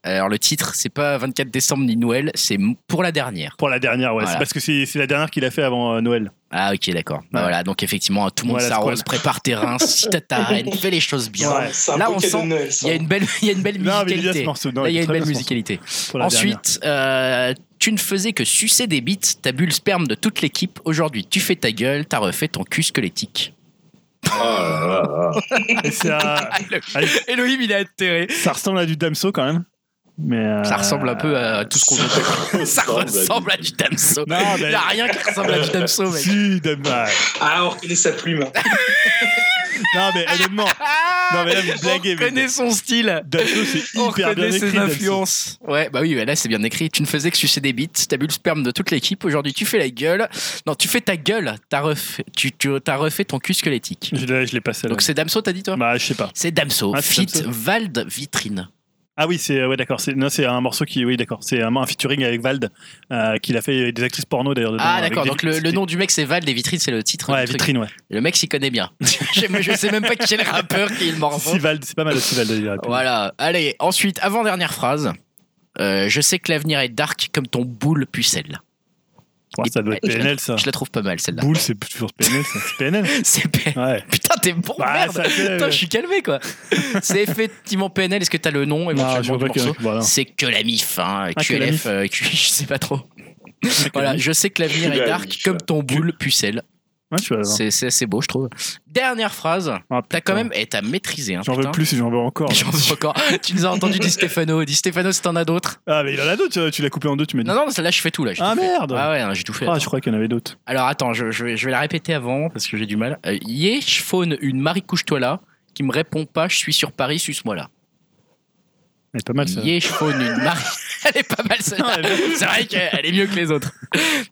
Alors le titre, c'est pas 24 décembre ni Noël, c'est pour la dernière. Pour la dernière, ouais. Voilà. C'est parce que c'est c'est la dernière qu'il a fait avant euh, Noël. Ah ok, d'accord. Bah, Ouais. voilà, donc effectivement, tout le monde Voilà, s'arrose. Prépare terrain. <laughs> Si t'as ta reine, fais les choses bien. Ouais. Là, on sent- Il y a une belle, il y a une belle Non, mais il y a ce musicalité. morceau. Non, Là, il y a une belle musicalité. Ensuite, euh, tu ne faisais que sucer des bites, t'as bu le sperme de toute l'équipe. Aujourd'hui, tu fais ta gueule, t'as refait ton cul squelettique. Oh là là là. Et c'est un- Allez, Elohim, il est atterré. ça ressemble à du Damso quand même. Mais euh, Ça ressemble un peu à tout ce qu'on veut. <laughs> Ça ressemble à du Damso. Non, Il n'y a rien qui ressemble à du Damso, mec. Si, Dam- ah, Ah, on reconnaît sa plume? <laughs> Non, mais honnêtement, non, mais là, vous blaguez. On mais connaît son style. Damso, c'est On hyper bien écrit. ses influences. Ouais, bah oui, là c'est bien écrit. Tu ne faisais que sucer des bites, t'as bu le sperme de toute l'équipe. Aujourd'hui, tu fais la gueule. Non, tu fais ta gueule. T'as refait, tu, tu as refait ton cul squelettique. Je l'ai je l'ai passé là. Donc c'est Damso, t'as dit toi? Bah, je sais pas. C'est Damso. Ah, Fit Damso. Vald Vitrine. Ah oui, c'est ouais, d'accord. C'est non, c'est un morceau qui, oui, d'accord. C'est un, un featuring avec Vald, euh, qu'il a fait des actrices porno d'ailleurs. Ah d'accord, donc le, le nom du mec c'est Vald et Vitrine c'est le titre. Ouais, vitrine, ouais. Le mec s'y connaît bien. <laughs> je, je sais même pas qui est le rappeur qui est le morceau. Si Vald, c'est pas mal aussi Vald. Voilà. Allez, ensuite, avant-dernière phrase. Euh, je sais que l'avenir est dark comme ton boule pucelle. Ouais, ça doit être je PNL, ça. Je la trouve pas mal celle-là. Boule, c'est toujours PNL, ça. C'est PNL. <laughs> C'est P- Ouais. Putain, t'es bon, Bah, merde. ça fait- Putain, je suis calmé quoi. C'est effectivement PNL. Est-ce que t'as le nom Non, je éventuellement pas que. morceau Voilà. C'est que la mif, hein. Ah, QLF, mif. euh, Q- je sais pas trop. <laughs> Voilà, je sais que l'avenir est dark comme ton boule pucelle. Ouais, voir. C'est assez beau, je trouve. Dernière phrase. Ah, T'as quand même, et t'as maîtrisé. Hein, J'en veux plus, j'en veux encore. <laughs> J'en veux encore. Tu nous as entendu, Di Stefano. Di Stefano, si t'en as d'autres. Ah, mais il en a d'autres, tu- l'as coupé en deux, tu m'as dit. Non, non, là, je fais tout. Là, Ah fait. merde Ah ouais, hein, j'ai tout fait. Ah, je crois qu'il y en avait d'autres. Alors attends, je, je vais, je vais la répéter avant parce que j'ai du mal. Euh, Yé, je faune une Marie couche-toi là qui me répond pas, je suis sur Paris, suce-moi là. Elle est pas mal, ça. Yé, je faune une Marie. <laughs> Elle est pas mal celle-là. C'est vrai qu'elle est mieux que les autres.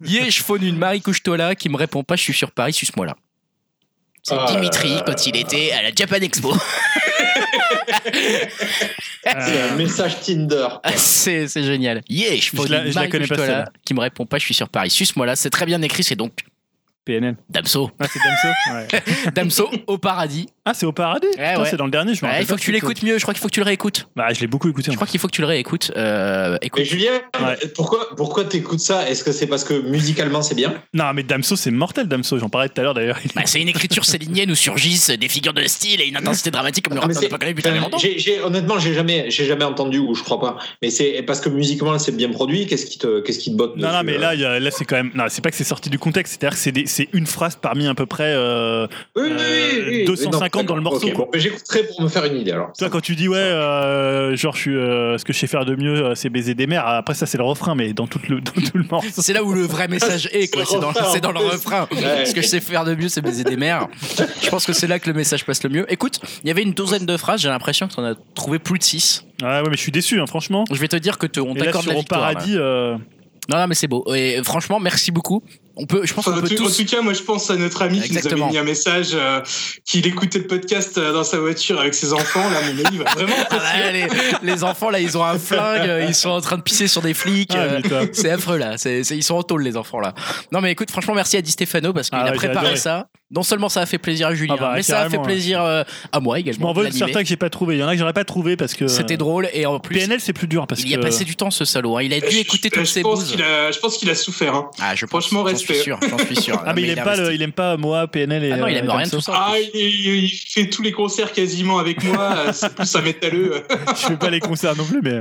Yé, je faune une Marie couche-toi là qui me répond pas, je suis sur Paris, suce-moi là. C'est Ah, Dimitri là, là, quand il était à la Japan Expo. <laughs> C'est un message Tinder. c'est génial. Yé, je Je la- une je la Marie connais pas, couche-toi là qui me répond pas, je suis sur Paris, suce-moi là. C'est très bien écrit, c'est donc PNL. Damso. Ah, c'est Damso <laughs> Ouais. Damso au paradis. Ah, c'est au paradis Putain, ouais. C'est dans le dernier, je me Ouais, rappelle il faut que tu l'écoutes mieux, je crois qu'il faut que tu le réécoutes. Bah, je l'ai beaucoup écouté. Je crois qu'il faut que tu le réécoutes. Euh, Mais Julien, Ouais. pourquoi, pourquoi t'écoutes ça? Est-ce que c'est parce que musicalement c'est bien? Non, mais Damso, c'est mortel, Damso. J'en parlais tout à l'heure d'ailleurs. bah, c'est une écriture célinienne où surgissent des figures de style et une intensité dramatique comme le Ah, rap pas connu depuis tellement longtemps. j'ai- j'ai- Honnêtement, j'ai jamais, j'ai jamais entendu ou je crois pas. Mais c'est parce que musicalement c'est bien produit. Qu'est-ce qui te, qu'est-ce qui te botte Non, dessus, non, mais euh? là, il y a- là c'est quand même. Non, c'est pas que c'est sorti du contexte. C'est-à-dire que c'est des- c'est une phrase parmi à peu près. euh, Oui, oui, oui, euh, oui, oui. 250 Non, dans le morceau, bon, j'écouterai pour me faire une idée alors. Toi, quand tu dis ouais, euh, genre, je suis, euh, ce que je sais faire de mieux, euh, c'est baiser des mères. Après, ça, c'est le refrain, mais dans tout le, dans tout le morceau. C'est là où le vrai message <laughs> est, quoi. C'est dans, le refrain, c'est dans le en plus. refrain. Ouais. Ce que je sais faire de mieux, c'est baiser des mères. Je pense que c'est là que le message passe le mieux. Écoute, il y avait une douzaine de phrases, j'ai l'impression que t'en as trouvé plus de 6. Ouais, ouais, mais je suis déçu, hein, franchement. Je vais te dire que te, on t'accorde la victoire. paradis, euh, Non, non, mais c'est beau. Et franchement, merci beaucoup. On peut, je pense Enfin, qu'on en, peut tout, en tout cas, moi, je pense à notre ami qui nous avait mis un message euh, qu'il écoutait le podcast euh, dans sa voiture avec ses enfants. Là, mon ami va <laughs> vraiment Ah bah, les, les enfants là, ils ont un flingue, euh, ils sont en train de pisser sur des flics. Ah, euh, c'est affreux là, c'est, c'est- ils sont en tôle les enfants là. Non mais écoute, franchement merci à Di Stefano parce qu'il Ah a préparé ça. Non seulement ça a fait plaisir à Julien, Ah bah, mais ça a fait carrément, plaisir euh, à moi je également. m'en veux de certains que j'ai pas trouvé. Il y en a que j'aurais pas trouvé parce que. C'était drôle et en plus PNL, c'est plus dur parce il y a que. passé du temps ce salaud. hein. Il a dû Je- écouter je, toutes je ses pense bouses. qu'il a, je pense qu'il a souffert. Hein. Ah, je Franchement, pense, j'en suis respect. sûr, j'en suis sûr. <laughs> Ah, mais il est aime pas, le, il aime pas moi, PNL et. Ah non, il euh, aime rien de tout ça. Ah, il, il- il fait tous les concerts quasiment avec moi. <laughs> euh, c'est plus un métalleux. <laughs> Je fais pas les concerts non plus, mais.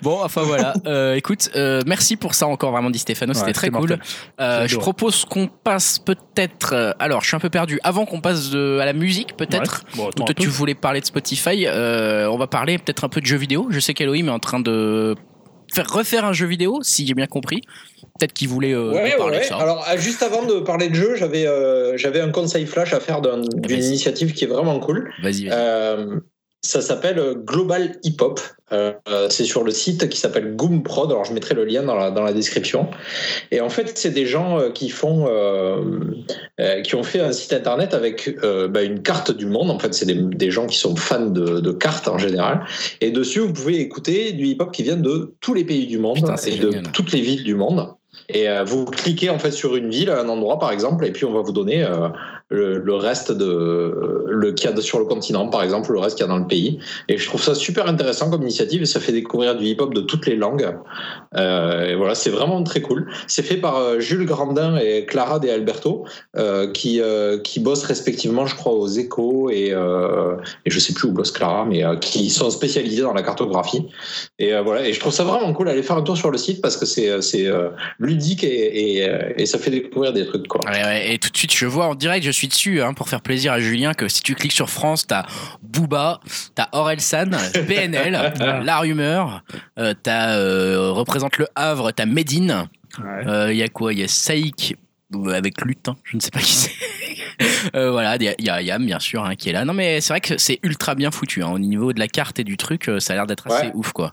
Bon, enfin voilà. Euh, écoute, merci pour ça encore vraiment, Di Stefano. C'était très cool. je propose qu'on passe peut-être. alors, je suis un peu perdu. Avant qu'on passe de- à la musique, peut-être. Ouais. Bon, tu voulais parler de Spotify. euh, on va parler peut-être un peu de jeux vidéo. Je sais qu'Elohim est en train de faire refaire un jeu vidéo, si j'ai bien compris. Peut-être qu'il voulait euh, Ouais, parler ouais. de ça. Alors, euh, juste avant de parler de jeu, j'avais euh, j'avais un conseil flash à faire d'un- d'une initiative qui est vraiment cool. Vas-y, vas-y. Euh, ça s'appelle Global Hip Hop. Euh, euh, c'est sur le site qui s'appelle Goom Prod. Alors je mettrai le lien dans la, dans la description. Et en fait, c'est des gens euh, qui font, euh, euh, qui ont fait un site internet avec euh, bah, une carte du monde. En fait, c'est des, des gens qui sont fans de, de cartes en général. Et dessus, vous pouvez écouter du hip hop qui vient de tous les pays du monde Putain, et de toutes les villes du monde. Et euh, vous cliquez en fait sur une ville, un endroit par exemple, et puis on va vous donner euh, le, reste de le qu'il y a sur le continent, par exemple, le reste qu'il y a dans le pays. Et je trouve ça super intéressant comme initiative et ça fait découvrir du hip-hop de toutes les langues. Euh, et voilà, c'est vraiment très cool. C'est fait par euh, Jules Grandin et Clara De Alberto, euh, qui euh, qui bossent respectivement, je crois, aux Échos et euh, et je sais plus où bosse Clara, mais euh, qui sont spécialisés dans la cartographie. Et euh, voilà, et je trouve ça vraiment cool. Allez faire un tour sur le site parce que c'est c'est euh, ludique et, et, euh, et ça fait découvrir des trucs quoi. Ouais, ouais, et tout de suite, je vois en direct, je suis dessus hein, pour faire plaisir à Julien que si tu cliques sur France, t'as Booba, t'as Orelsan, <laughs> PNL, La Rumeur, euh, t'as euh, représente le Havre, t'as Medine. Ouais. Il y a quoi Il y a Saïk avec Lutin, je ne sais pas qui c'est. <laughs> Euh, voilà, il y, a- Yam bien sûr hein, qui est là. Non mais c'est vrai que c'est ultra bien foutu. Hein. Au niveau de la carte et du truc, ça a l'air d'être assez Ouais. ouf quoi.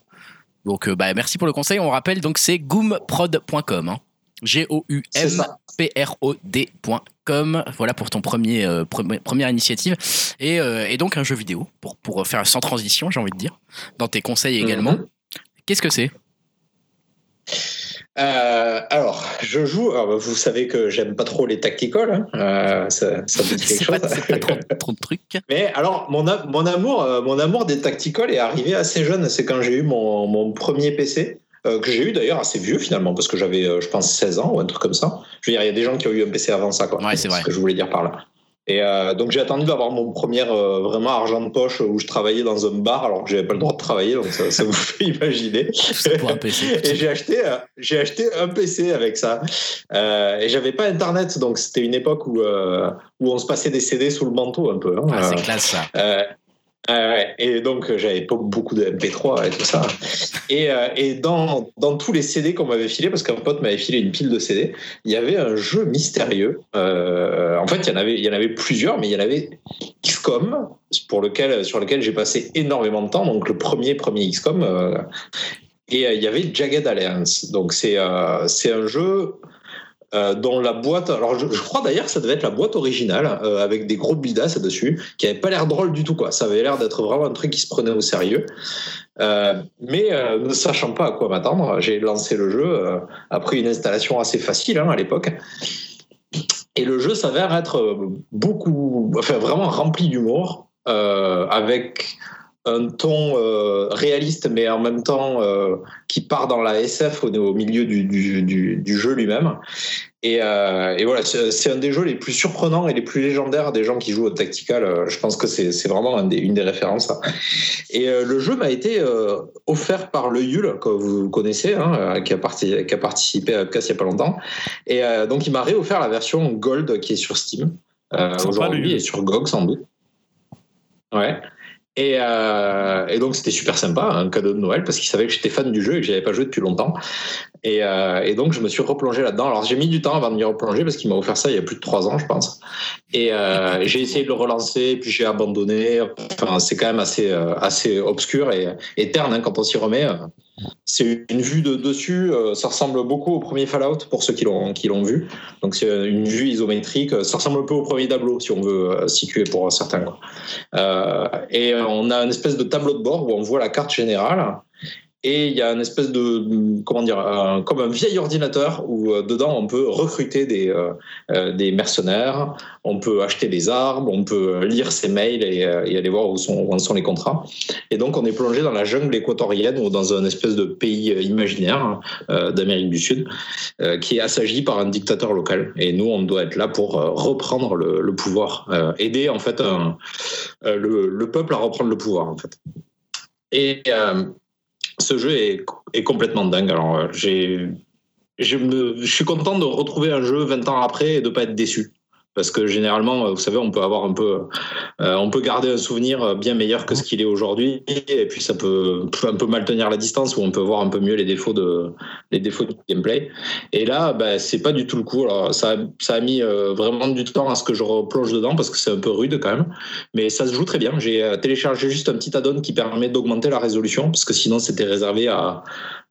Donc euh, bah, merci pour le conseil. On rappelle donc c'est goomprod.com. Hein. G-O-U-M-P-R-O-D.com. Voilà pour ton premier, euh, première initiative. Et, euh, et donc un jeu vidéo pour, pour faire sans transition, j'ai envie de dire, dans tes conseils également. Mhm. Qu'est-ce que c'est? Euh, alors, je joue. alors, vous savez que j'aime pas trop les tacticals. hein. Euh, ça, ça me dit quelque <laughs> chose. pas, pas trop, trop de trucs. Mais alors, mon, amour, euh, mon amour des tacticals est arrivé assez jeune. C'est quand j'ai eu mon, mon premier PC, euh, que j'ai eu d'ailleurs assez vieux finalement, parce que j'avais, je pense, 16 ans ou un truc comme ça. Je veux dire, il y a des gens qui ont eu un PC avant ça, quoi. Ouais, c'est vrai. ce que je voulais dire par là. Et euh, donc j'ai attendu d'avoir mon premier euh, vraiment argent de poche où je travaillais dans un bar alors que j'avais pas le droit de travailler, donc ça, ça vous fait <laughs> imaginer. Pour un PC. <laughs> Et j'ai acheté, euh, j'ai acheté un PC avec ça. Et j'avais pas internet, donc c'était une époque où, où on se passait des CD sous le manteau un peu. hein. Ah, c'est classe ça. Ouais. et donc, euh, j'avais beaucoup de MP3 et tout ça. Et, euh, dans, tous les CD qu'on m'avait filé, parce qu'un pote m'avait filé une pile de CD, il y avait un jeu mystérieux. Euh, en fait, il y en avait, plusieurs, mais il y en avait XCOM, pour lequel, sur lequel j'ai passé énormément de temps. Donc, le premier, premier XCOM. et il y avait Jagged Alliance. Donc, c'est un jeu euh, dont la boîte, alors je, crois d'ailleurs que ça devait être la boîte originale euh, avec des gros bidasses dessus, qui avait pas l'air drôle du tout quoi. Ça avait l'air d'être vraiment un truc qui se prenait au sérieux. Euh, mais ne sachant pas à quoi m'attendre, j'ai lancé le jeu après une installation assez facile hein, à l'époque. Et le jeu s'avère être beaucoup, enfin vraiment rempli d'humour, avec un ton euh, réaliste, mais en même temps euh, qui part dans la SF au, au milieu du, du, du, du jeu lui-même. Et, euh, et voilà, c'est un des jeux les plus surprenants et les plus légendaires des gens qui jouent au tactical. Je pense que c'est vraiment un des- une des références. Et euh, le jeu m'a été offert par le Yule, que vous connaissez, hein, qui, a parti- qui a participé à Upcast il n'y a pas longtemps. Et donc, il m'a réoffert la version Gold qui est sur Steam aujourd'hui et sur GOG sans doute. Ouais. Et, euh, et donc c'était super sympa, un cadeau de Noël, parce qu'il savait que j'étais fan du jeu et que j'avais pas joué depuis longtemps. Et, euh, et donc je me suis replongé là-dedans. Alors j'ai mis du temps avant de m'y replonger parce qu'il m'a offert ça il y a plus de trois ans, je pense. Et euh, <laughs> j'ai essayé de le relancer, puis j'ai abandonné. Enfin, c'est quand même assez, euh, assez obscur et, et terne hein, quand on s'y remet. Euh. C'est une vue de dessus, euh, ça ressemble beaucoup au premier Fallout pour ceux qui l'ont qui l'ont vu. Donc c'est une vue isométrique, ça ressemble un peu au premier tableau si on veut euh, situer pour certains. Euh, et euh, on a une espèce de tableau de bord où on voit la carte générale. Et il y a une espèce de, comment dire, comme un vieil ordinateur où euh, dedans on peut recruter des, euh, euh, des mercenaires, on peut acheter des armes, on peut lire ses mails et, aller voir où sont, où en sont les contrats. Et donc on est plongé dans la jungle équatorienne ou dans un espèce de pays imaginaire d'Amérique du Sud qui est assagi par un dictateur local. Et nous on doit être là pour reprendre le, pouvoir, aider en fait le, le peuple à reprendre le pouvoir en fait. Et ce jeu est, complètement dingue. Alors, euh, j'ai, je, me, je suis content de retrouver un jeu 20 ans après et de pas être déçu. Parce que généralement, euh, vous savez, on peut avoir un peu, euh, on peut garder un souvenir euh, bien meilleur que ce qu'il est aujourd'hui, et puis ça peut un peu mal tenir la distance, ou on peut voir un peu mieux les défauts de, les défauts du gameplay. Et là, bah, c'est pas du tout le coup. Alors, ça, a- ça a mis euh, vraiment du temps à ce que je replonge dedans, parce que c'est un peu rude quand même. Mais ça se joue très bien. J'ai téléchargé juste un petit add-on qui permet d'augmenter la résolution, parce que sinon c'était réservé à,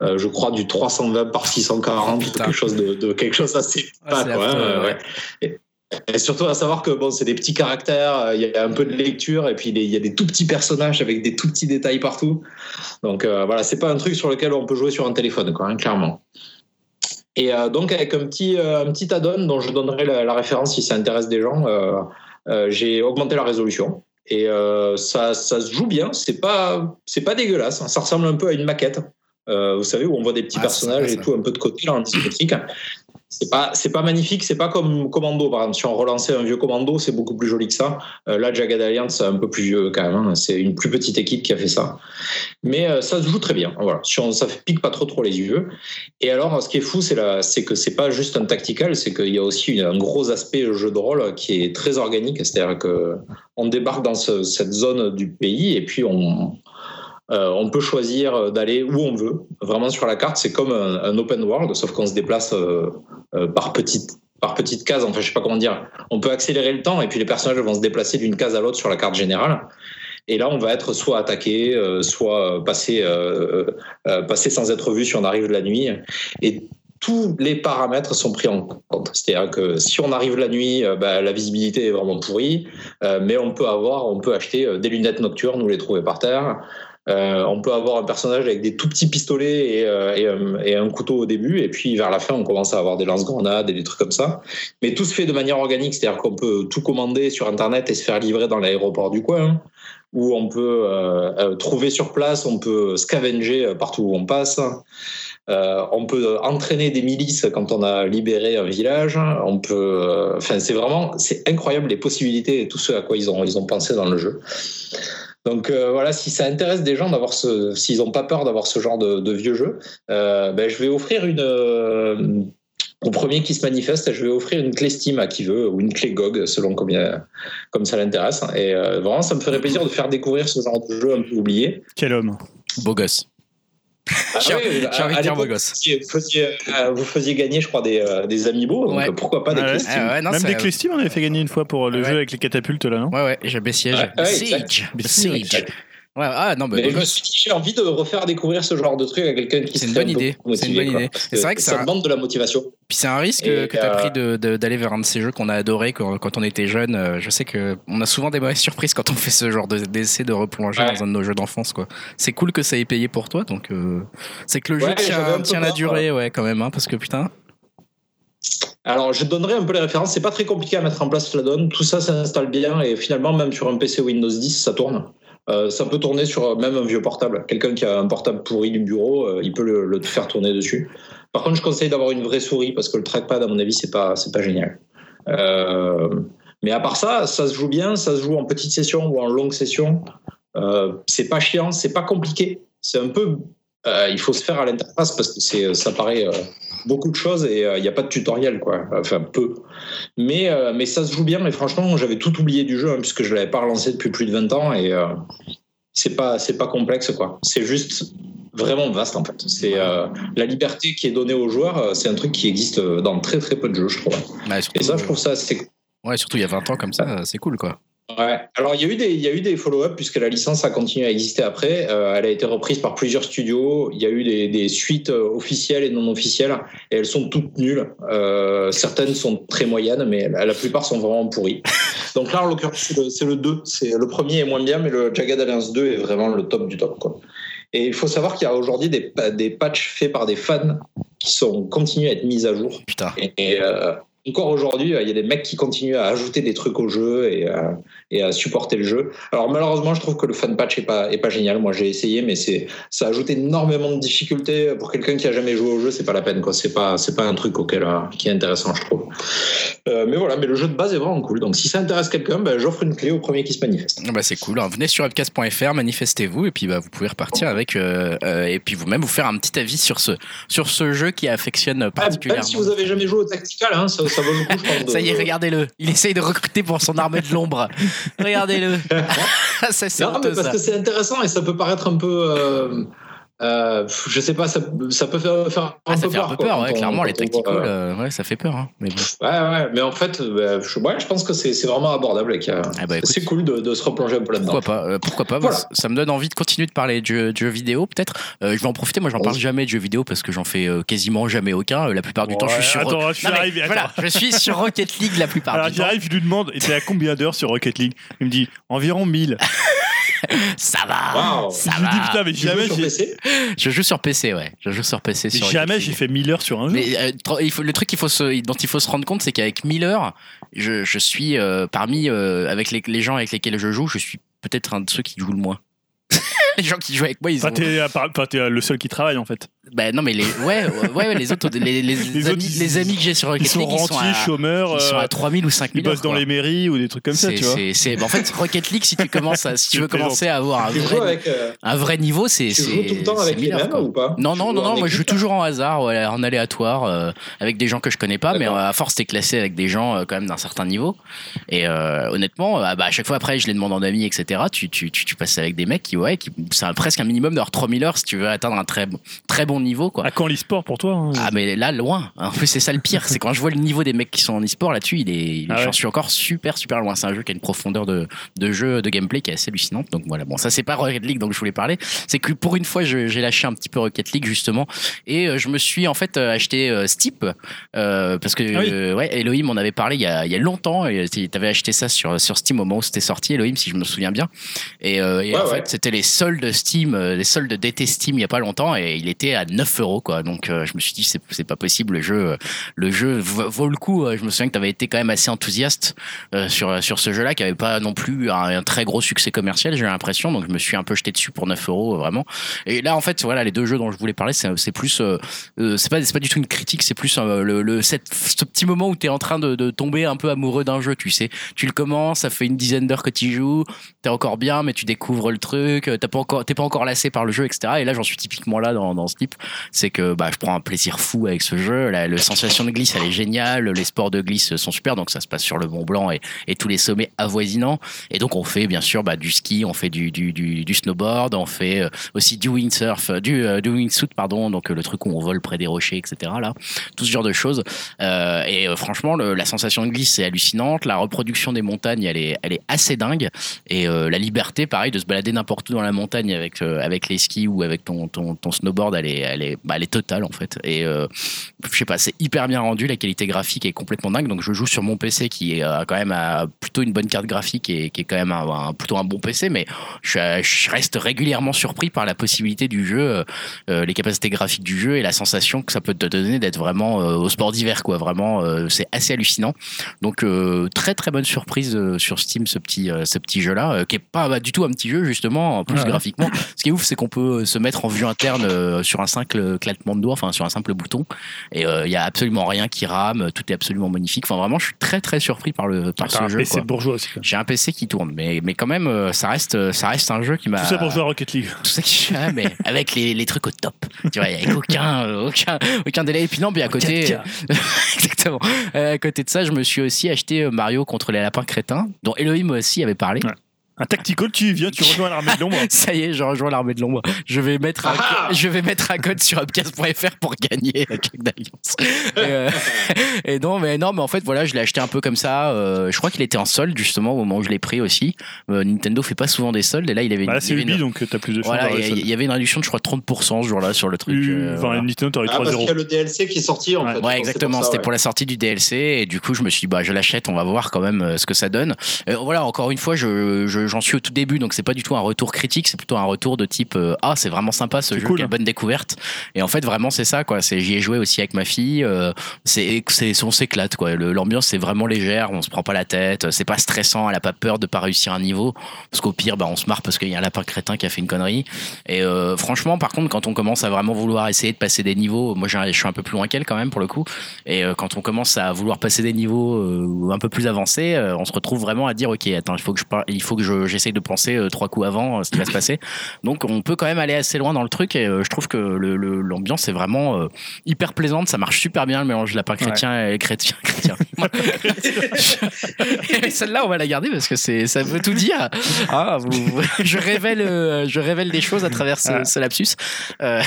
euh, je crois, du 320 par 640, Putain. quelque chose de, de quelque chose assez Ah, pas, quoi, hein, ouais. ouais. Et, et surtout à savoir que bon, c'est des petits caractères, euh, il y a un peu de lecture, et puis il y a des tout petits personnages avec des tout petits détails partout. Donc euh, voilà, c'est pas un truc sur lequel on peut jouer sur un téléphone, quoi, hein, clairement. Et euh, donc avec un petit, euh, un petit add-on dont je donnerai la, la référence si ça intéresse des gens, j'ai augmenté la résolution. Et ça, ça se joue bien, c'est pas, c'est pas dégueulasse, hein. ça ressemble un peu à une maquette. Vous savez, où on voit des petits Ah, personnages et tout un peu de côté, là, en isométrique. C'est pas c'est pas magnifique, c'est pas comme Commando par exemple. Si on relançait un vieux Commando, c'est beaucoup plus joli que ça. Euh, là, Jagged Alliance, c'est un peu plus vieux quand même. hein. C'est une plus petite équipe qui a fait ça, mais euh, ça se joue très bien. Voilà, si on, ça pique pas trop trop les yeux. Et alors, ce qui est fou, c'est la, c'est que c'est pas juste un tactical, c'est qu'il y a aussi un gros aspect jeu de rôle qui est très organique. C'est-à-dire que on débarque dans ce- cette zone du pays et puis on euh, on peut choisir d'aller où on veut. Vraiment sur la carte, c'est comme un, open world, sauf qu'on se déplace euh, euh, par petites par cases. Enfin, je sais pas comment dire. On peut accélérer le temps et puis les personnages vont se déplacer d'une case à l'autre sur la carte générale. Et là, on va être soit attaqué, euh, soit passé, euh, euh, sans être vu si on arrive la nuit. Et tous les paramètres sont pris en compte. C'est-à-dire que si on arrive la nuit, euh, bah, la visibilité est vraiment pourrie, euh, mais on peut avoir, on peut acheter euh, des lunettes nocturnes ou les trouver par terre. Euh, on peut avoir un personnage avec des tout petits pistolets et, euh, et, un- couteau au début, et puis vers la fin, on commence à avoir des lance-grenades et des trucs comme ça. Mais tout se fait de manière organique, c'est-à-dire qu'on peut tout commander sur Internet et se faire livrer dans l'aéroport du coin, où on peut euh, euh, trouver sur place, on peut scavenger euh, partout où on passe. Euh, on peut entraîner des milices quand on a libéré un village. On peut, euh, enfin, c'est vraiment, c'est incroyable les possibilités et tout ce à quoi ils ont, ils ont pensé dans le jeu. Donc euh, voilà, si ça intéresse des gens d'avoir ce, s'ils n'ont pas peur d'avoir ce genre de, de vieux jeu, euh, ben, je vais offrir une, euh, au premier qui se manifeste, je vais offrir une clé Steam à qui veut ou une clé GOG selon combien, comme ça l'intéresse. Et euh, vraiment, ça me ferait plaisir de faire découvrir ce genre de jeu un peu oublié. Quel homme. Beau gosse. Ah J'ai- oui, j'ai à- envie de dire beau gosse. Vous faisiez, euh, vous faisiez gagner, je crois, des, euh, des amiibo. Donc Ouais. pourquoi pas des Ah ouais. clés Steam Ah ouais, non, Même des clés Steam, on avait fait gagner une fois pour le Ouais. jeu avec les catapultes là, non? Ouais, ouais, j'ai Bessiège. Ouais, ouais, ah non, mais Mais je me gosse. suis dit, j'ai envie de refaire découvrir ce genre de truc à quelqu'un qui C'est une bonne un idée. C'est une bonne idée. C'est vrai que ça ça- demande de la motivation. Puis c'est un risque Et, que tu as euh, pris d'aller vers un de ces jeux qu'on a adoré quand, quand on était jeune. Euh, Je sais que on a souvent des mauvaises surprises quand on fait ce genre de- d'essai de replonger Ouais. dans un de nos jeux d'enfance. quoi. C'est cool que ça ait payé pour toi. Donc euh, c'est que le jeu Ouais, un tient, la peur, durée, ouais, quand même, hein, parce que putain. Alors, je donnerai un peu les références. C'est pas très compliqué à mettre en place la donne. Tout ça s'installe bien et finalement, même sur un PC Windows 10, ça tourne. Euh, ça peut tourner sur même un vieux portable. Quelqu'un qui a un portable pourri du bureau, euh, il peut le, faire tourner dessus. Par contre, je conseille d'avoir une vraie souris parce que le trackpad, à mon avis, c'est pas, pas génial. Euh, mais à part ça, ça se joue bien. Ça se joue en petite session ou en longue session. C'est pas chiant, c'est pas compliqué. C'est un peu, euh, il faut se faire à l'interface parce que c'est, ça paraît euh, beaucoup de choses et il n'y a pas de tutoriel, quoi. Enfin, peu. Mais, euh, mais ça se joue bien. Mais franchement, j'avais tout oublié du jeu hein, puisque je l'avais pas relancé depuis plus de 20 ans et euh, c'est pas, c'est pas complexe, quoi. C'est juste vraiment vaste en fait. C'est euh, la liberté qui est donnée aux joueurs. euh, C'est un truc qui existe dans très très peu de jeux, je trouve. Ouais, Et ça, je trouve ça assez ouais, surtout il y a 20 ans comme ça, c'est cool quoi. Ouais. Alors il y a eu des, il y a eu des follow-up puisque la licence a continué à exister après. Euh, elle a été reprise par plusieurs studios. Il y a eu des, des suites euh, officielles et non officielles et elles sont toutes nulles. Euh, certaines sont très moyennes, mais la, la plupart sont vraiment pourries. <laughs> Donc là, en l'occurrence, c'est le, c'est le 2. C'est le premier est moins bien, mais le Jagged Alliance 2 est vraiment le top du top. Quoi. Et il faut savoir qu'il y a aujourd'hui des, des patchs faits par des fans qui sont continués à être mis à jour. Putain. Et, et, euh, encore aujourd'hui, il y a des mecs qui continuent à ajouter des trucs au jeu et à, et à supporter le jeu. Alors malheureusement, je trouve que le fan patch est pas, est pas génial. Moi, j'ai essayé, mais c'est, ça ajoute énormément de difficultés pour quelqu'un qui a jamais joué au jeu. C'est pas la peine, quoi. C'est pas, c'est pas un truc auquel euh, qui est intéressant, je trouve. Euh, mais voilà, mais le jeu de base est vraiment cool. Donc si ça intéresse quelqu'un, ben, j'offre une clé au premier qui se manifeste. Bah c'est cool. hein. Venez sur upcast.fr, manifestez-vous et puis bah, vous pouvez repartir avec euh, euh, et puis vous-même vous faire un petit avis sur ce sur ce jeu qui affectionne Ah, particulièrement. même si vous avez jamais joué au tactical, hein, ça, ça vaut le coup, je pense. de- Ça y est, regardez-le. Il essaye de recruter pour son armée de l'ombre. regardez-le. <laughs> ça c'est Non, mais parce ça. que c'est intéressant et ça peut paraître un peu. Euh, euh, je sais pas, ça, ça peut faire, faire Ah, un ça peu fait un peur. peu quoi, peur, quand ouais, on- clairement, les tacticals, voit, euh, euh, ouais, ça fait peur. Hein. Mais bon. Ouais, ouais, mais en fait, bah, je, ouais, je pense que c'est vraiment abordable Ah bah, écoute. c'est cool de, de se replonger un peu là-dedans. Pourquoi pas euh, Pourquoi pas Voilà. bah, Ça me donne envie de continuer de parler de jeux, de jeux vidéo, peut-être. Euh, je vais en profiter. Moi, j'en parle jamais de jeux vidéo parce que j'en fais euh, quasiment jamais aucun. Euh, La plupart du temps, je suis sur. Attends, je suis Non, mais arrivé. voilà, attends. je suis sur Rocket League la plupart Alors du temps. j'arrive, je lui demande, et t'es à combien d'heures sur Rocket League? Il me dit environ 1000. <laughs> Ça va. Waouh. Ça je lui dis va. putain, mais jamais sur j'ai PC <laughs> Je joue sur PC, ouais. Je joue sur PC. Sur jamais j'ai fait 1000 heures sur un jeu. Mais euh, tro- il faut, le truc qu'il faut se, dont il faut se rendre compte, c'est qu'avec Miller, je, je suis euh, parmi euh, avec les, les gens avec lesquels je joue, je suis peut-être un de ceux qui jouent le moins. Les gens qui jouent avec moi, ils ont. t'es t'es, euh, le seul qui travaille en fait. Bah non, mais les, ouais, ouais, ouais, les autres, les, les, <laughs> Les amis, autres, ils- les amis que j'ai sur Rocket Ils sont League, ils sont rentiers, à, chômeurs, ils sont euh, à 3000 ou 5000 ils bossent heures, dans quoi. les mairies ou des trucs comme ça, C'est- tu vois. c'est- c'est- bah, en fait, Rocket League, si tu commences à, si tu Je veux <laughs> plaisante. commencer à avoir un Tu joues vrai, avec. euh, un vrai niveau, c'est, tu c'est, joues tout le temps c'est avec les 1000 heures, mêmes quoi. ou pas? Non, Tu non, joues non, en non, moi je joue équipe? toujours en hasard, ouais, en aléatoire, euh, avec des gens que je connais pas, mais D'accord. euh, à force t'es classé avec des gens euh, quand même d'un certain niveau. Et euh, honnêtement, euh, bah, à chaque fois après, je les demande en ami, etc. Tu, tu, tu, tu passes avec des mecs qui, ouais, qui, c'est presque un minimum d'avoir 3000 heures si tu veux atteindre un très, bon- très bon niveau, quoi. À quand l'e-sport pour toi hein Ah mais là loin. En plus c'est ça le pire, c'est quand je vois le niveau des mecs qui sont en e-sport là-dessus, il est, il est- Ah ouais. suis encore super super loin. C'est un jeu qui a une profondeur de, de jeu, de gameplay qui est assez hallucinante. Donc voilà, bon ça c'est pas Rocket League dont je voulais parler. C'est que pour une fois j'ai lâché un petit peu Rocket League justement et euh, je me suis en fait euh, acheté euh, Steep euh, parce que Ah oui. euh, ouais Elohim en avait parlé il y a, il y a longtemps et t'avais acheté ça sur sur Steam au moment où c'était sorti Elohim si je me souviens bien et, euh, et Ouais, en ouais. fait c'était les soldes Steam euh, les soldes d'été Steam il y a pas longtemps et il était à 9 euros quoi. Donc euh, je me suis dit c'est pas possible le jeu euh, le jeu vaut le coup je me souviens que tu avais été quand même assez enthousiaste sur sur ce jeu là qui avait pas non plus un, très gros succès commercial j'ai l'impression. Donc je me suis un peu jeté dessus pour 9 euros vraiment. Et là en fait voilà les deux jeux dont je voulais parler c'est c'est plus c'est pas c'est pas du tout une critique c'est plus le, le cette, ce petit moment où tu es en train de, tomber un peu amoureux d'un jeu tu sais. Tu le commences ça fait une dizaine d'heures que tu joues t'es encore bien mais tu découvres le truc t'as pas t'es pas encore lassé par le jeu etc et là j'en suis typiquement là dans, dans ce type. C'est que bah, je prends un plaisir fou avec ce jeu. La, sensation de glisse elle est géniale. Les sports de glisse sont super. Donc ça se passe sur le Mont Blanc et, et tous les sommets avoisinants. Et donc on fait bien sûr bah, du ski on fait du, du, snowboard on fait euh, aussi du windsurf euh, du, euh, du wingsuit pardon. Donc euh, le truc où on vole près des rochers etc là. Tout ce genre de choses. Et franchement la sensation de glisse est hallucinante. La reproduction des montagnes elle est, elle est assez dingue. Et la liberté pareil de se balader n'importe où dans la montagne avec euh, avec les skis ou avec ton, ton, snowboard elle est elle est bah, elle est totale en fait. Et euh, je sais pas c'est hyper bien rendu la qualité graphique est complètement dingue. Donc je joue sur mon PC qui est euh, quand même plutôt une bonne carte graphique et qui est quand même un, plutôt un bon PC mais je, reste régulièrement surpris par la possibilité du jeu les capacités graphiques du jeu et la sensation que ça peut te donner d'être vraiment au sport d'hiver quoi. Vraiment c'est assez hallucinant. Donc très très bonne surprise sur Steam ce petit ce petit jeu là qui est pas du tout un petit jeu justement. En plus ce qui est ouf c'est qu'on peut se mettre en vue interne euh, sur un simple claquement de doigts enfin sur un simple bouton et euh, il y a absolument rien qui rame tout est absolument magnifique enfin vraiment je suis très très surpris par le par ce un jeu PC bourgeois aussi. quoi. j'ai un PC qui tourne mais mais quand même euh, ça reste ça reste un jeu qui m'a Tout ça pour jouer à Rocket League. tout ça qui <laughs> ouais, mais avec les, les trucs au top tu vois avec aucun euh, aucun aucun délai et puis non puis à côté 4K. <laughs> exactement Euh, à côté de ça je me suis aussi acheté euh, Mario contre les lapins crétins dont Elohim aussi avait parlé Ouais. Un tactical, tu y viens, tu rejoins l'armée de l'ombre. <laughs> ça y est je rejoins l'armée de l'ombre je vais mettre un, Ah je vais mettre un code sur upcast.fr pour gagner la d'alliance et, euh, <laughs> et non mais non mais en fait voilà je l'ai acheté un peu comme ça euh, je crois qu'il était en solde justement au moment où je l'ai pris aussi Euh, Nintendo fait pas souvent des soldes et là il avait Bah là, il y c'est avait Ubi, une- donc t'as plus de chance voilà, il y, y avait une réduction de je crois 30% ce jour-là sur le truc. Euh, Enfin, voilà. Nintendo, t'aurais Ah, 3 parce 0 qu'il y a le DLC qui est sorti en Ouais. fait. Ouais, exactement. pour ça, C'était ouais. pour la sortie du DLC et du coup, je me suis dit, bah, je l'achète, on va voir quand même euh, ce que ça donne. Voilà, encore une fois, je, je- j'en suis au tout début, donc c'est pas du tout un retour critique, c'est plutôt un retour de type, euh, ah, c'est vraiment sympa ce C'est jeu, cool. quelle bonne découverte. Et en fait, vraiment, c'est ça, quoi. C'est, j'y ai joué aussi avec ma fille. euh, c'est, c'est, on s'éclate, quoi. L'ambiance, c'est vraiment légère, on se prend pas la tête, c'est pas stressant, elle a pas peur de pas réussir un niveau, parce qu'au pire, bah, on se marre parce qu'il y a un lapin crétin qui a fait une connerie. Et euh, franchement, par contre, quand on commence à vraiment vouloir essayer de passer des niveaux, moi, je suis un peu plus loin qu'elle quand même pour le coup. Et quand on commence à vouloir passer des niveaux un peu plus avancés, on se retrouve vraiment à dire, ok, attends, il faut que je, il faut que je, j'essaye de penser euh, trois coups avant euh, ce qui va se passer. Donc, on peut quand même aller assez loin dans le truc. Et euh, je trouve que le- le- l'ambiance est vraiment euh, hyper plaisante. Ça marche super bien le mélange lapin chrétien et chrétien. chrétien. <laughs> Celle-là, on va la garder parce que c'est, ça veut tout dire. Ah, vous- <laughs> je révèle, euh, je révèle des choses à travers ce, Ah. ce lapsus. Euh,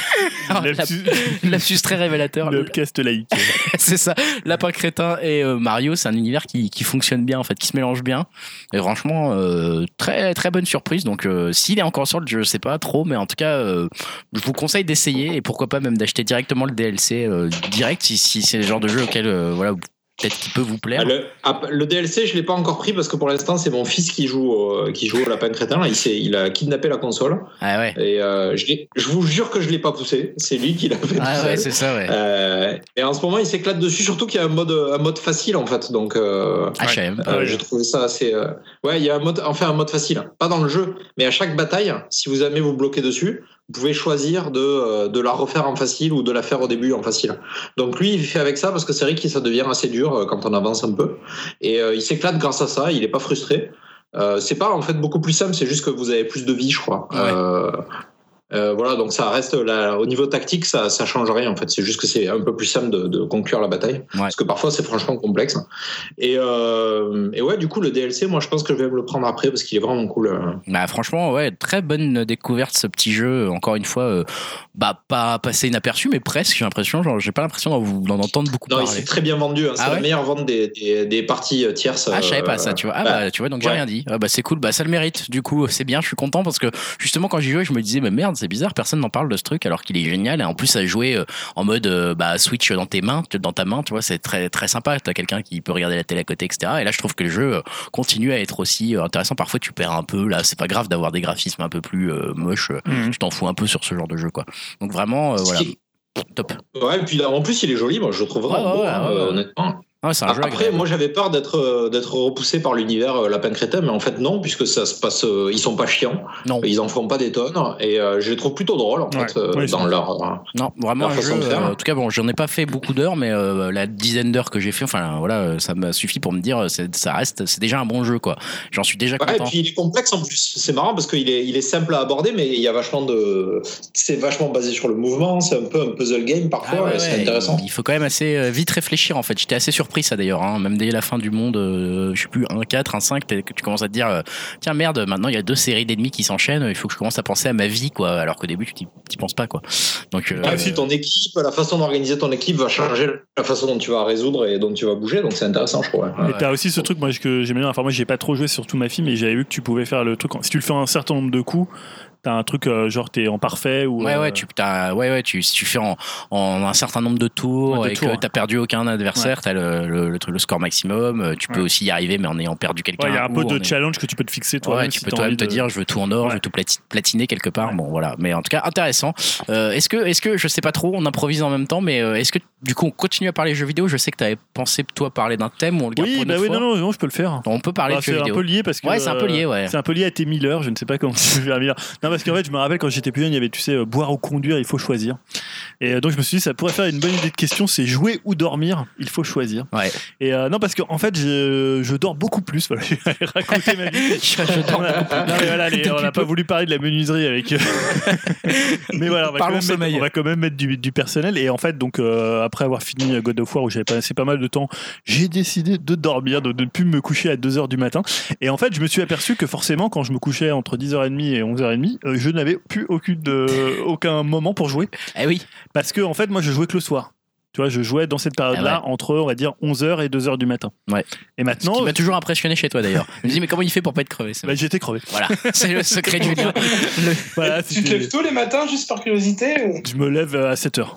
<laughs> Lapsus- lapsus très révélateur. Le upcast laïque. c'est ça. Lapin crétin et euh, Mario, c'est un univers qui, qui fonctionne bien en fait, qui se mélange bien. Et franchement, euh, très très bonne surprise. Donc, euh, s'il est encore le jeu, je sais pas trop, mais en tout cas, euh, je vous conseille d'essayer et pourquoi pas même d'acheter directement le DLC euh, direct si, si c'est le genre de jeu auquel voilà peut-être qu'il peut vous plaire. Ah, le, ah, le DLC, je l'ai pas encore pris parce que pour l'instant, c'est mon fils qui joue, au- qui joue au lapin crétin. Là, il, s'est- il a kidnappé la console Ah ouais. et euh, je, vous jure que je l'ai pas poussé. C'est lui qui l'a fait. Ah ouais, c'est ça, ouais. Euh, et en ce moment, il s'éclate dessus, surtout qu'il y a un mode, un mode facile en fait. Donc, euh, pas. euh, j'ai trouvé ça assez. euh, Ouais, il y a un mode, enfin un mode facile, pas dans le jeu, mais à chaque bataille, si vous jamais vous bloquez dessus, vous pouvez choisir de, euh, de la refaire en facile ou de la faire au début en facile. Donc lui, il fait avec ça parce que c'est vrai que ça devient assez dur euh, quand on avance un peu. Et euh, il s'éclate grâce à ça, il n'est pas frustré. Euh, c'est pas en fait beaucoup plus simple, c'est juste que vous avez plus de vie, je crois. Ouais. Euh, euh, voilà, donc ça reste là, au niveau tactique, ça, ça change rien en fait. C'est juste que c'est un peu plus simple de, de conclure la bataille, parce que parfois c'est franchement complexe. Et, euh, et ouais, du coup le DLC, moi je pense que je vais me le prendre après parce qu'il est vraiment cool. euh. Bah franchement, ouais, très bonne découverte ce petit jeu. Encore une fois, euh, bah pas passé inaperçu, mais presque. J'ai l'impression, genre, j'ai pas l'impression d'en, entendre beaucoup Non, il parler. s'est très bien vendu. hein. C'est Ah la meilleure vente des, des, des parties tierces. Ah, je savais pas ça, tu vois. Ah, bah, bah, tu vois, donc j'ai ouais. rien dit. Ah, bah, c'est cool, bah, ça le mérite. Du coup, c'est bien, je suis content parce que justement, quand j'y jouais, je me disais, mais merde, c'est bizarre, personne n'en parle de ce truc alors qu'il est génial. Et en plus, à jouer euh, en mode euh, bah, Switch dans tes mains, dans ta main, tu vois, c'est très, très sympa. T'as quelqu'un qui peut regarder la télé à côté, etc. Et là, je trouve que le jeu euh, continue à être aussi intéressant. Parfois, tu perds un peu. Là, c'est pas grave d'avoir des graphismes un peu plus euh, moches. Mhm. Tu t'en fous un peu sur ce genre de jeu, quoi. Donc, vraiment, euh, voilà. Top. Ouais, et puis là, en plus, il est joli. Moi, je le trouve vraiment Ouais, beau, ouais, hein, ouais, honnêtement. Ah, un jeu Après, agréable. moi, j'avais peur d'être euh, d'être repoussé par l'univers euh, Lapin Crétin, mais en fait, non, puisque ça se passe. euh, ils sont pas chiants. Non. Ils en font pas des tonnes. Et euh, je les trouve plutôt drôles, en Ouais. fait, euh, dans leur. euh, Non, vraiment leur un façon jeu. de faire. euh, en tout cas, bon, j'en ai pas fait beaucoup d'heures, mais euh, la dizaine d'heures que j'ai fait, enfin voilà, ça m'a suffi pour me dire, c'est- ça reste, c'est déjà un bon jeu, quoi. J'en suis déjà Ouais, et content. puis il est complexe en plus. C'est marrant parce qu'il est, il est simple à aborder, mais il y a vachement de. C'est vachement basé sur le mouvement. C'est un peu un puzzle game Ah parfois. ouais, et c'est ouais, intéressant. Il faut quand même assez vite réfléchir en fait. J'étais assez surpris ça d'ailleurs, hein. même dès la fin du monde, euh, je sais plus, 1 4, 1 5, t'es- que tu commences à te dire, euh, tiens merde, maintenant il y a deux séries d'ennemis qui s'enchaînent, il faut que je commence à penser à ma vie quoi, alors qu'au début tu t'y penses pas quoi. Donc euh, Ouais, puis ton équipe, la façon d'organiser ton équipe va changer la façon dont tu vas résoudre et dont tu vas bouger. Donc c'est intéressant, je crois. ouais. Et t'as aussi ce truc, moi, que j'aimais bien. Enfin, moi, j'ai pas trop joué sur tout ma fille, mais j'avais vu que tu pouvais faire le truc. Si tu le fais un certain nombre de coups, t'as un truc euh, genre t'es en parfait ou. Ouais, euh, ouais, tu, t'as- ouais, ouais, tu, si tu fais en, en un certain nombre de tours Ouais, de et tours, que t'as perdu aucun adversaire, t'as le, le, le, le score maximum. euh, Tu peux Ouais. aussi y arriver, mais en ayant perdu quelqu'un. Il y a un peu de challenge que tu peux te fixer toi. Ouais, tu peux toi-même te dire, je veux tout en or, je veux tout plati- platiner quelque part. Bon, voilà. Mais en tout cas, intéressant. Euh, est-ce que, est-ce que, je sais pas trop, on improvise en même temps, mais euh, est-ce que, du coup, on continue à parler jeux vidéo Je sais que t'avais pensé, toi, parler d'un thème ou on le garde Oui, pour une bah autre oui, fois non, non, non, je peux le faire. On peut parler Bah, de jeux c'est un vidéo. peu lié parce que. Ouais, c'est un peu lié, euh, ouais. C'est un peu lié à tes Miller, je ne sais pas comment tu fais un Miller. Non, parce qu'en fait, je me rappelle quand j'étais plus jeune, il y avait, tu sais, euh, boire ou conduire, il faut choisir. Et euh, donc, je me suis dit, ça pourrait faire une bonne idée de question c'est jouer ou dormir, il faut choisir. Ouais. Et euh, non, parce qu'en fait, je, je dors beaucoup plus. Voilà, <laughs> je vais raconter ma vie. Je- <laughs> je dors Voilà. Non, mais voilà, les- <laughs> on n'a pas voulu parler de la menuiserie avec. mais voilà, on va, quand même sommeil. mettre, on va quand même mettre du, du personnel. Et en fait, donc euh, après avoir fini God of War où j'avais passé pas mal de temps, j'ai décidé de dormir, de, de ne plus me coucher à 2h du matin. Et en fait, je me suis aperçu que forcément, quand je me couchais entre 10h30 et 11h30, euh, je n'avais plus aucune aucun moment pour jouer. Eh oui. Parce que en fait, moi, je jouais que le soir. Tu vois, je jouais dans cette période-là Ah entre, on va dire, 11h et 2h du matin. Ouais. Et Ce maintenant, qui m'a toujours impressionné chez toi d'ailleurs. Je me dis, mais comment il fait pour pas être crevé bah, j'étais crevé. Voilà, c'est le secret de Julien. <laughs> Le- Voilà, tu te lèves tôt les matins juste par curiosité ou... je me lève à 7h.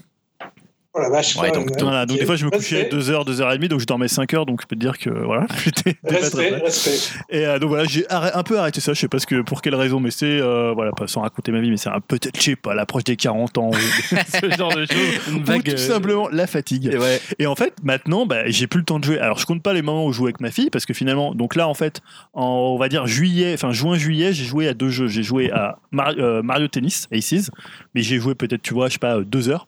Oh la vache. Ouais, quand donc, Voilà, des fois je me couchais Respect, 2h, 2h30, donc je dormais 5h, donc je peux te dire que voilà, <laughs> j'étais Respect, respect. Et euh, donc voilà, j'ai un peu arrêté ça, je sais pas ce que, pour quelle raison, mais c'est, euh, voilà, pas sans raconter ma vie, mais c'est un peut-être, je sais pas, l'approche des 40 ans, ou <laughs> <laughs> ce genre de choses, ou vague, tout euh, simplement la fatigue. Et ouais. Et en fait, maintenant, bah, j'ai plus le temps de jouer. Alors, je compte pas les moments où je joue avec ma fille, parce que finalement, donc là, en fait, en, on va dire juillet, enfin juin-juillet, j'ai joué à deux jeux. J'ai joué à Mar- euh, Mario Tennis, Aces, mais j'ai joué peut-être, tu vois, je sais pas, euh, deux heures,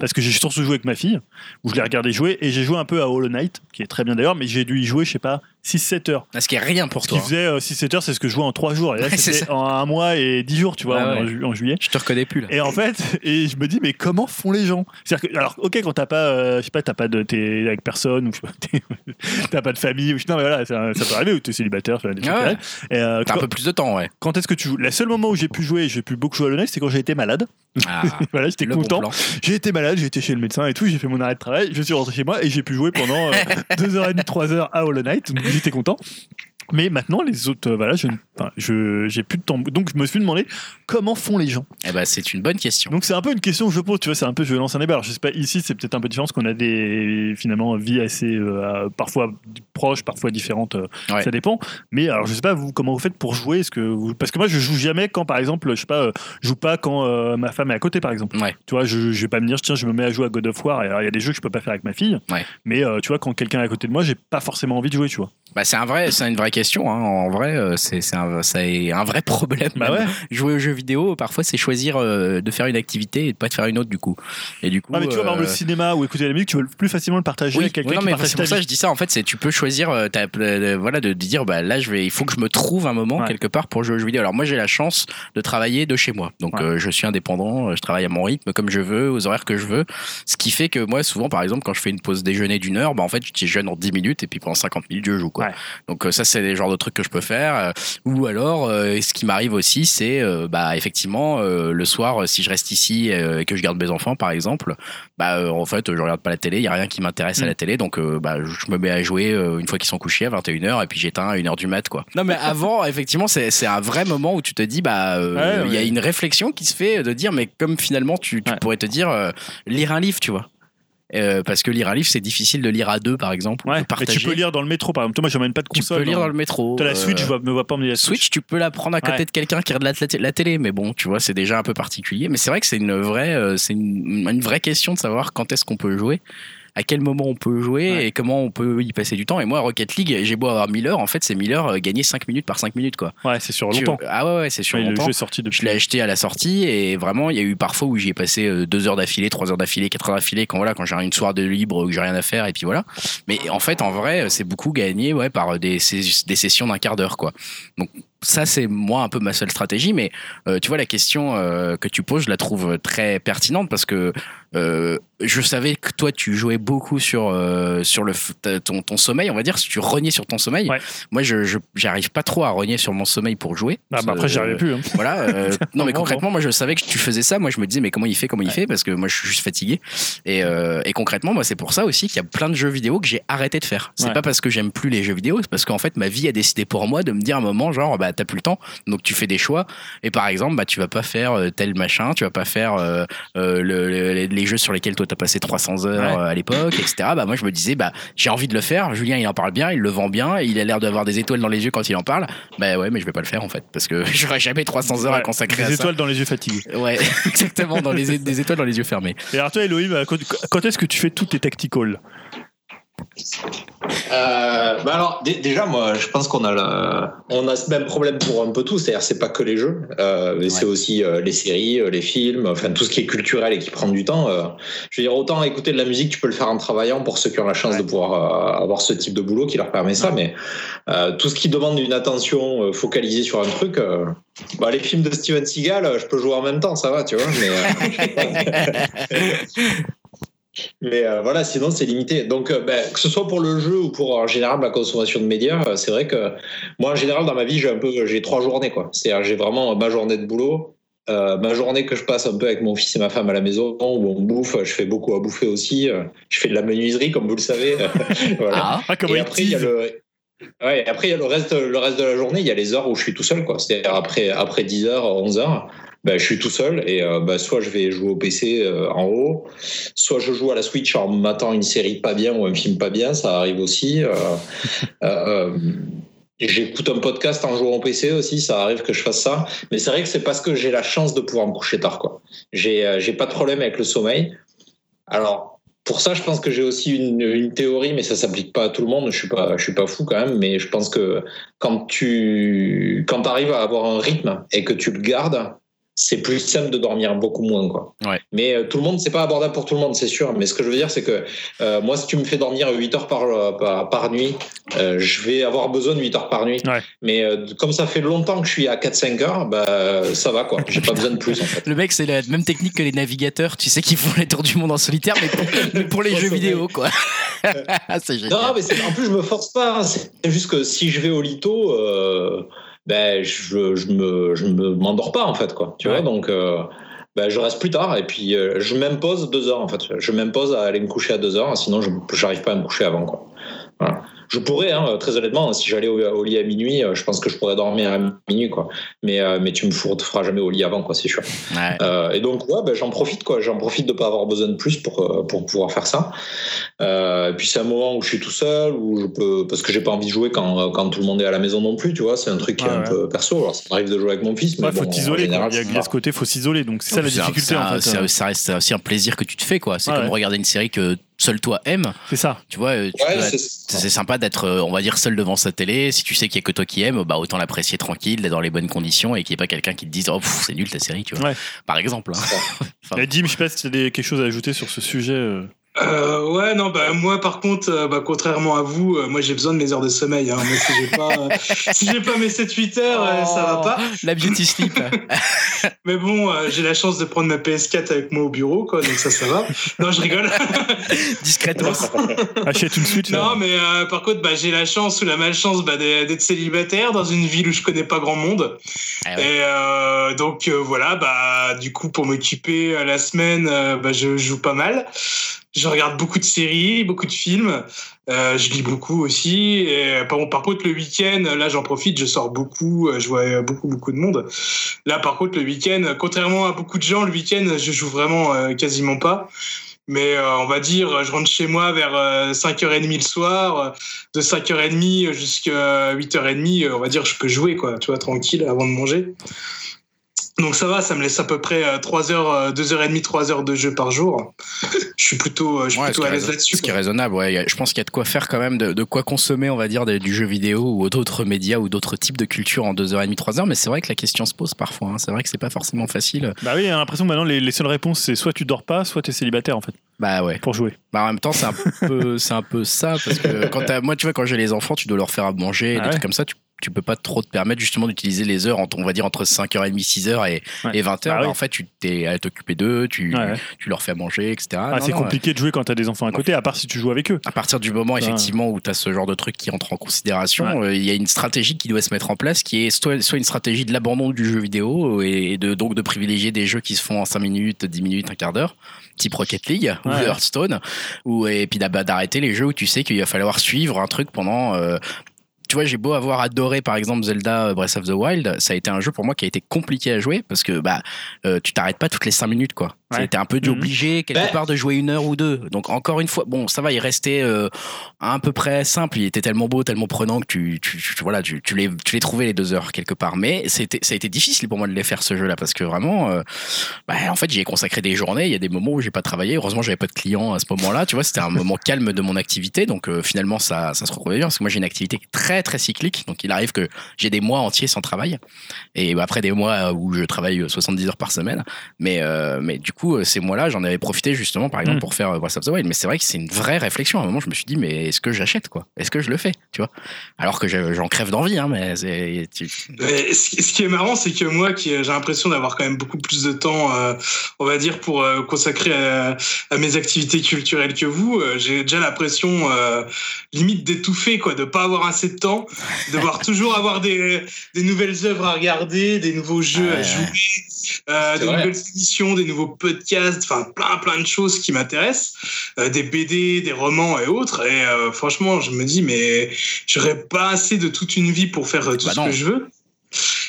Parce que j'ai surtout joué avec ma fille, où je l'ai regardé jouer, et j'ai joué un peu à Hollow Knight, qui est très bien d'ailleurs, mais j'ai dû y jouer, je sais pas, 6-7 heures. Ce qui est rien pour Ce toi. qui faisait euh, 6-7 heures, c'est ce que je jouais en 3 jours. Et là, <laughs> c'était en un mois et 10 jours, tu vois, Ah en- ouais. en, ju- en juillet. Je te reconnais plus là. Et en fait, <laughs> et je me dis, mais comment font les gens? C'est-à-dire que, alors, ok, quand t'as pas, euh, je sais pas, t'as pas de, t'es avec personne, ou je <laughs> t'as pas de famille, ou non, mais voilà, ça, ça peut arriver, ou t'es célibataire, tu Ah ouais. euh, T'as un peu plus de temps, ouais. quand est-ce que tu joues? Le seul moment où j'ai pu jouer, j'ai pu beaucoup jouer à l'honnête, c'est quand j'ai été malade. Ah, voilà, j'étais bon content. j'ai été malade, j'ai été chez le médecin et tout, j'ai fait mon arrêt de travail, je suis rentré chez moi et j'ai pu jouer pendant 2h30, 3h à Hollow Knight, j'étais content. Mais maintenant, les autres, euh, voilà, je, enfin, je, j'ai plus de temps. Donc, je me suis demandé comment font les gens. Eh ben, c'est une bonne question. Donc c'est un peu une question que je pose, tu vois, c'est un peu, je lance un débat. Alors je sais pas, ici c'est peut-être un peu différent parce qu'on a des, finalement, vies assez, euh, parfois proches, parfois différentes, euh, Ouais. ça dépend. Mais alors je sais pas, vous, comment vous faites pour jouer? Est-ce que vous... Parce que moi je joue jamais quand, par exemple, je sais pas, euh, je joue pas quand euh, ma femme est à côté, par exemple. Ouais. Tu vois, je, je vais pas me dire, tiens, je me mets à jouer à God of War. Et alors il y a des jeux que je peux pas faire avec ma fille. Ouais. Mais euh, tu vois, quand quelqu'un est à côté de moi, j'ai pas forcément envie de jouer, tu vois. Bah, c'est un vrai, c'est une vraie question. Hein. En vrai, euh, c'est un, un vrai <laughs> problème. Bah ouais. Jouer aux jeux vidéo, parfois, c'est choisir euh, de faire une activité et de pas de faire une autre du coup. Et du coup. Ouais, mais tu vois, par exemple, le euh, cinéma ou écouter la musique, tu veux plus facilement le partager oui, avec quelqu'un non, mais c'est pour ça que je dis ça. En fait, c'est tu peux choisir, voilà, de, de dire, bah là, je vais, il faut que je me trouve un moment Ouais. quelque part pour jouer aux jeux vidéo. Alors moi, j'ai la chance de travailler de chez moi, donc Ouais. euh, je suis indépendant, je travaille à mon rythme, comme je veux, aux horaires que je veux. Ce qui fait que moi, souvent, par exemple, quand je fais une pause déjeuner d'une heure, bah en fait, je déjeune en 10 minutes et puis pendant 50 minutes, je joue quoi. Ouais. Donc ça, c'est les genres de trucs que je peux faire. Euh, Ou alors, euh, ce qui m'arrive aussi, c'est, euh, bah effectivement, le soir, si je reste ici et que je garde mes enfants, par exemple, bah en fait, je regarde pas la télé, il y a rien qui m'intéresse à Mm. la télé, donc bah je me mets à jouer une fois qu'ils sont couchés à 21h et puis j'éteins à 1h du mat quoi. Non mais avant effectivement c'est un vrai moment où tu te dis bah Ouais, il y a une réflexion qui se fait de dire mais comme finalement tu, tu Ouais. pourrais te dire lire un livre, tu vois. Euh, parce que lire un livre c'est difficile de lire à deux par exemple, ou Ouais, de mais partager. tu peux lire dans le métro, par exemple. Toi, moi, j'emmène pas de Tu console. peux lire non. dans le métro. T'as la euh, Switch, je vois- me vois pas emmener la Switch. Switch, tu peux la prendre à côté Ouais. de quelqu'un qui regarde la, télé, mais bon, tu vois, c'est déjà un peu particulier. Mais c'est vrai que c'est une vraie, euh, c'est une, une vraie question de savoir quand est-ce qu'on peut jouer, à quel moment on peut jouer Ouais. et comment on peut y passer du temps. Et moi, Rocket League, j'ai beau avoir 1000 heures, en fait, c'est 1000 heures euh, gagnées 5 minutes par 5 minutes, quoi. Ouais, c'est sur longtemps. ah ouais, ouais, c'est sur Ouais, le longtemps. jeu est sorti depuis. Je l'ai acheté à la sortie et vraiment, il y a eu parfois où j'y ai passé euh, deux heures d'affilée, trois heures d'affilée, quatre heures d'affilée quand voilà, quand j'ai une soirée de libre ou que j'ai rien à faire et puis voilà. Mais en fait, en vrai, c'est beaucoup gagné ouais par des, sé- des sessions d'un quart d'heure quoi. Donc ça, c'est moi un peu ma seule stratégie. Mais euh, tu vois, la question euh, que tu poses, je la trouve très pertinente parce que euh, je savais que toi, tu jouais beaucoup sur euh, sur le ton, ton sommeil, on va dire, si tu reniais sur ton sommeil. Ouais. Moi, je j'arrive pas trop à renier sur mon sommeil pour jouer. Ah, bah après, j'y Euh, arrivais plus. hein. voilà. euh, <laughs> non, mais concrètement, moi, je savais que tu faisais ça. Moi, je me disais, mais comment il fait, comment il fait, parce que moi, je suis juste fatigué. Et, et concrètement, moi, c'est pour ça aussi qu'il y a plein de jeux vidéo que j'ai arrêté de faire. C'est Ouais. pas parce que j'aime plus les jeux vidéo, c'est parce qu'en fait, ma vie a décidé pour moi de me dire à un moment, genre, bah, t'as plus le temps, donc tu fais des choix. Et par exemple, bah, tu vas pas faire tel machin, tu vas pas faire le- le- les- les jeux sur lesquels toi t'as passé 300 heures Ouais. euh, à l'époque, etc. Bah, moi, je me disais, bah, j'ai envie de le faire. Julien, il en parle bien, il le vend bien, il a l'air d'avoir des étoiles dans les yeux quand il en parle. Bah ouais, mais je vais pas le faire en fait, parce que <laughs> j'aurais jamais 300 heures à consacrer à Des ça. étoiles dans les yeux fatigués. Ouais, <laughs> exactement, dans les, <laughs> des étoiles dans les yeux fermés. Et alors, toi, Elohim, euh, quand, est-ce que tu fais toutes tes tacticals? Euh, bah alors dé- déjà moi je pense qu'on a la- on a ce même problème pour un peu tout c'est-à-dire c'est pas que les jeux euh, mais c'est aussi euh, les séries les films enfin tout ce qui est culturel et qui prend du temps euh, je veux dire autant écouter de la musique tu peux le faire en travaillant pour ceux qui ont la chance de pouvoir euh, avoir ce type de boulot qui leur permet ça mais euh, tout ce qui demande une attention euh, focalisée sur un truc euh, bah, les films de Steven Seagal euh, je peux jouer en même temps ça va tu vois mais euh, <laughs> <laughs> Mais euh, voilà, sinon c'est limité. Donc, euh, ben, que ce soit pour le jeu ou pour en général ma consommation de médias, euh, c'est vrai que moi en général dans ma vie j'ai un peu, j'ai trois journées quoi. C'est-à-dire j'ai vraiment ma journée de boulot, euh, ma journée que je passe un peu avec mon fils et ma femme à la maison où on bouffe. Je fais beaucoup à bouffer aussi. euh, Je fais de la menuiserie comme vous le savez. <laughs> voilà. Ah, Ah, comment Et après, il y a tease. le. Ouais, après, il y a le reste, le reste de la journée, il y a les heures où je suis tout seul, quoi. C'est-à-dire après, après 10h, 11h, ben, je suis tout seul et euh, ben, soit je vais jouer au PC euh, en haut, soit je joue à la Switch en m'attendant une série pas bien ou un film pas bien, ça arrive aussi. euh, <laughs> euh, J'écoute un podcast en jouant au PC aussi, ça arrive que je fasse ça. Mais c'est vrai que c'est parce que j'ai la chance de pouvoir me coucher tard, quoi. J'ai j'ai pas de problème avec le sommeil. Alors, pour ça, je pense que j'ai aussi une, une théorie, mais ça s'applique pas à tout le monde. Je suis pas, je suis pas fou quand même, mais je pense que quand tu, quand arrives à avoir un rythme et que tu le gardes, c'est plus simple de dormir beaucoup moins, quoi. Ouais. Mais euh, tout le monde, c'est pas abordable pour tout le monde, c'est sûr. Mais ce que je veux dire, c'est que euh, moi, si tu me fais dormir 8 heures par, euh, par, par nuit, je vais avoir besoin de 8 heures par nuit. Ouais. Mais comme ça fait longtemps que je suis à 4-5 heures, bah, ça va, quoi. J'ai pas besoin de plus, en fait. <laughs> Le mec, c'est la même technique que les navigateurs, tu sais, qui font les tours du monde en solitaire, mais pour, mais pour les <laughs> jeux vidéo, quoi. <laughs> c'est génial. Non, mais en plus, je me force pas. hein. C'est juste que si je vais au lito, ben, je, je me, je me m'endors pas, en fait, quoi. Tu Ouais. vois, donc, euh, ben, je reste plus tard et puis euh, je m'impose deux heures, en fait. Je m'impose à aller me coucher à deux heures, sinon, je j'arrive pas à me coucher avant, quoi. Voilà. Je pourrais, hein, très honnêtement, si j'allais au, au lit à minuit, euh, je pense que je pourrais dormir à minuit, quoi. Mais, euh, mais tu me fourres- te feras jamais au lit avant, quoi, c'est sûr. Ouais. Euh, et donc, ouais, ben, j'en profite, quoi. J'en profite de pas avoir besoin de plus pour, pour pouvoir faire ça. Euh, et puis, c'est un moment où je suis tout seul, où je peux, parce que j'ai pas envie de jouer quand, quand tout le monde est à la maison non plus, tu vois. C'est un truc qui est un ouais. peu perso. Alors, ça m'arrive de jouer avec mon fils, mais Ouais, faut bon, en t'isoler. Il y a, ce côté, faut s'isoler. Donc c'est ça la un- difficulté en un- fait. Ça reste aussi un plaisir que tu te fais, quoi. C'est comme ouais. regarder une série que seul toi aimes. C'est ça. Tu vois, Ouais, c'est sympa pas d'être, euh, on va dire, seul devant sa télé. Si tu sais qu'il y a que toi qui aimes, bah autant l'apprécier tranquille, dans les bonnes conditions et qu'il n'y ait pas quelqu'un qui te dise oh pff, c'est nul ta série, tu vois. Ouais. Par exemple. hein. <laughs> Enfin, Dim, je sais pas si tu as des- quelque chose à ajouter sur ce sujet. Euh. Ouais, non, bah moi par contre, euh, bah, contrairement à vous, euh, moi j'ai besoin de mes heures de sommeil. Hein. Moi, si j'ai pas, euh, si j'ai pas mes 7-8 heures, euh, ça va pas. La beauty sleep. <laughs> Mais bon, euh, j'ai la chance de prendre ma PS4 avec moi au bureau, quoi, donc ça, ça va. Non, je rigole. <laughs> Discrètement. Achète une Switch. non, là. mais euh, par contre, bah, j'ai la chance ou la malchance bah, d'être d'être célibataire dans une ville où je connais pas grand monde. Ah ouais. Et euh, donc euh, voilà, bah du coup pour m'occuper euh, la semaine, euh, bah, je joue pas mal. Je regarde beaucoup de séries, beaucoup de films. Euh, je lis beaucoup aussi. Par, contre le week-end, là j'en profite, je sors beaucoup, euh, je vois beaucoup beaucoup de monde. Là par contre le week-end, contrairement à beaucoup de gens, le week-end je joue vraiment euh, quasiment pas. Mais on va dire, je rentre chez moi vers euh, 5h30 le soir, de 5h30 jusqu'à 8h30, euh, on va dire, je peux jouer, quoi, tu vois, tranquille, avant de manger. Donc ça va, ça me laisse à peu près 3 heures, euh, 2h30, 3 heures de jeu par jour. Je suis plutôt, euh, je suis Ouais, plutôt ce à l'aise là-dessus. Ce qui est raisonnable, ouais. Je pense qu'il y a de quoi faire quand même, de, de quoi consommer, on va dire, des- du jeu vidéo ou d'autres médias ou d'autres types de culture en 2h30, 3h. Mais c'est vrai que la question se pose parfois. hein. C'est vrai que c'est pas forcément facile. Bah oui, j'ai l'impression que maintenant les, les seules réponses c'est soit tu dors pas, soit tu es célibataire en fait Bah ouais. pour jouer. Bah en même temps, c'est un peu, c'est un peu ça parce que quand t'as- moi, tu vois, quand j'ai les enfants, tu dois leur faire à manger, Ah des ouais. trucs comme ça. Tu, tu peux pas trop te permettre justement d'utiliser les heures, entre, on va dire entre 5h30, 6h et, Ouais. et 20h. Bah Bah, oui. En fait, tu t'es à t'occuper d'eux, tu, Ouais, ouais. tu leur fais à manger, etc. Ah, c'est compliqué de jouer quand t'as des enfants à côté, à part si tu joues avec eux. À partir du moment effectivement où tu as ce genre de truc qui entre en considération, euh, il y a une stratégie qui doit se mettre en place qui est soit, soit une stratégie de l'abandon du jeu vidéo et de, donc de privilégier des jeux qui se font en 5 minutes, 10 minutes, un quart d'heure, type Rocket League ou. Hearthstone, ou, et puis d'arrêter les jeux où tu sais qu'il va falloir suivre un truc pendant... euh, tu vois, j'ai beau avoir adoré par exemple Zelda Breath of the Wild, ça a été un jeu pour moi qui a été compliqué à jouer parce que bah euh, tu t'arrêtes pas toutes les 5 minutes quoi. Ouais. C'était un peu Mhm. obligé quelque Ben- part de jouer une heure ou deux. Donc encore une fois, bon ça va, il restait euh, à peu près simple. Il était tellement beau, tellement prenant que tu, tu, tu- voilà, tu, tu les, tu les trouvais les deux heures quelque part. Mais c'était, ça a été difficile pour moi de les faire ce jeu-là parce que vraiment, euh, bah, en fait, j'y ai consacré des journées. Il y a des moments où j'ai pas travaillé. Heureusement, j'avais pas de clients à ce moment-là. Tu vois, c'était un moment calme de mon activité. Donc euh, finalement, ça, ça se retrouvait bien parce que moi j'ai une activité très très cyclique. Donc il arrive que j'ai des mois entiers sans travail et bah, après des mois où je travaille 70 heures par semaine. Mais euh, mais du coup, euh, ces mois-là, j'en avais profité justement, par exemple, Mm. pour faire euh, Breath of the Wild. Mais c'est vrai que c'est une vraie réflexion. À un moment, je me suis dit, mais est-ce que j'achète quoi? Est-ce que je le fais Tu vois? Alors que je- j'en crève d'envie, hein, mais c'est. tu- Mais ce ce qui est marrant, c'est que moi, qui j'ai l'impression d'avoir quand même beaucoup plus de temps, euh, on va dire, pour euh, consacrer à, à mes activités culturelles que vous, euh, j'ai déjà l'impression euh, limite d'étouffer, quoi, de pas avoir assez de temps, de devoir <laughs> toujours avoir des, des nouvelles œuvres à regarder, des nouveaux jeux à jouer, euh, des vrai. nouvelles émissions, des nouveaux podcasts, enfin plein plein de choses qui m'intéressent, euh, des BD, des romans et autres. Et euh, franchement, je me dis, mais j'aurais pas assez de toute une vie pour faire tout Bah ce non. que je veux.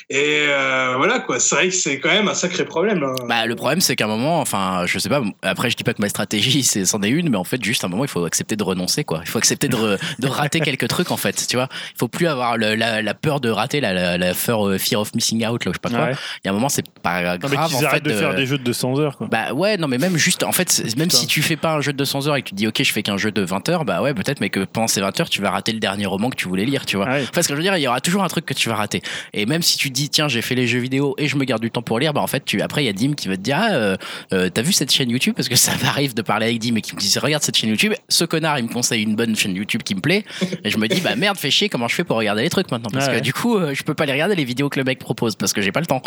Et euh, voilà quoi, c'est vrai que c'est quand même un sacré problème. là. Bah, le problème, c'est qu'à un moment, enfin, je sais pas, après, je dis pas que ma stratégie, c'est, c'en est une, mais en fait, juste à un moment, il faut accepter de renoncer, quoi. Il faut accepter de, re- <laughs> de rater quelques trucs, en fait, tu vois. Il faut plus avoir le- la, la peur de rater, la, la, la fear, euh, fear of missing out, là, je sais pas quoi. Ouais. Il y a un moment, c'est pas grave, Non, mais qu'ils en fait. arrêtent de faire des jeux de 200 heures quoi. Bah ouais, non mais même juste, en fait, même Putain. si tu fais pas un jeu de 200 heures et que tu te dis ok je fais qu'un jeu de 20 heures, bah ouais peut-être mais que pendant ces 20 heures tu vas rater le dernier roman que tu voulais lire, tu vois. Ouais. Enfin ce que je veux dire, il y aura toujours un truc que tu vas rater. Et même si tu dis tiens j'ai fait les jeux vidéo et je me garde du temps pour lire, bah en fait tu après il y a Dim qui va te dire ah euh, euh, t'as vu cette chaîne YouTube? Parce que <laughs> ça m'arrive de parler avec Dim et qui me dit regarde cette chaîne YouTube, ce connard il me conseille une bonne chaîne YouTube qui me plaît et je me dis bah merde fais chier comment je fais pour regarder les trucs maintenant? Parce Ouais, que ouais. du coup euh, je peux pas les regarder les vidéos que le mec propose parce que j'ai pas le temps.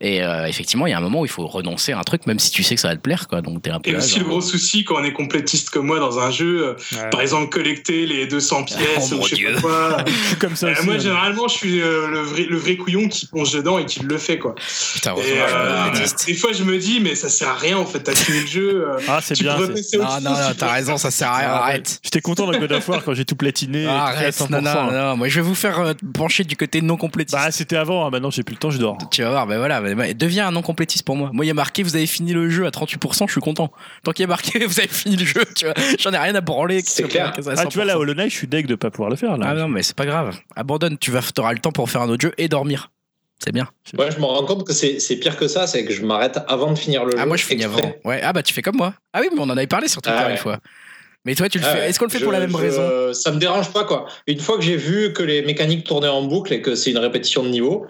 Et euh, effectivement il y a un moment où il faut renoncer à un truc même si tu sais que ça va te plaire quoi donc t'es un peu Et là, aussi genre, le gros souci quand on est complétiste comme moi dans un jeu, euh, Ouais. par exemple collecter les 200 pièces Oh, ou je sais Dieu. pas quoi. <laughs> Comme ça Euh, aussi. moi hein. généralement je suis euh, le, vrai, le vrai couillon qui plonge dedans et qui le fait quoi. Putain, Et euh, des fois je me dis mais ça sert à rien en fait, t'as fini le jeu. euh, Ah, c'est bien. Non, non, non, t'as raison, ça sert à rien, arrête. J'étais content dans God of War quand j'ai tout platiné. Ah, <laughs> et arrête, non, 100%. non, non, moi je vais vous faire euh, pencher du côté non complétiste. Bah, c'était avant, hein, maintenant j'ai plus le temps, je dors. tu vas voir, ben voilà, ben, ben, deviens un non complétiste pour moi. Moi, il y a marqué, vous avez fini le jeu à 38%, je suis content. Tant qu'il y a marqué, <laughs> vous avez fini le jeu, tu vois, j'en ai rien à branler. C'est clair. Ah, tu vois, là, 100%. Hollow Knight, je suis deg de pas pouvoir le faire, là. Ah non, mais c'est pas grave. Abandonne, tu vas, auras le temps pour faire un autre jeu et dormir. C'est bien. Ouais, je me rends compte que c'est pire que ça, c'est que je m'arrête avant de finir le jeu. Ah, moi je finis avant. Ouais, ah bah tu fais comme moi. Ah oui, mais on en avait parlé sur Twitter Ah ouais. une fois. Mais toi, tu le fais. Ouais, Est-ce qu'on le fait pour la même je- raison Ça me dérange pas quoi. Une fois que j'ai vu que les mécaniques tournaient en boucle et que c'est une répétition de niveau,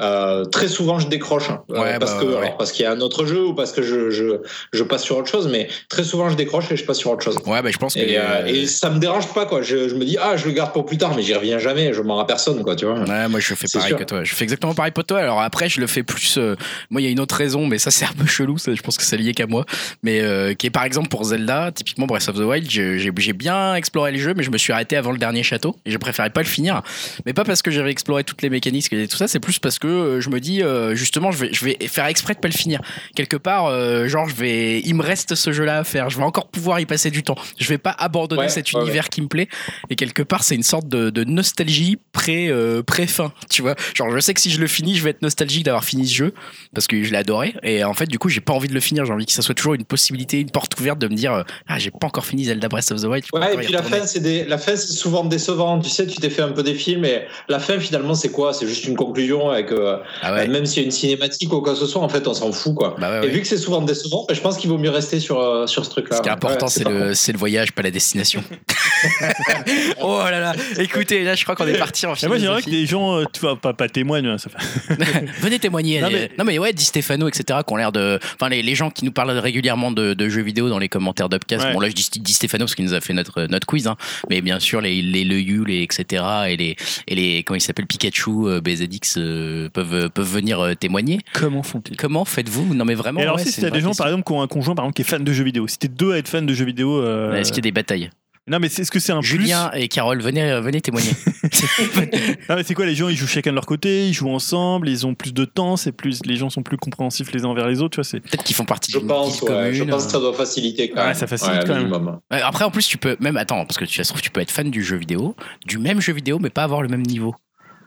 euh, très souvent je décroche hein. Euh, Ouais, parce bah, que ouais. alors, parce qu'il y a un autre jeu ou parce que je, je je passe sur autre chose, mais très souvent je décroche et je passe sur autre chose. Ouais, bah je pense que. Et, euh, et ça me dérange pas quoi. Je, je me dis ah je le garde pour plus tard, mais j'y reviens jamais. Je m'en à personne quoi, tu vois. Ouais, moi je fais pareil sûr. que toi. Je fais exactement pareil pour toi. Alors après, je le fais plus. euh, moi, il y a une autre raison, mais ça c'est un peu chelou. Ça, je pense que c'est lié qu'à moi. Mais qui est par exemple pour Zelda, typiquement Breath of the Wild, j'ai bien exploré le jeu, mais je me suis arrêté avant le dernier château et je préférais pas le finir. Mais pas parce que j'avais exploré toutes les mécaniques et tout ça, c'est plus parce que euh, je me dis euh, justement, je vais, je vais faire exprès de pas le finir. Quelque part, euh, genre, je vais, il me reste ce jeu-là à faire. Je vais encore pouvoir y passer du temps. Je vais pas abandonner Ouais, cet ouais, univers qui me plaît. Et quelque part, c'est une sorte de, de nostalgie pré, euh, pré-fin, tu vois. Genre, je sais que si je le finis, je vais être nostalgique d'avoir fini ce jeu parce que je l'ai adoré. Et en fait, du coup, j'ai pas envie de le finir. J'ai envie que ça soit toujours une possibilité, une porte ouverte de me dire, ah, j'ai pas encore fini Zelda Breath of the Wild. Ouais, et puis la fin, c'est des... la fin, c'est souvent décevant. Tu sais, tu t'es fait un peu des films, et la fin, finalement, c'est quoi? C'est juste une conclusion avec, euh, Ah ouais. même s'il y a une cinématique ou quoi que ce soit, en fait, on s'en fout, quoi. Bah ouais, Et ouais. vu que c'est souvent décevant, bah, je pense qu'il vaut mieux rester sur, euh, sur ce truc-là. Ce qui est important, Ouais, c'est le, c'est le voyage, pas la destination. <laughs> oh là là, écoutez, là, je crois qu'on est parti en Et moi, j'aimerais que philosophie. des gens, euh, tu vois, pas, pas témoignent. hein, ça fait- <laughs> Venez témoigner. Non, Non mais... mais- ouais, Di Stefano, etc. qui ont l'air de. Enfin, les, les gens qui nous parlent régulièrement de, de jeux vidéo dans les commentaires d'Upcast. Ouais. Bon, là, je dis Di Stefano parce qu'il nous a fait notre, notre quiz. Hein. Mais bien sûr, les, les Le Yu, les etc. Et les, et les. Comment ils s'appellent Pikachu, euh, BZX euh, peuvent, peuvent venir euh, témoigner. Comment font-ils? Comment faites-vous? Non, mais vraiment. Et alors, ouais, si t'as des gens, question. par exemple, qui ont un conjoint, par exemple, qui est fan de jeux vidéo, si t'es deux à être fan de jeux vidéo. euh, Est-ce qu'il y a des batailles? Non, mais c'est- est-ce que c'est un Julien et Carole, venez, euh, venez témoigner. <laughs> <laughs> Non, mais c'est quoi Les gens, ils jouent chacun de leur côté, ils jouent ensemble, ils ont plus de temps, c'est plus, les gens sont plus compréhensifs les uns envers les autres, tu vois. C'est Peut-être qu'ils font partie Je pense, ouais, je pense que ça doit faciliter quand Ouais, même. ça facilite Ouais, quand même. Ouais, Après, en plus, tu peux même attends parce que tu ça se trouve, tu peux être fan du jeu vidéo, du même jeu vidéo, mais pas avoir le même niveau.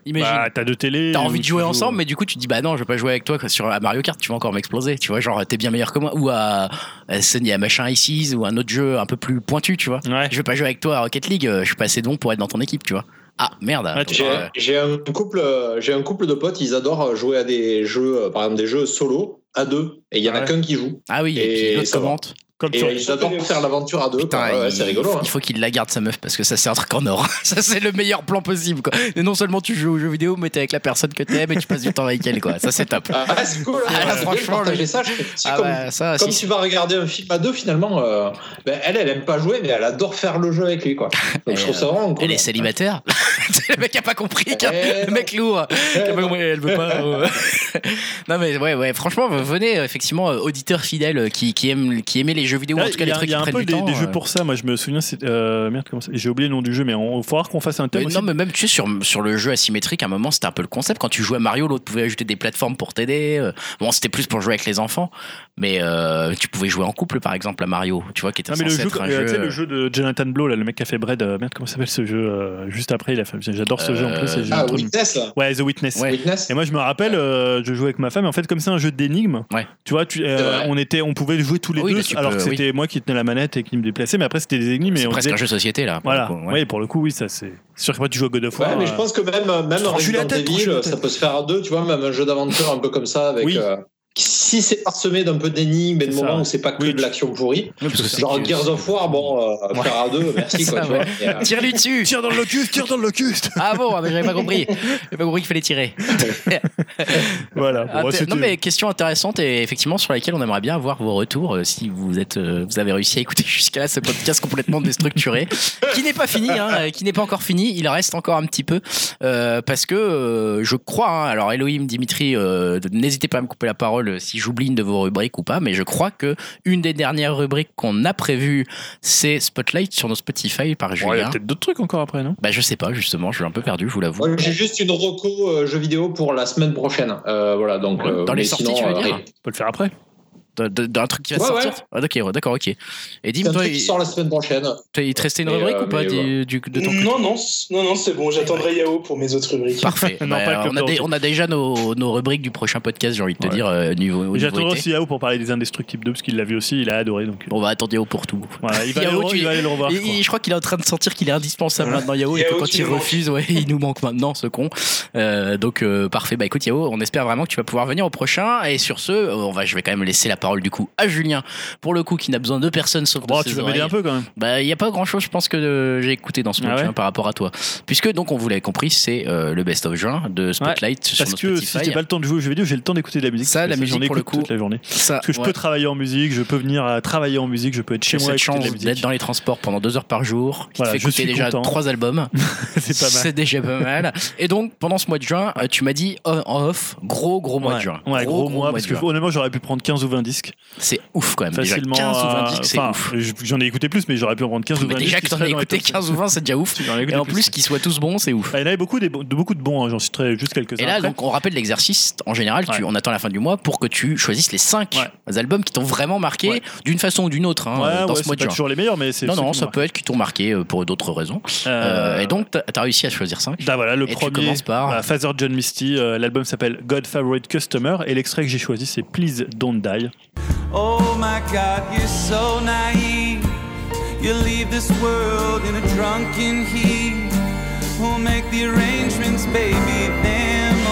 Imagine. bah, t'as deux télés. T'as envie de jouer ensemble, mais du coup tu te dis bah non, je vais pas jouer avec toi sur à Mario Kart, tu vas encore m'exploser, tu vois, genre t'es bien meilleur que moi, ou à, à Sony, à machin Ices, ou un autre jeu un peu plus pointu, tu vois. Ouais. Je vais pas jouer avec toi à Rocket League, euh, je suis pas assez bon pour être dans ton équipe, tu vois. Ah merde. J'ai Euh, j'ai un couple, euh, j'ai un couple de potes, ils adorent jouer à des jeux, euh, par exemple des jeux solo à deux, et il y en a Ah ouais. qu'un qui joue. Ah oui, et, Et puis l'autre ça va. Comme Et ils adorent faire l'aventure à deux. Putain, quoi. Ouais, il, c'est rigolo. hein. il faut qu'il la garde sa meuf parce que ça c'est un truc en or. <laughs> ça c'est le meilleur plan possible quoi. Et non seulement tu joues aux jeux vidéo, mais t'es avec la personne que t'aimes et tu passes du temps avec elle quoi. Ça c'est top. Ah, c'est cool. Ah, là, franchement, le- ça. Ah comme, bah, ça, comme si- tu vas regarder un film à deux, finalement, euh, ben, elle, elle aime pas jouer, mais elle adore faire le jeu avec lui, quoi. <laughs> Donc je trouve ça vraiment cool. Elle est célibataire. <laughs> le mec a pas compris. Eh, le mec lourd. Elle veut pas. euh. non mais ouais ouais. Franchement, venez euh, effectivement euh, auditeurs fidèles euh, qui qui aiment qui aimaient les jeux vidéo ou en Là, tout cas y les a, trucs il y a qui un prennent peu du des, temps. des jeux euh. pour ça. Moi, je me souviens, c'est euh, merde, comment ça J'ai oublié le nom du jeu, mais il faudra qu'on fasse un thème. Mais aussi. non, mais même tu sais, sur, sur le jeu asymétrique, à un moment, c'était un peu le concept. Quand tu jouais à Mario, l'autre pouvait ajouter des plateformes pour t'aider. euh. Bon, c'était plus pour jouer avec les enfants, mais euh, tu pouvais jouer en couple, par exemple, à Mario, tu vois, qui était Non, mais le censé jeu, être un euh, tu sais, jeu. le jeu de Jonathan Blow, là, le mec qui a fait Bread, euh, merde, comment s'appelle ce jeu euh, Juste après, il a fait. J'adore ce jeu en plus. et j'ai Ah, un truc- Witness, là. Ouais, The Witness. Ouais. Witness. Et moi, je me rappelle, euh, je jouais avec ma femme. Et en fait, comme c'est un jeu d'énigmes, Ouais. tu vois, tu, euh, C'est vrai. on était, on pouvait jouer tous les Oui, deux, bah, tu alors que c'était moi qui tenais la manette et qui me déplaçais. Mais après, c'était des énigmes. C'est presque disait, un jeu société, là. pour voilà. coup, ouais. Ouais, pour le coup, oui, ça c'est. C'est sûr que moi, tu joues à God of Ouais, War. mais je euh, pense que même, même Tranche-lui la Resident Evil, ça peut se faire à deux, tu vois, même un jeu d'aventure un peu comme ça, avec. Oui. euh, si c'est parsemé d'un peu d'énigmes et de moments où c'est pas que Oui, de l'action pourrie, Oui, parce que c'est genre que- Gears of War, bon, euh, faire à deux, merci <laughs> quoi, euh, Tire-lui dessus Tire dans le locus, tire dans le locus <laughs> Ah bon, mais j'avais pas compris. J'avais pas compris qu'il fallait tirer. <laughs> Voilà. Ah, Bon, non mais question intéressante et effectivement sur laquelle on aimerait bien avoir vos retours euh, si vous êtes euh, vous avez réussi à écouter jusqu'à là ce podcast complètement déstructuré qui n'est pas fini hein, qui n'est pas encore fini il reste encore un petit peu euh, parce que euh, je crois hein, alors Elohim Dimitri euh, n'hésitez pas à me couper la parole si j'oublie une de vos rubriques ou pas mais je crois que une des dernières rubriques qu'on a prévues c'est Spotlight sur nos Spotify par Ouais, il y Julien a peut-être d'autres trucs encore après, non? Bah je sais pas justement je suis un peu perdu je vous l'avoue moi, J'ai juste une reco euh, jeu vidéo pour la semaine prochaine. Euh, voilà, donc. Ouais, euh, dans les sorties, sinon, tu veux euh, dire. On peut le faire après. D'un- truc qui va Ouais, sortir ouais. ah, d'accord d'accord ok et un toi il- sort la semaine prochaine. Il te restait une Mais, rubrique euh, ou pas du, du- de ton Non, non, non, non, c'est bon, j'attendrai Yao pour mes autres rubriques. Parfait. <laughs> Non, Bah, pas on, a de des- retour. on a déjà nos, nos rubriques du prochain podcast, j'ai envie de te Ouais. dire, euh, niveau, au niveau J'attendrai aussi Yao pour parler des Indestructibles 2 parce qu'il l'a vu aussi, il a adoré. Donc On va attendre Yao pour tout. voilà, il va, <laughs> Yao, aller, tu- il va aller le revoir. Je crois. crois qu'il est en train de sentir qu'il est indispensable maintenant Yao et que quand il refuse, ouais, il nous manque maintenant ce con. Euh, donc euh, parfait. Bah écoute Yao, on espère vraiment que tu vas pouvoir venir au prochain. Et sur ce, euh, on va, je vais quand même laisser la parole du coup à Julien, pour le coup, qui n'a besoin de personne sauf de ses tu veux m'aider un peu quand même? Bah, il n'y a pas grand chose, je pense, que euh, j'ai écouté dans ce Ah match ouais hein, par rapport à toi. Puisque, donc, on vous l'avez compris, c'est euh, le best of juin de Spotlight sur Parce que si Spotify. j'ai pas le temps de jouer aux jeux vidéo, j'ai le temps d'écouter de la musique. Ça, la musique, j'en pour le coup, toute la journée. Ça, Parce que je ouais. peux travailler en musique, je peux venir à travailler en musique, je peux être chez moi cette chance d'être dans les transports pendant deux heures par jour, qui Voilà, te fait écouter déjà content. trois albums. <laughs> C'est pas mal. C'est déjà pas mal. Et donc, pendant ce mois de juin, euh, tu m'as dit en off, gros, gros mois de juin. ouais, gros, mois, parce que honnêtement, j'aurais pu prendre 15 ou 20 disques C'est ouf quand même. facilement. déjà 15 ou 20 euh, disques, c'est enfin, ouf. je- J'en ai écouté plus, mais j'aurais pu en prendre 15 ou 20 Mais disques. déjà que t'en as écouté top 15 ou 20, c'est déjà ouf. Et en plus, qu'ils soient tous bons, c'est ouf. Ah, il y en avait beaucoup, de beaucoup de bons, hein, j'en citerai juste quelques-uns. Et là, après. donc, on rappelle l'exercice. En général, tu, Ouais. on attend la fin du mois pour que tu choisisses les 5 albums qui t'ont vraiment marqué Ouais. d'une façon ou d'une autre hein, Ouais, dans ouais, ce mois de pas juin. toujours les meilleurs, mais c'est. Non, non, ça peut être qui t'ont marqué euh, pour d'autres raisons. Euh, et donc, t'as as réussi à choisir 5. Bah voilà, le premier, par- Father John Misty, l'album s'appelle God Favorite Customer et l'extrait que j'ai choisi c'est Please Don't Die. Oh my God, you're so naive. You leave this world in a drunken heat. Who'll make the arrangements, baby? Them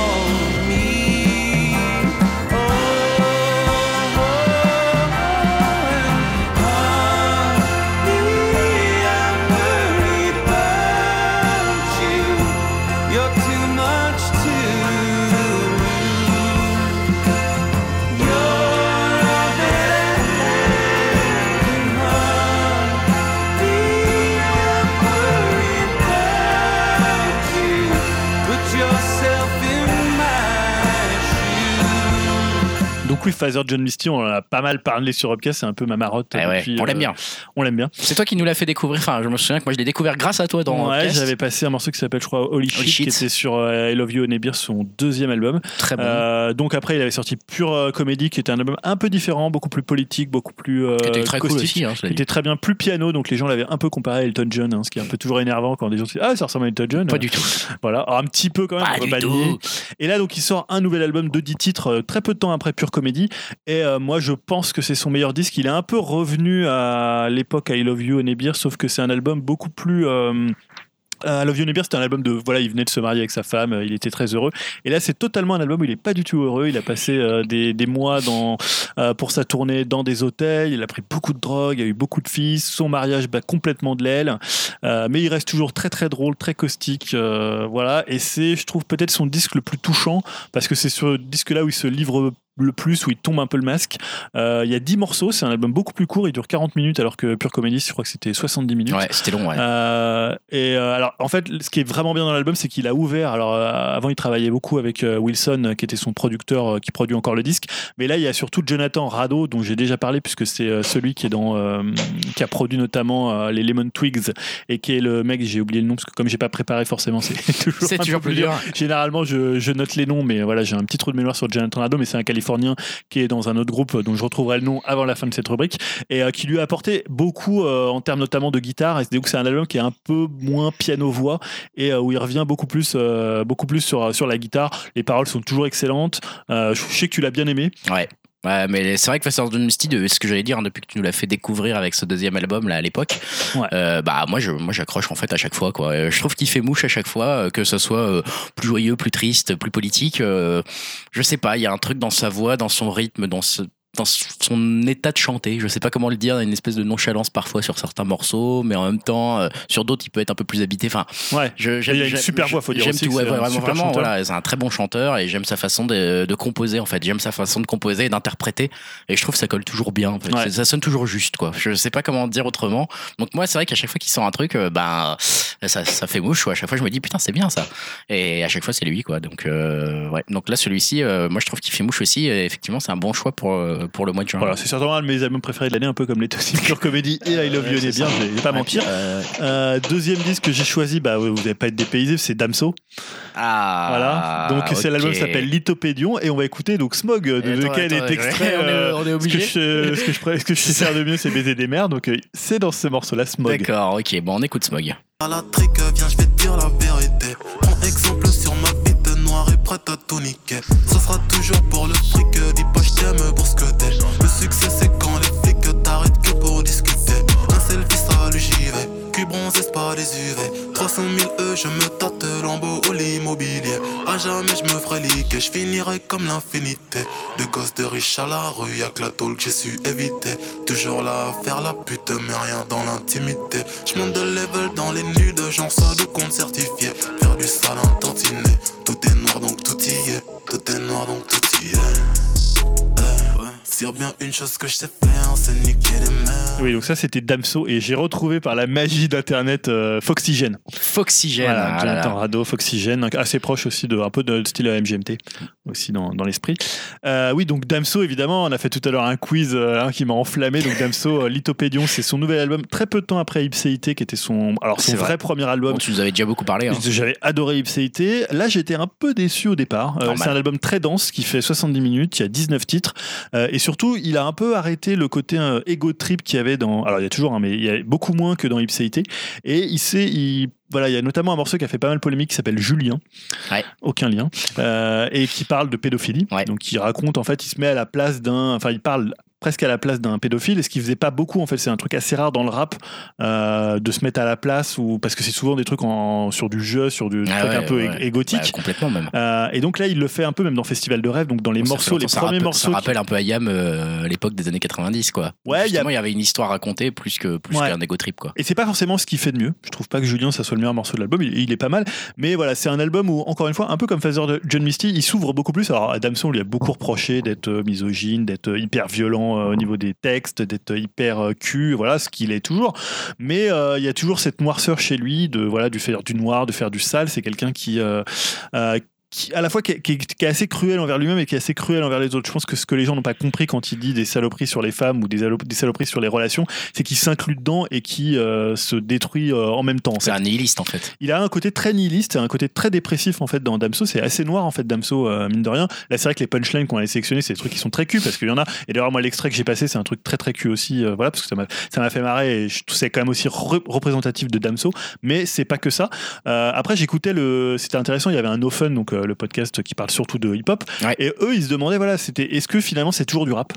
oui, Father John Misty, on en a pas mal parlé sur Upcast, c'est un peu ma marotte. Eh ouais, on l'aime euh, bien. On l'aime bien. C'est toi qui nous l'as fait découvrir. Enfin, je me souviens que moi, je l'ai découvert grâce à toi dans ouais, j'avais passé un morceau qui s'appelle, je crois, Holy, Shit, Shit. qui était sur euh, I Love You Beer, son deuxième album. Très bon. Euh, donc après, il avait sorti Pure Comedy, qui était un album un peu différent, beaucoup plus politique, beaucoup plus euh, qui était très cool aussi, hein, était très bien, plus piano, donc les gens l'avaient un peu comparé à Elton John, hein, ce qui est un peu toujours énervant quand des gens se disent Ah, ça ressemble à Elton John. Pas du tout. Voilà, Alors, un petit peu quand même, Pas du tout. Et là, donc, il sort un nouvel album de 10 titres très peu de temps après Pure Comedy. Et euh, moi, je pense que c'est son meilleur disque. Il est un peu revenu à l'époque I Love You, Beer, sauf que c'est un album beaucoup plus. euh, I Love You Beer, c'était un album de voilà, il venait de se marier avec sa femme, euh, il était très heureux. Et là, c'est totalement un album où il est pas du tout heureux. Il a passé euh, des, des mois dans, euh, pour sa tournée dans des hôtels. Il a pris beaucoup de drogue, il a eu beaucoup de fils. Son mariage bat complètement de l'aile. Euh, mais il reste toujours très très drôle, très caustique. euh, voilà. Et c'est, je trouve, peut-être son disque le plus touchant parce que c'est ce disque-là où il se livre le plus, où il tombe un peu le masque. Euh, Il y a 10 morceaux, c'est un album beaucoup plus court, il dure 40 minutes alors que Pure Comedy, je crois que c'était 70 minutes. Ouais, c'était long, ouais. Euh, et euh, alors, en fait, ce qui est vraiment bien dans l'album, c'est qu'il a ouvert. Alors, avant, il travaillait beaucoup avec Wilson, qui était son producteur, qui produit encore le disque. Mais là, il y a surtout Jonathan Rado, dont j'ai déjà parlé, puisque c'est celui qui est dans, qui a produit notamment les Lemon Twigs et qui est le mec. J'ai oublié le nom parce que comme j'ai pas préparé, forcément, c'est <laughs> toujours, un toujours peu plus dur. Généralement, je, je note les noms, mais voilà, j'ai un petit trou de mémoire sur Jonathan Rado, mais c'est un Californien qui est dans un autre groupe dont je retrouverai le nom avant la fin de cette rubrique et euh, qui lui a apporté beaucoup euh, en termes notamment de guitare. Et c'est donc c'est un album qui est un peu moins piano-voix et euh, où il revient beaucoup plus, euh, beaucoup plus sur, sur la guitare. Les paroles sont toujours excellentes. Euh, je sais que tu l'as bien aimé. Ouais. Ouais, mais c'est vrai que Faster Than Misty, de ce que j'allais dire hein, depuis que tu nous l'as fait découvrir avec ce deuxième album là à l'époque, Ouais. euh, bah moi je moi j'accroche en fait à chaque fois quoi. Euh, Je trouve qu'il fait mouche à chaque fois, euh, que ce soit euh, plus joyeux, plus triste, plus politique. euh, je sais pas, il y a un truc dans sa voix, dans son rythme, dans ce dans son état de chanter, je sais pas comment le dire, une espèce de nonchalance parfois sur certains morceaux, mais en même temps, euh, sur d'autres, il peut être un peu plus habité. Enfin, Ouais. je, j'aime- il a une super voix, faut dire J'aime aussi tout, ouais, vraiment, vraiment, voilà, c'est un très bon chanteur et j'aime sa façon de, de composer en fait. J'aime sa façon de composer et d'interpréter et je trouve que ça colle toujours bien. en fait. Ouais. C'est- Ça sonne toujours juste quoi. Je sais pas comment dire autrement. Donc moi, c'est vrai qu'à chaque fois qu'il sort un truc, euh, ben ça, ça fait mouche. Quoi. À chaque fois, je me dis putain, c'est bien ça. Et à chaque fois, c'est lui quoi. Donc euh, ouais. Donc là, celui-ci, euh, moi, je trouve qu'il fait mouche aussi. Et effectivement, c'est un bon choix pour euh, pour le mois de juin. Voilà, c'est certainement un de mes albums préférés de l'année, un peu comme les aussi Pure Comedy et I Love You Honey c'est bien, ça. je vais pas mentir. Euh, Euh, deuxième disque que j'ai choisi, bah vous n'allez pas être dépaysé, c'est Damso. ah. Voilà. Donc c'est l'album qui s'appelle Lithopédion et on va écouter donc Smog de Attends, lequel attends, est extrait. on est- on est ce que obligé. je, ce que je, pourrais- ce que je sais faire de mieux, c'est baiser des mères. Donc c'est dans ce morceau-là, Smog. D'accord, ok. Bon, on écoute Smog. À la trique, viens, je vais te dire la vérité. Prends exemple sur ma bite noire et prête à tout niquer. Ce sera toujours pour le fric, dis pas je finirai comme l'infinité. De gosses de riches à la rue, y'a que la tôle que j'ai su éviter. Toujours là à faire la pute, mais rien dans l'intimité. Je monte de level dans les nudes, j'en sors de compte certifié. Faire du sale un tantinet, tout est noir donc tout y est. Tout est noir donc tout y est. Eh, y a bien une chose que je sais faire, c'est niquer les mères. Oui, donc ça c'était Damso et j'ai retrouvé par la magie d'internet euh, Foxygène. Foxygène. Voilà, ah. Jonathan Rado, Foxygène, assez proche aussi de un peu de style MGMT aussi dans, dans l'esprit. Euh, oui, donc Damso évidemment, on a fait tout à l'heure un quiz euh, hein, qui m'a enflammé. Donc Damso, euh, Lithopédion, c'est son nouvel album très peu de temps après Ipséité qui était son alors son vrai, vrai. premier album. Bon, tu nous avais déjà beaucoup parlé. hein. J'avais adoré Ipséité. Là, j'étais un peu déçu au départ. Euh, c'est un album très dense qui fait 70 minutes. Il y a 19 titres. Et surtout, il a un peu arrêté le côté ego trip qu'il y avait dans. Alors, il y a toujours, hein, mais il y a beaucoup moins que dans Ipséité. Et il sait. Il... Voilà, il y a notamment un morceau qui a fait pas mal polémique qui s'appelle Julien. Ouais. Aucun lien. Euh, et qui parle de pédophilie. Ouais. Donc, il raconte, en fait, il se met à la place d'un. Enfin, il parle presque à la place d'un pédophile et ce qu'il faisait pas beaucoup en fait c'est un truc assez rare dans le rap euh, de se mettre à la place ou parce que c'est souvent des trucs en, sur du jeu sur du Ah truc ouais, un peu ouais, égotique Bah, complètement même. euh, et donc là, il le fait un peu même dans Festival de rêve, donc dans les Ça morceaux, les premiers morceaux. Ça rappelle un peu Ayam euh, l'époque des années 90, quoi. Ouais, il y a- avait une histoire racontée plus que plus Ouais. qu'un ego trip, quoi. Et c'est pas forcément ce qu'il fait de mieux. Je trouve pas que Julien ça soit le meilleur morceau de l'album. Il, il est pas mal, mais voilà, c'est un album où encore une fois, un peu comme Phaser de John Misty, il s'ouvre beaucoup plus. Alors Adamson lui a beaucoup reproché d'être euh, misogyne, d'être hyper violent euh, au niveau des textes, d'être hyper euh, cul, voilà ce qu'il est toujours. Mais euh, il y a toujours cette noirceur chez lui de voilà du faire du noir, de faire du sale. C'est quelqu'un qui qui, à la fois qui est, qui est- qui est assez cruel envers lui-même et qui est assez cruel envers les autres. Je pense que ce que les gens n'ont pas compris quand il dit des saloperies sur les femmes ou des, saloperies sur les relations, c'est qu'il s'inclut dedans et qui euh, se détruit euh, en même temps. en C'est un nihiliste en fait. Il a un côté très nihiliste et un côté très dépressif en fait dans Damso. C'est assez noir en fait Damso euh, mine de rien. Là c'est vrai que les punchlines qu'on a sélectionnés c'est des trucs qui sont très cul parce qu'il y en a. Et d'ailleurs moi l'extrait que j'ai passé c'est un truc très très cul aussi. euh, voilà parce que ça m'a ça m'a fait marrer et c'est quand même aussi re- représentatif de Damso. Mais c'est pas que ça. Euh, après j'écoutais le c'était intéressant. Il y avait un No Fun donc euh, le podcast qui parle surtout de hip hop Ouais. et eux ils se demandaient voilà c'était est-ce que finalement c'est toujours du rap?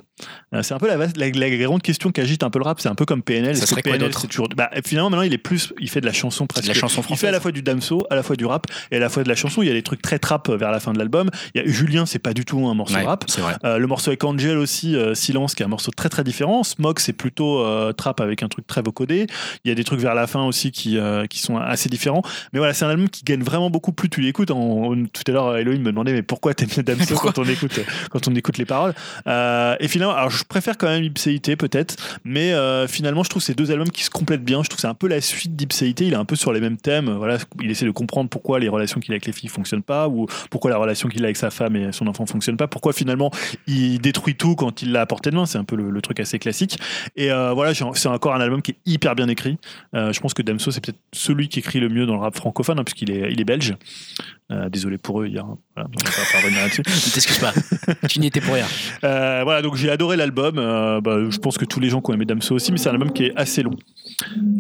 Euh, c'est un peu la, vaste- la, la grande question qu'agite un peu le rap. C'est un peu comme PNL. Ça que serait quoi toujours bah, finalement maintenant il est plus il fait de la chanson presque. La chanson Il fait à française. la fois du damso, à la fois du rap et à la fois de la chanson. Il y a des trucs très trap vers la fin de l'album. Il y a Julien, c'est pas du tout un morceau Ouais, rap. Euh, le morceau avec Angel aussi, euh, Silence, qui est un morceau très très différent. Smog, c'est plutôt euh, trap avec un truc très vocodé. Il y a des trucs vers la fin aussi qui, euh, qui sont assez différents. Mais voilà, c'est un album qui gagne vraiment beaucoup plus tu l'écoutes. Tout à l'heure, Elohim me demandait mais pourquoi t'aimes damso Pourquoi quand on écoute quand on écoute les paroles? Euh, et finalement, alors je préfère quand même Ipséité peut-être, mais euh, finalement je trouve ces deux albums qui se complètent bien. Je trouve que c'est un peu la suite d'Ipséité. Il est un peu sur les mêmes thèmes. Voilà, il essaie de comprendre pourquoi les relations qu'il a avec les filles fonctionnent pas ou pourquoi la relation qu'il a avec sa femme et son enfant fonctionne pas. Pourquoi finalement il détruit tout quand il l'a à portée de main. C'est un peu le, le truc assez classique. Et euh, voilà, c'est encore un album qui est hyper bien écrit. Euh, je pense que Damso c'est peut-être celui qui écrit le mieux dans le rap francophone hein, puisqu'il est, il est belge. Euh, désolé pour eux hier. Voilà, donc on va pas revenir là-dessus. <laughs> Ne t'excuse pas. tu n'y étais pour rien. Euh, voilà, donc j'ai adoré l'album. Euh, bah, je pense que tous les gens qui ont aimé Damso aussi, mais c'est un album qui est assez long.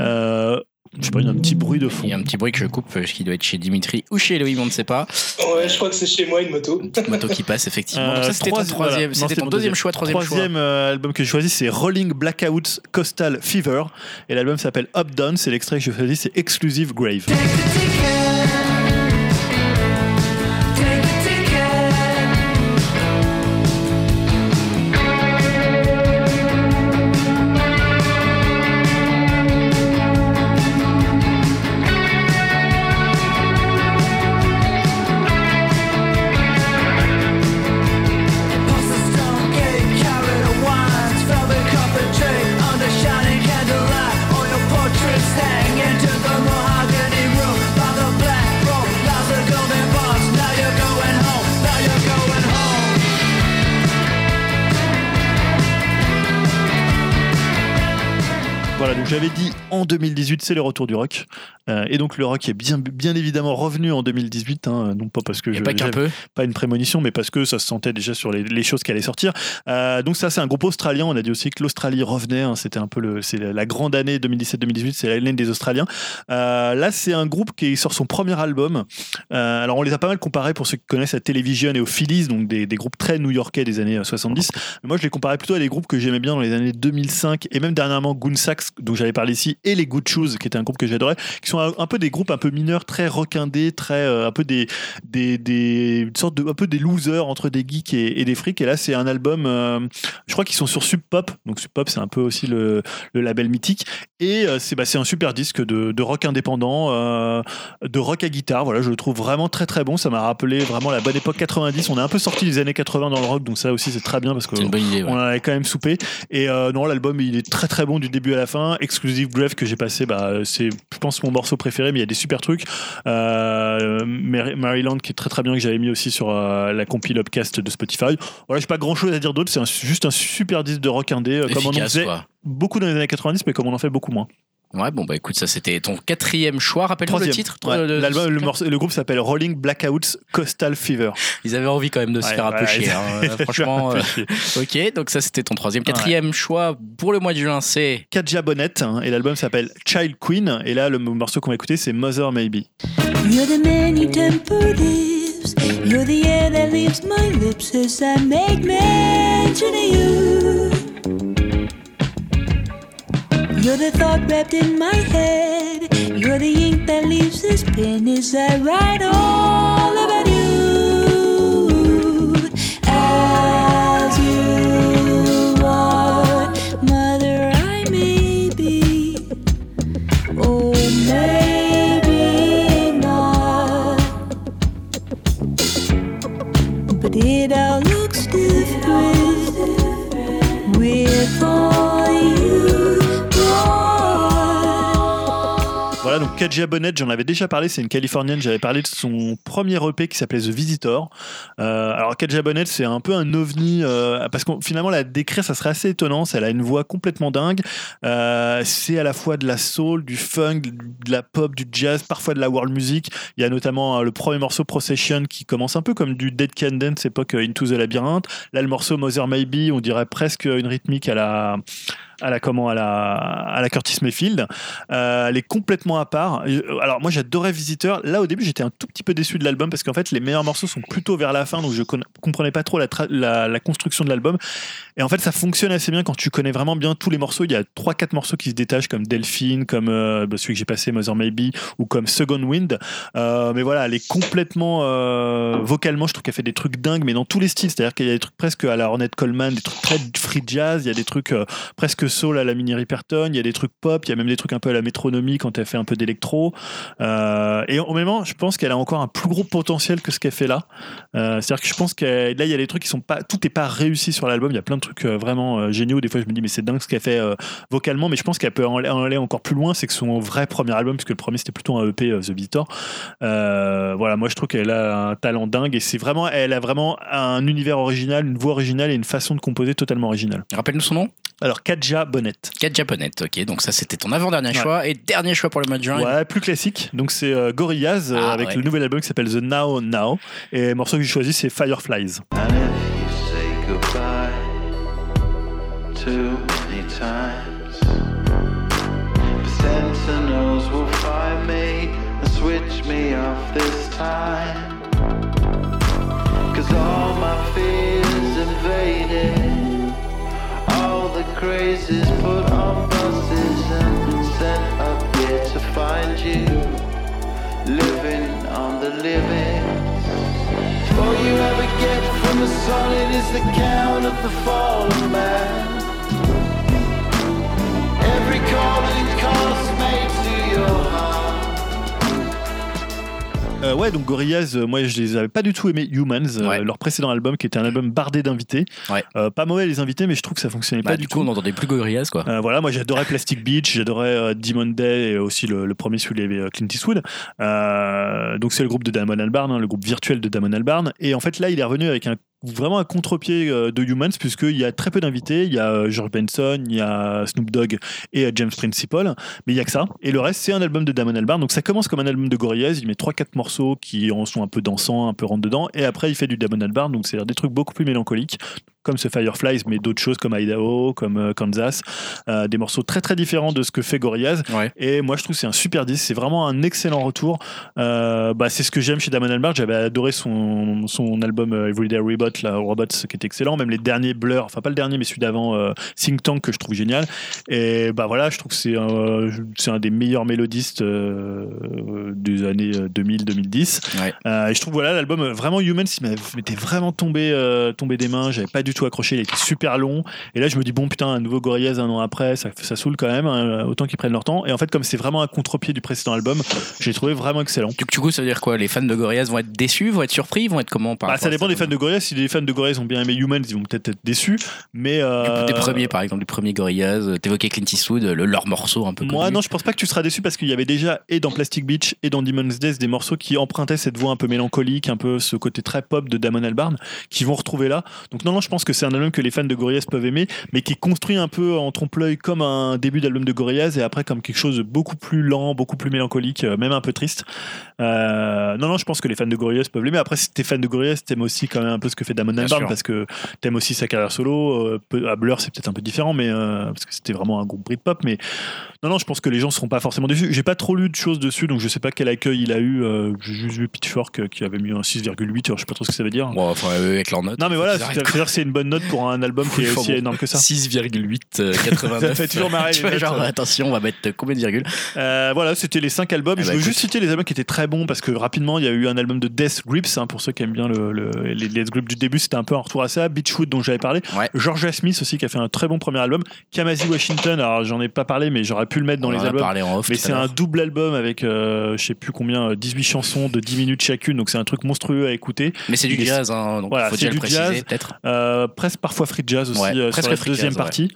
Euh, je sais pas, il y a un petit bruit de fond. Il y a un petit bruit que je coupe, euh, qui doit être chez Dimitri ou chez Elohim, on ne sait pas. Ouais, je crois que c'est chez moi une moto. Une petite moto qui passe, effectivement. Euh, Donc ça, c'était ton trois- troisième, voilà. Non, c'était ton mon deuxième choix, troisième, Troisième euh, album que j'ai choisi, c'est Rolling Blackouts Coastal Fever. Et l'album s'appelle Up Down. C'est l'extrait que j'ai choisi, c'est Exclusive Grave. En 2018, c'est le retour du rock. Euh, et donc le rock est bien, bien évidemment revenu en 2018, hein, non pas parce que je pas j'avais peu. pas une prémonition, mais parce que ça se sentait déjà sur les, les choses qui allaient sortir. Euh, donc ça, c'est un groupe australien. On a dit aussi que l'Australie revenait. hein, C'était un peu le, c'est la, grande année 2017-2018. C'est l'année des Australiens. Euh, là, c'est un groupe qui sort son premier album. Alors on les a pas mal comparés pour ceux qui connaissent la Television et au Phillies, donc des, des groupes très new-yorkais des années euh, 70. Mais moi, je les comparais plutôt à des groupes que j'aimais bien dans les années 2005 et même dernièrement Goon Sax, dont j'avais parlé ici, et les Good Shoes, qui était un groupe que j'adorais, qui sont sont un, un peu des groupes un peu mineurs, très rockindés, très euh, un peu des des des une sorte de un peu des losers entre des geeks et, et des frics. Et là, c'est un album. euh, je crois qu'ils sont sur Sub Pop. Donc Sub Pop, c'est un peu aussi le, le label mythique. Et euh, c'est bah, c'est un super disque de, de rock indépendant, de rock à guitare. Voilà, je le trouve vraiment très très bon. Ça m'a rappelé vraiment la bonne époque 90. On est un peu sorti des années 80 dans le rock, donc ça aussi c'est très bien parce que idée. ouais. on en avait quand même soupé. Et non, l'album, il est très très bon du début à la fin. Exclusive Grave que j'ai passé, bah, c'est, je pense, mon mais il y a des super trucs. Euh, Mar- Maryland qui est très très bien, que j'avais mis aussi sur euh, la compile Upcast de Spotify. Voilà, j'ai pas grand chose à dire d'autre. C'est juste un super disque de rock indé, euh, comme on en Efficace, faisait quoi. beaucoup dans les années 90, mais comme on en fait beaucoup moins. Ouais, bon, bah écoute, ça c'était ton quatrième choix. Rappelle-moi le titre. Ouais, l'album, le, morceau- le groupe s'appelle Rolling Blackouts Coastal Fever. <laughs> Ils avaient envie quand même de se Ouais, faire un peu chier. hein. Franchement, euh, ok. Donc ça c'était ton troisième. Quatrième choix pour le mois de juin, c'est Katja Bonnet hein, et l'album s'appelle Child Queen et là le morceau qu'on va écouter c'est Mother Maybe. You're the many temperatives. You're the air that leaves my lips as I make mention of you. You're the thought wrapped in my head. You're the ink that leaves this pen as I write all about you. As you are, mother, I may be. Oh, maybe not. But it all Katja Bonnet j'en avais déjà parlé c'est une californienne j'avais parlé de son premier EP qui s'appelait The Visitor. Euh, alors Katja Bonnet c'est un peu un ovni euh, parce que finalement la décrire ça serait assez étonnant elle a une voix complètement dingue. Euh, c'est à la fois de la soul du funk de la pop du jazz parfois de la world music. Il y a notamment le premier morceau Procession qui commence un peu comme du Dead Can Dance époque Into the Labyrinth. Là le morceau Mother Maybe on dirait presque une rythmique à la à la comment à la à la Curtis Mayfield euh, elle est complètement à part. Euh, Alors moi j'adorais Visiteur. Là au début j'étais un tout petit peu déçu de l'album parce qu'en fait les meilleurs morceaux sont plutôt vers la fin donc je comprenais pas trop la, la, construction de l'album. Et en fait ça fonctionne assez bien quand tu connais vraiment bien tous les morceaux. Il y a trois quatre morceaux qui se détachent comme Delphine, comme euh, bah, celui que j'ai passé Mother Maybe ou comme Second Wind. Mais voilà elle est complètement vocalement je trouve qu'elle fait des trucs dingues mais dans tous les styles. C'est-à-dire qu'il y a des trucs presque à la Ornette Coleman, des trucs très free jazz. Il y a des trucs presque soul à la Minnie Riperton, il y a des trucs pop, il y a même des trucs un peu à la métronomie quand elle fait un peu d'électro. Euh, et au même moment, je pense qu'elle a encore un plus gros potentiel que ce qu'elle fait là. Euh, C'est-à-dire que je pense que là, il y a des trucs qui sont pas, tout n'est pas réussi sur l'album. Il y a plein de trucs euh, vraiment euh, géniaux. Des fois, je me dis, mais c'est dingue ce qu'elle fait euh, vocalement, mais je pense qu'elle peut en, en aller encore plus loin. C'est que son vrai premier album, puisque le premier c'était plutôt un EP, euh, The Visitor. Euh, voilà, moi je trouve qu'elle a un talent dingue et c'est vraiment, elle a vraiment un univers original, une voix originale et une façon de composer totalement originale. Rappelle-nous son nom Alors, Katja Bonnet. Kat Japonette. Ok, donc ça c'était ton avant-dernier Ouais. choix et dernier choix pour le mois de juin. Ouais, plus classique. Donc c'est euh, Gorillaz euh, Ah, avec ouais. le nouvel album qui s'appelle The Now Now. Et le morceau que j'ai choisi c'est Fireflies. And if you say goodbye too many times, the sentinels will find me and switch me off this time. Cause all my fears the put on buses and sent up here to find you, living on the living. All you ever get from the solid is the count of the fallen man. Every calling cost made to your heart. Euh, ouais, donc Gorillaz, euh, moi je les avais pas du tout aimés, Humans, euh, Ouais. leur précédent album qui était un album bardé d'invités. Ouais. Euh, pas mauvais les invités, mais je trouve que ça fonctionnait Bah, pas du du coup, on tout. n'entendait plus Gorillaz quoi. Euh, voilà, moi j'adorais Plastic Beach, j'adorais euh, Demon Day et aussi le, le premier celui avec Clint Eastwood. Euh, donc c'est le groupe de Damon Albarn, hein, le groupe virtuel de Damon Albarn. Et en fait là, il est revenu avec un vraiment un contre-pied euh, de Humans puisqu'il y a très peu d'invités. Il y a euh, George Benson, il y a Snoop Dogg et euh, James Principal, mais il y a que ça. Et le reste, c'est un album de Damon Albarn. Donc ça commence comme un album de Gorillaz. Il met 3-4 morceaux qui en sont un peu dansants, un peu rentre dedans. Et après, il fait du Damon Albarn. Donc c'est des trucs beaucoup plus mélancoliques. Comme ce Fireflies, mais d'autres choses comme Idaho, comme euh, Kansas, Euh, des morceaux très très différents de ce que fait Gorillaz. Ouais. Et moi, je trouve que c'est un super disque. C'est vraiment un excellent retour. Euh, bah, c'est ce que j'aime chez Damon Albarn. J'avais adoré son, son album euh, Everyday Robot, là, Robots, qui est excellent. Même les derniers Blur, enfin pas le dernier, mais celui d'avant, euh, Think Tank, que je trouve génial. Et bah voilà, je trouve que c'est un, c'est un des meilleurs mélodistes des années 2000-2010. Ouais. Euh, et je trouve voilà l'album vraiment Humans, il m'était vraiment tombé, tombé des mains. J'avais pas du tout accroché. Il était super long. Et là, je me dis bon putain, un nouveau Gorillaz un an après, ça, ça saoule quand même. hein, autant qu'ils prennent leur temps. Et en fait, comme c'est vraiment un contre-pied du précédent album, j'ai trouvé vraiment excellent. Du, du coup, ça veut dire quoi? Les fans de Gorillaz vont être déçus, vont être surpris, vont être comment par Bah, ça dépend des fans de Gorillaz. Si les fans de Gorillaz ont bien aimé Humans, ils vont peut-être être déçus. Mais euh, Des premiers, par exemple, du premier Gorillaz, euh, t'évoquais Clint Eastwood, le, leur morceau un peu Moi, connu. non, je pense pas que tu seras déçu parce qu'il y avait déjà, et dans Plastic Beach et dans Demon's Days, des morceaux qui empruntaient cette voix un peu mélancolique, un peu ce côté très pop de Damon Albarn, qui vont retrouver là. Donc, non, non, je pense que c'est un album que les fans de Gorillaz peuvent aimer, mais qui est construit un peu en trompe-l'œil comme un début d'album de Gorillaz et après comme quelque chose de beaucoup plus lent, beaucoup plus mélancolique, euh, même un peu triste. Euh, non, non, je pense que les fans de Gorillaz peuvent l'aimer. Après, si t'es fan de Gorillaz, t'aimes aussi quand même un peu ce que fait Damon Albarn parce que t'aimes aussi sa carrière solo. Euh, à Blur, c'est peut-être un peu différent, mais euh, parce que c'était vraiment un groupe Britpop, mais non, non, je pense que les gens seront pas forcément déçus. J'ai pas trop lu de choses dessus, donc je sais pas quel accueil il a eu. Euh, J'ai juste vu Pitchfork euh, qui avait mis un 6,8, alors je sais pas trop ce que ça veut dire. Bon, enfin, euh, avec leur note. Non, mais voilà, c'est-à-dire c'est une bonne note pour un album qui est aussi bon. énorme que ça. 6,8, euh, <laughs> 89. Ça fait toujours marrer, <laughs> Tu vois, genre, ça. attention, on va mettre combien de virgules? Euh, voilà, c'était les 5 albums. Je bah, veux écoute. juste citer les albums qui étaient très bons parce que rapidement, il y a eu un album de Death Grips, hein, pour ceux qui aiment bien le, le- les Death Grips du début, c'était un peu un retour à ça. Beachwood, dont j'avais parlé. Ouais. Georgia Smith aussi, qui a fait un très bon premier album. Kamasi Washington, alors j'en ai pas parlé, mais j'aurais pu le mettre dans On les albums. parlé en off. Mais c'est un double album avec, euh, je sais plus combien, euh, 18 chansons de 10 minutes chacune, donc c'est un truc monstrueux à écouter. Mais c'est du il jazz, hein, donc Voilà, faut c'est déjà le du préciser jazz. peut-être. Euh, presque parfois free jazz aussi Ouais, euh, presque sur la free deuxième jazz, partie.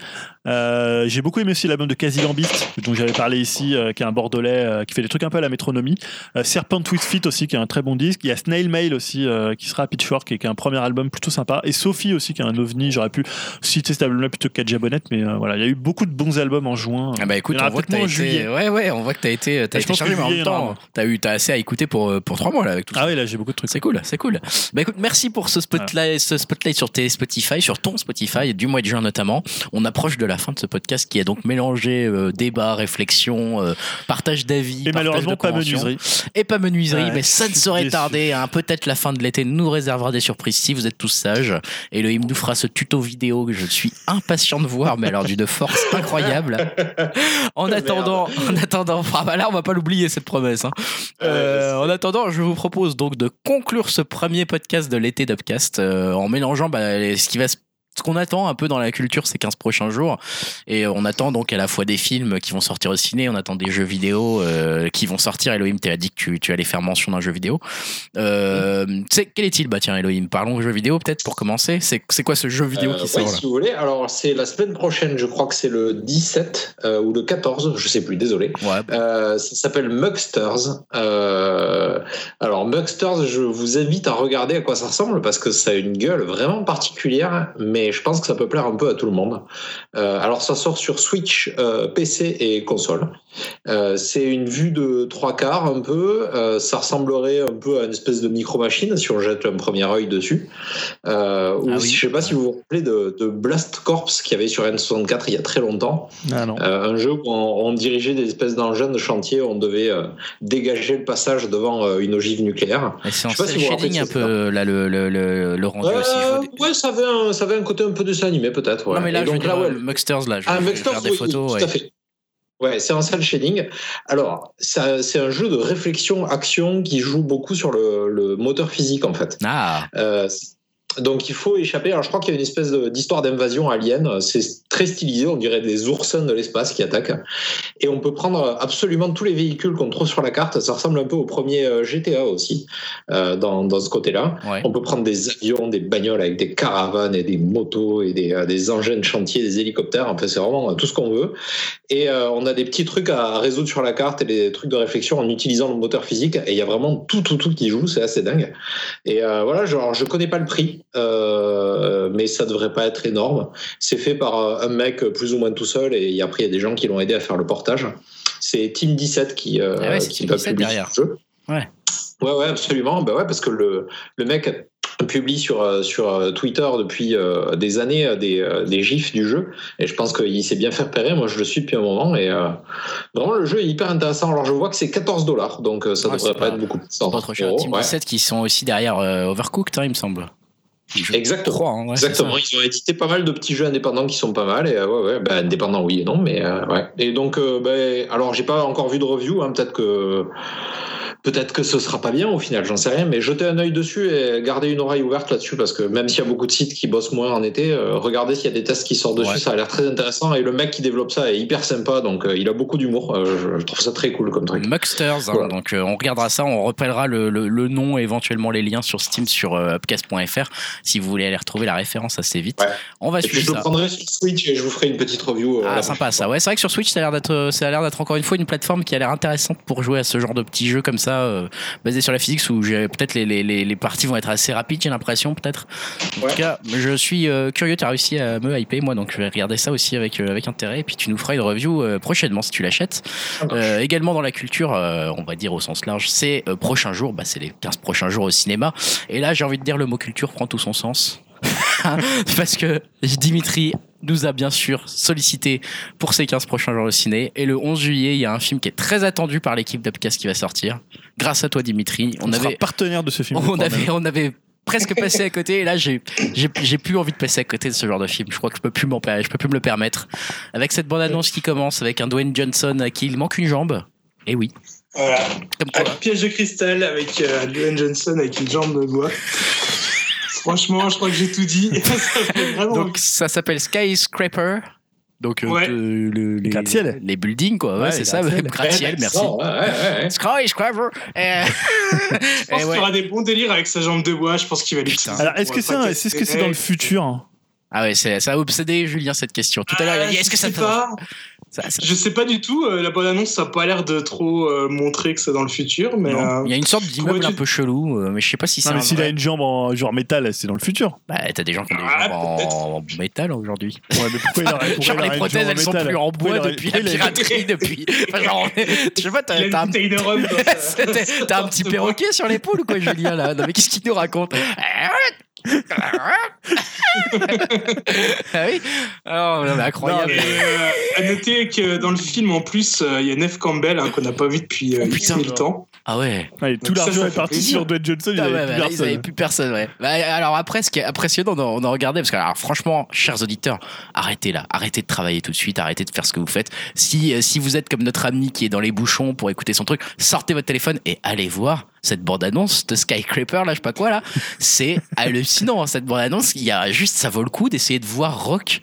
Euh, J'ai beaucoup aimé aussi l'album de Casey Gambit, dont j'avais parlé ici, euh, qui est un bordelais euh, qui fait des trucs un peu à la métronomie. Euh, Serpent with Feet aussi, qui est un très bon disque. Il y a Snail Mail aussi, euh, qui sera à Pitchfork et qui est un premier album plutôt sympa. Et Sophie aussi, qui est un ovni. J'aurais pu citer cet album-là plutôt que Bonnet, mais euh, voilà, il y a eu beaucoup de bons albums en juin. Ah bah écoute, on voit été, juillet. ouais ouais, on voit que t'as été, t'as Je été pense que chargé, mais en juillet, même temps, t'as eu, t'as assez à écouter pour euh, pour trois mois là avec tout ça. Ah oui, là, j'ai beaucoup de trucs. C'est cool, c'est cool. Bah écoute, merci pour ce spotlight, ce spotlight sur tes Spotify, sur ton Spotify, du mois de juin notamment. On approche de la fin de ce podcast qui a donc mélangé euh, débat, réflexion, euh, partage d'avis, Et partage malheureusement, de pas menuiserie. Et pas menuiserie, Ouais, mais ça ne saurait tarder. hein. Peut-être la fin de l'été nous réservera des surprises si vous êtes tous sages. Elohim nous fera ce tuto vidéo que je suis impatient de voir, mais alors d'une force <laughs> incroyable. En attendant, en attendant, ah bah là on va pas l'oublier cette promesse. hein. Euh, en attendant, je vous propose donc de conclure ce premier podcast de l'été d'Upcast euh, en mélangeant bah, ce qui va se ce qu'on attend un peu dans la culture ces 15 prochains jours et on attend donc à la fois des films qui vont sortir au ciné on attend des jeux vidéo euh, qui vont sortir. Elohim tu as dit que tu, tu allais faire mention d'un jeu vidéo. Euh, c'est quel est-il? Bah tiens Elohim parlons jeu vidéo peut-être pour commencer. C'est c'est quoi ce jeu vidéo Euh, qui ouais, sort là? si vous voulez. Alors, c'est la semaine prochaine, je crois que c'est le 17 euh, ou le 14, je sais plus, désolé. ouais ça s'appelle Mugsters. Alors Mugsters, je vous invite à regarder à quoi ça ressemble parce que ça a une gueule vraiment particulière, mais je pense que ça peut plaire un peu à tout le monde. Euh, alors ça sort sur Switch, euh, PC et console. Euh, c'est une vue de trois quarts un peu. Ça ressemblerait un peu à une espèce de micro machine si on jette un premier œil dessus. Euh, ou Ah oui. si- je sais pas si vous vous rappelez de, de Blast Corps qu'il y avait sur N64 il y a très longtemps. Ah un jeu où on, on dirigeait des espèces d'engins de chantier, on devait dégager le passage devant une ogive nucléaire. Et c'est en si shading un peu là le, le, le, le rendu aussi ouais, ça avait, un, ça avait un côté un peu dessin animé peut-être. Ouais. non mais là je donc là, ouais, euh, Mugsters là je, ah, vais faire des oui, photos tout ouais. à fait. Ouais, c'est un cel shading. Alors, ça- c'est un jeu de réflexion-action qui joue beaucoup sur le, le moteur physique en fait. ah Euh, donc il faut échapper. Alors je crois qu'il y a une espèce d'histoire d'invasion alien. C'est très stylisé, on dirait des oursins de l'espace qui attaquent. Et on peut prendre absolument tous les véhicules qu'on trouve sur la carte. Ça ressemble un peu au premier euh, GTA aussi, euh, dans, dans ce côté-là. ouais On peut prendre des avions, des bagnoles avec des caravanes et des motos et des, euh, des engins de chantier, des hélicoptères. Enfin, c'est vraiment tout ce qu'on veut. Et euh, on a des petits trucs à résoudre sur la carte et des trucs de réflexion en utilisant le moteur physique. Et il y a vraiment tout, tout, tout qui joue. C'est assez dingue. Et euh, voilà, genre, je connais pas le prix, mais ça devrait pas être énorme. C'est fait par un mec plus ou moins tout seul. Et après, il y a des gens qui l'ont aidé à faire le C'est Team 17 qui, euh, Ah ouais, qui Team va 17 publier derrière. ce jeu. Ouais. Ouais, ouais, absolument. Bah ouais, parce que le, le mec publie sur, euh, sur euh, Twitter depuis euh, des années des, des gifs du jeu. Et je pense qu'il sait bien faire repérer. Moi, je le suis depuis un moment. Et euh, vraiment, le jeu est hyper intéressant. Alors, je vois que c'est 14 dollars. Donc, ça Ouais, devrait pas être beaucoup. C'est pas trop cher. euros, Team ouais. 17 qui sont aussi derrière euh, Overcooked, hein, il me semble. Je Exactement. crois, hein, ouais, Exactement. Ils ont édité pas mal de petits jeux indépendants qui sont pas mal. Et euh, ouais, ouais, bah, indépendants, oui et non, mais euh, ouais. Et donc, euh, ben, alors, j'ai pas encore vu de review. Hein, peut-être que. Peut-être que ce sera pas bien au final, j'en sais rien, mais jetez un œil dessus et gardez une oreille ouverte là-dessus parce que même s'il y a beaucoup de sites qui bossent moins en été, euh, regardez s'il y a des tests qui sortent dessus, Ouais. ça a l'air très intéressant et le mec qui développe ça est hyper sympa donc euh, il a beaucoup d'humour, Euh, je, je trouve ça très cool comme truc. Mucksters, hein, Voilà. donc on regardera ça, on repellera le, le- le nom et éventuellement les liens sur Steam sur upcast.fr si vous voulez aller retrouver la référence assez vite. Ouais. On va Et puis je suivre le prendrai sur Switch et je vous ferai une petite review. Ah sympa ça. Ouais, c'est vrai que sur Switch ça a l'air d'être ça a l'air d'être encore une fois une plateforme qui a l'air intéressante pour jouer à ce genre de petits jeux comme ça euh, basés sur la physique où peut-être les, les, les, les parties vont être assez rapides, j'ai l'impression peut-être. En Ouais. tout cas, je suis euh, curieux, tu as réussi à me hyper moi donc je vais regarder ça aussi avec euh, avec intérêt et puis tu nous feras une review prochainement si tu l'achètes. Également dans la culture, on va dire au sens large, c'est prochains jours, bah, c'est les 15 prochains jours au cinéma. Et là, j'ai envie de dire le mot culture prend tout son sens. <laughs> Parce que Dimitri nous a bien sûr sollicité pour ces 15 prochains jours au ciné. Et le 11 juillet, il y a un film qui est très attendu par l'équipe d'Upcast qui va sortir. Grâce à toi, Dimitri. On, On, sera avait, partenaire de ce film. <laughs> on avait, on avait presque passé à côté et là j'ai j'ai plus envie de passer à côté de ce genre de film je crois que je peux plus m'en je peux plus me le permettre avec cette bande annonce qui commence avec un Dwayne Johnson à qui il manque une jambe et oui Voilà. comme quoi Un piège de cristal avec euh, Dwayne Johnson avec une jambe de bois. Franchement, je crois que j'ai tout dit. <laughs> ça fait vraiment Donc ça s'appelle Skyscraper. Donc euh, Ouais. euh, le- les, Gratte-ciel. les buildings quoi. Ouais, Ouais, c'est ça. gratte-ciel. Merci. Ouais. Skyscraper. Euh, <laughs> Je pense et ouais. qu'il y aura des bons délires avec sa jambe de bois. Je pense qu'il va l'utiliser. Alors, est-ce que c'est un- fracasser est-ce que c'est dans le futur Ah ouais, c'est- ça a obsédé Julien cette question. Tout à l'heure, il a dit Ah, est-ce que ça pas ça- ça- Je sais pas du tout. euh, La bonne annonce, ça a pas l'air de trop euh, montrer que c'est dans le futur, mais euh, Il y a une sorte d'immeuble un peu chelou, euh, mais je sais pas si c'est Non, mais s'il a une jambe en genre métal, c'est dans le futur. Bah, t'as des gens qui ont des Ah, jambes en métal aujourd'hui. Ouais, mais pourquoi il aurait, pourquoi Genre il les prothèses, elles sont métal plus en bois depuis la piraterie, depuis. <laughs> Enfin, genre, je sais pas, t'as un <laughs> un petit perroquet sur l'épaule ou quoi, Julien là Non mais qu'est-ce qu'il nous raconte? <laughs> Ah oui Alors, non, mais incroyable. Euh, à noter que dans le film, en plus, euh, il y a Neve Campbell hein, qu'on n'a pas vu depuis euh, Oh, X putain. mille temps. Ah ouais. Ouais, tout l'argent est parti plaisir. sur Dwayne Johnson, il Ah avait ouais, bah plus personne, ouais. Bah, alors après, ce qui est impressionnant, on a, on a regardé, parce que alors, franchement, chers auditeurs, arrêtez là, arrêtez de travailler tout de suite, arrêtez de faire ce que vous faites. Si, euh, si vous êtes comme notre ami qui est dans les bouchons pour écouter son truc, sortez votre téléphone et allez voir cette bande-annonce de Skycraper, là, je sais pas quoi, là. C'est <laughs> hallucinant, hein, cette bande-annonce. Il y a juste, ça vaut le coup d'essayer de voir Rock,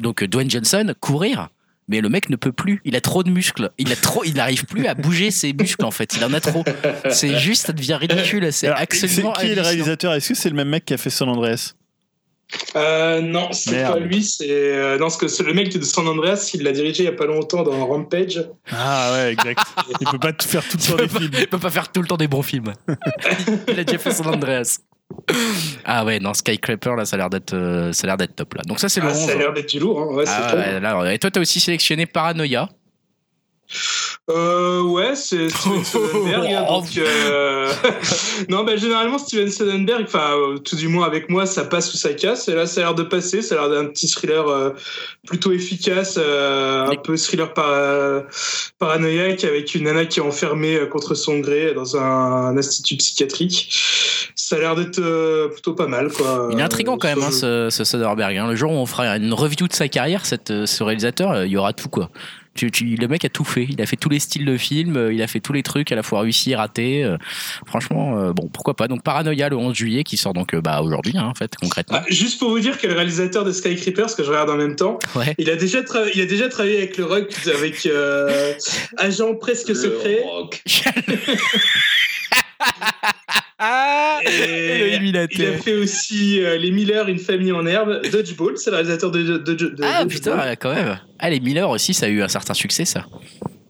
donc euh, Dwayne Johnson, courir. Mais le mec ne peut plus. Il a trop de muscles. Il a trop. Il n'arrive plus à bouger ses muscles en fait. Il en a trop. C'est juste, ça devient ridicule. C'est absolument. c'est- Qui est le réalisateur? Est-ce que c'est le même mec qui a fait San Andreas? Euh, non, c'est pas lui. C'est euh, non, parce que c'est le mec de San Andreas. Il l'a dirigé il y a pas longtemps dans Rampage. Ah ouais, exact. <laughs> il peut pas tout faire tout le temps peut des pas, films. il peut pas faire tout le temps des bons films. <laughs> il a déjà fait San Andreas. Ah ouais, non, Skycraper, là, ça a l'air d'être, euh, ça a l'air d'être top, là. Donc ça, c'est le Ah, 11. ça a l'air d'être du lourd. Hein. Ouais, Ah ouais, là. Et toi, t'as aussi sélectionné Paranoia. Euh, ouais, c'est Steven <laughs> Soderbergh. hein, donc, euh, <laughs> non, bah, généralement, Steven Soderbergh, enfin, euh, tout du moins avec moi, ça passe ou ça casse. Et là, ça a l'air de passer. Ça a l'air d'un petit thriller euh, plutôt efficace, euh, un peu thriller par, paranoïaque avec une nana qui est enfermée contre son gré dans un, un institut psychiatrique. Ça a l'air d'être plutôt pas mal, quoi. Il est intriguant quand même, hein, ce, ce Soderbergh. hein. Le jour où on fera une review de sa carrière, cette, ce réalisateur, il y aura tout, quoi. Tu, tu- le mec a tout fait. Il a fait tous les styles de films, euh, il a fait tous les trucs, à la fois réussi raté. euh, franchement, euh, bon, pourquoi pas. Donc Paranoia le 11 juillet qui sort donc euh, bah, aujourd'hui, hein, en fait, concrètement. Ah, juste pour vous dire que le réalisateur de Skycreeper, ce que je regarde en même temps, Ouais. il a déjà, il a déjà travaillé avec le rock, avec euh, <laughs> Agent presque secret. rock. <laughs> <laughs> Et il a fait aussi euh, Les Miller, Une famille en herbe, Dodgeball, c'est le réalisateur de, de, de- de Ah Dodgeball. putain, quand même. Ah, les Miller aussi, ça a eu un certain succès, ça.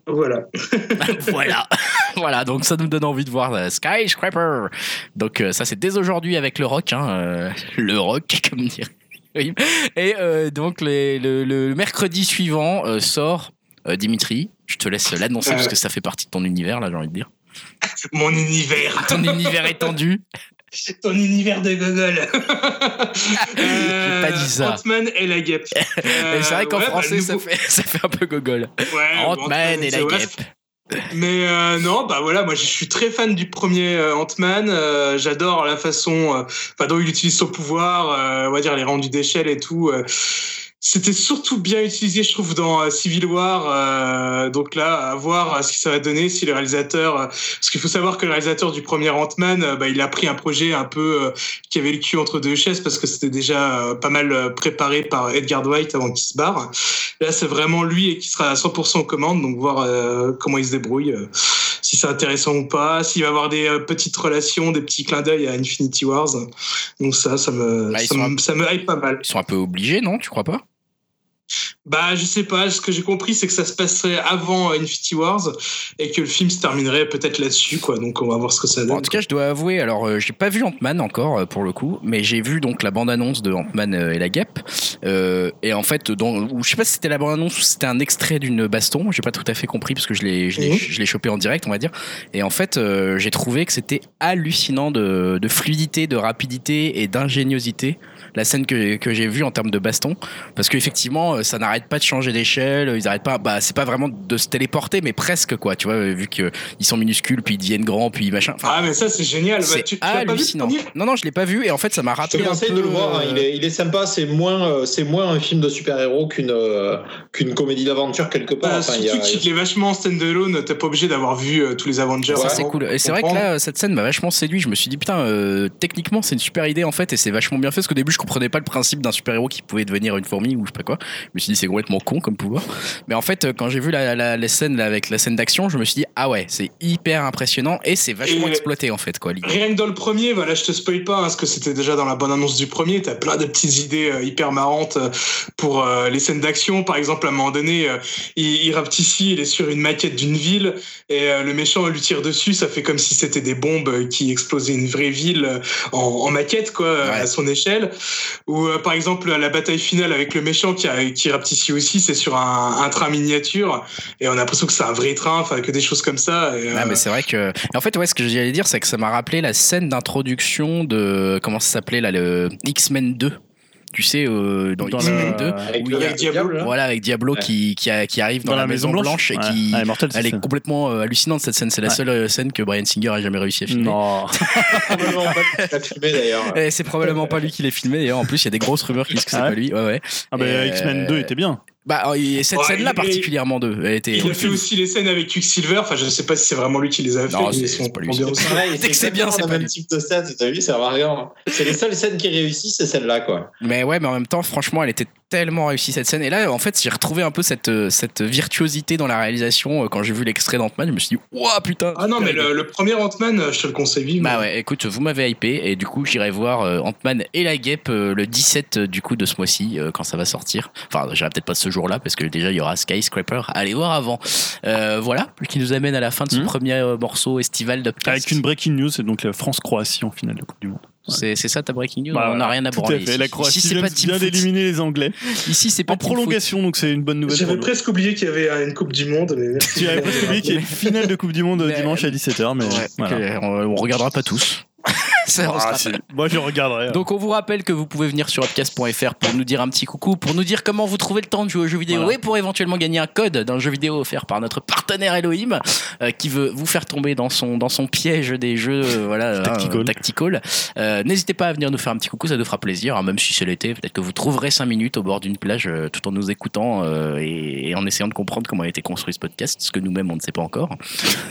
Voilà. <laughs> voilà. <laughs> voilà, donc ça nous donne envie de voir euh, Skyscraper. Donc euh, ça, c'est dès aujourd'hui avec le rock. Hein, euh, le rock, comme dire. Oui. Et euh, donc les- le, le mercredi suivant euh, sort euh, Dimitri. Je te laisse l'annoncer Euh. parce que ça fait partie de ton univers, là, j'ai envie de dire. <laughs> Mon univers. Ton univers étendu. <laughs> Ton univers de gogol. <laughs> J'ai pas dit ça. Ant-Man et la guêpe. C'est vrai qu'en Euh, ouais, bah, français, ça, fait, ça fait un peu gogol. Ouais, Ant-Man et la guêpe. Mais euh, non, bah voilà, moi je suis très fan du premier euh, Ant-Man. euh, J'adore la façon euh, dont il utilise son pouvoir, euh, on va dire les rendus d'échelle et tout. C'était surtout bien utilisé, je trouve, dans euh, Civil War. euh, donc là, à voir euh, ce que ça va donner si le réalisateur. parce qu'il faut savoir que le réalisateur du premier Ant-Man, bah, il a pris un projet un peu euh, qui avait le cul entre deux chaises parce que c'était déjà pas mal préparé par Edgar Dwight avant qu'il se barre. Là, c'est vraiment lui et qui sera à 100% aux commandes, donc voir euh, comment il se débrouille, euh, si c'est intéressant ou pas, s'il va avoir des euh, petites relations, des petits clins d'œil à Infinity Wars. Donc ça, ça me, Bah, ça, me, ça me hype pas mal. Ils sont un peu obligés, non Tu crois pas? Bah, je sais pas. Ce que j'ai compris, c'est que ça se passerait avant Infinity Wars et que le film se terminerait peut-être là-dessus, quoi. Donc on va voir ce que ça donne. en tout cas, je dois avouer, alors euh, j'ai pas vu Ant-Man encore euh, pour le coup, mais j'ai vu donc la bande-annonce de Ant-Man euh, et la guêpe. Euh, et en fait, dans, je sais pas si c'était la bande-annonce ou si c'était un extrait d'une baston, j'ai pas tout à fait compris parce que je l'ai, je l'ai, chopé en direct, on va dire. Et en fait, j'ai trouvé que c'était hallucinant de, de fluidité, de rapidité et d'ingéniosité. La scène que, que j'ai vue en termes de baston, parce qu'effectivement, euh, ça n'arrête pas de changer d'échelle, ils arrêtent pas, bah, c'est pas vraiment de se téléporter, mais presque quoi, tu vois, euh, vu qu'ils sont minuscules, puis ils deviennent grands, puis machin. Enfin, Ah, mais ça, c'est génial. Bah, tu, tu pas vu, hallucinant. Non, non, je l'ai pas vu et en fait, ça m'a Je te rappelé un conseille peu. de le voir, hein, euh, il, est, il est sympa, c'est moins, euh, c'est moins un film de super-héros qu'une euh, qu'une comédie d'aventure quelque part. Bah, Enfin, y a- surtout qu'il est vachement en stand-alone, t'es pas obligé d'avoir vu euh, tous les Avengers. Ça Ouais. c'est cool. Et c'est vrai que là, cette scène m'a vachement séduit. Je me suis dit putain, euh, techniquement c'est une super idée en fait et c'est vachement bien fait. Parce qu'au début je comprenais pas le principe d'un super héros qui pouvait devenir une fourmi ou je sais pas quoi. Je me suis dit c'est complètement con comme pouvoir. Mais en fait euh, quand j'ai vu la, la, la scène là, avec la scène d'action, je me suis dit ah ouais c'est hyper impressionnant et c'est vachement Et- exploité en fait quoi. Rien que dans le premier, voilà, je te spoil pas, hein, parce que c'était déjà dans la bonne annonce du premier, t'as plein de petites idées euh, hyper marrantes euh, pour euh, les scènes d'action. Par exemple, à un moment donné, il, il rapetissime, il est sur une maquette d'une ville, et le méchant lui tire dessus, ça fait comme si c'était des bombes qui explosaient une vraie ville en, en maquette, quoi, Ouais. à son échelle. Ou euh, par exemple, la bataille finale avec le méchant qui, a, qui aussi, c'est sur un, un train miniature, et on a l'impression que c'est un vrai train, enfin, que des choses comme ça. et, Ah, euh, mais c'est vrai que. Et en fait, ouais, ce que j'allais dire, c'est que ça m'a rappelé la scène d'introduction de. Comment ça s'appelait là Le X-Men 2. Tu sais, euh, dans, Dans X-Men le- 2. avec où le il y a- avec Diablo, là. Voilà, avec Diablo Ouais. qui, qui, a- qui arrive dans, Dans la, Maison Blanche, et Ouais. qui. Ah, Immortal, Elle est complètement euh, hallucinante cette scène. C'est la Ouais. seule euh, scène que Brian Singer a jamais réussi à filmer. Non. Probablement pas qu'il l'a filmé d'ailleurs. Et c'est probablement pas lui qui l'a filmé. D'ailleurs, en plus, il y a des grosses rumeurs qui disent que c'est Ah pas lui. Ouais, ouais. Ah bah X-Men 2 était bien. Bah, et cette Ouais, scène-là particulièrement de. Elle était. Il a fait aussi les scènes avec Quicksilver. Enfin, je sais pas si c'est vraiment lui qui les a fait. Non, c'est- pas lui. Dès que c'est bien, c'est le pas même lui. type de scène, t'as vu, c'est marrant. C'est les seules scènes qui réussissent, c'est celle-là, quoi. Mais ouais, mais en même temps, franchement, elle était tellement réussie cette scène. Et là, en fait, j'ai retrouvé un peu cette, euh, cette virtuosité dans la réalisation. euh, Quand j'ai vu l'extrait d'Ant-Man, je me suis dit, ouah, putain. Ah non, mais idée. le, le premier Ant-Man, euh, je te le conseille vivement. Bah ouais, écoute, vous m'avez hypé et du coup j'irai voir euh, Ant-Man et la guêpe euh, le 17 euh, du coup de ce mois-ci euh, quand ça va sortir. Enfin, j'irai peut-être pas ce jour-là parce que déjà il y aura Skyscraper. Allez voir avant. Euh, voilà, qui nous amène à la fin de ce Mhm. premier euh, morceau estival d'Upcast. Avec une breaking news, c'est donc la France-Croatie en finale de Coupe du Monde. C'est c'est ça ta breaking news Bah, On n'a rien à Tout branler. à fait. ici. La Croatie Ici c'est vient, pas vient d'éliminer les Anglais. Ici c'est pas En foot. prolongation, donc c'est une bonne nouvelle J'avais presque oublié qu'il y avait euh, une Coupe du Monde. Mais merci. Tu avais presque oublié qu'il y a une finale de Coupe du Monde Mais- dimanche à 17h, mais Ouais, voilà. on, on regardera pas tous. Ah, Moi je regarderai. hein. Donc on vous rappelle que vous pouvez venir sur upcast.fr pour nous dire un petit coucou, pour nous dire comment vous trouvez le temps de jouer aux jeux vidéo Voilà. et pour éventuellement gagner un code d'un jeu vidéo offert par notre partenaire Elohim euh, qui veut vous faire tomber dans son, dans son piège des jeux euh, voilà, <laughs> Tactical. euh, tactical. Euh, N'hésitez pas à venir nous faire un petit coucou, ça nous fera plaisir, hein, même si c'est l'été, peut-être que vous trouverez 5 minutes au bord d'une plage tout en nous écoutant et, et en essayant de comprendre comment a été construit ce podcast, ce que nous-mêmes on ne sait pas encore.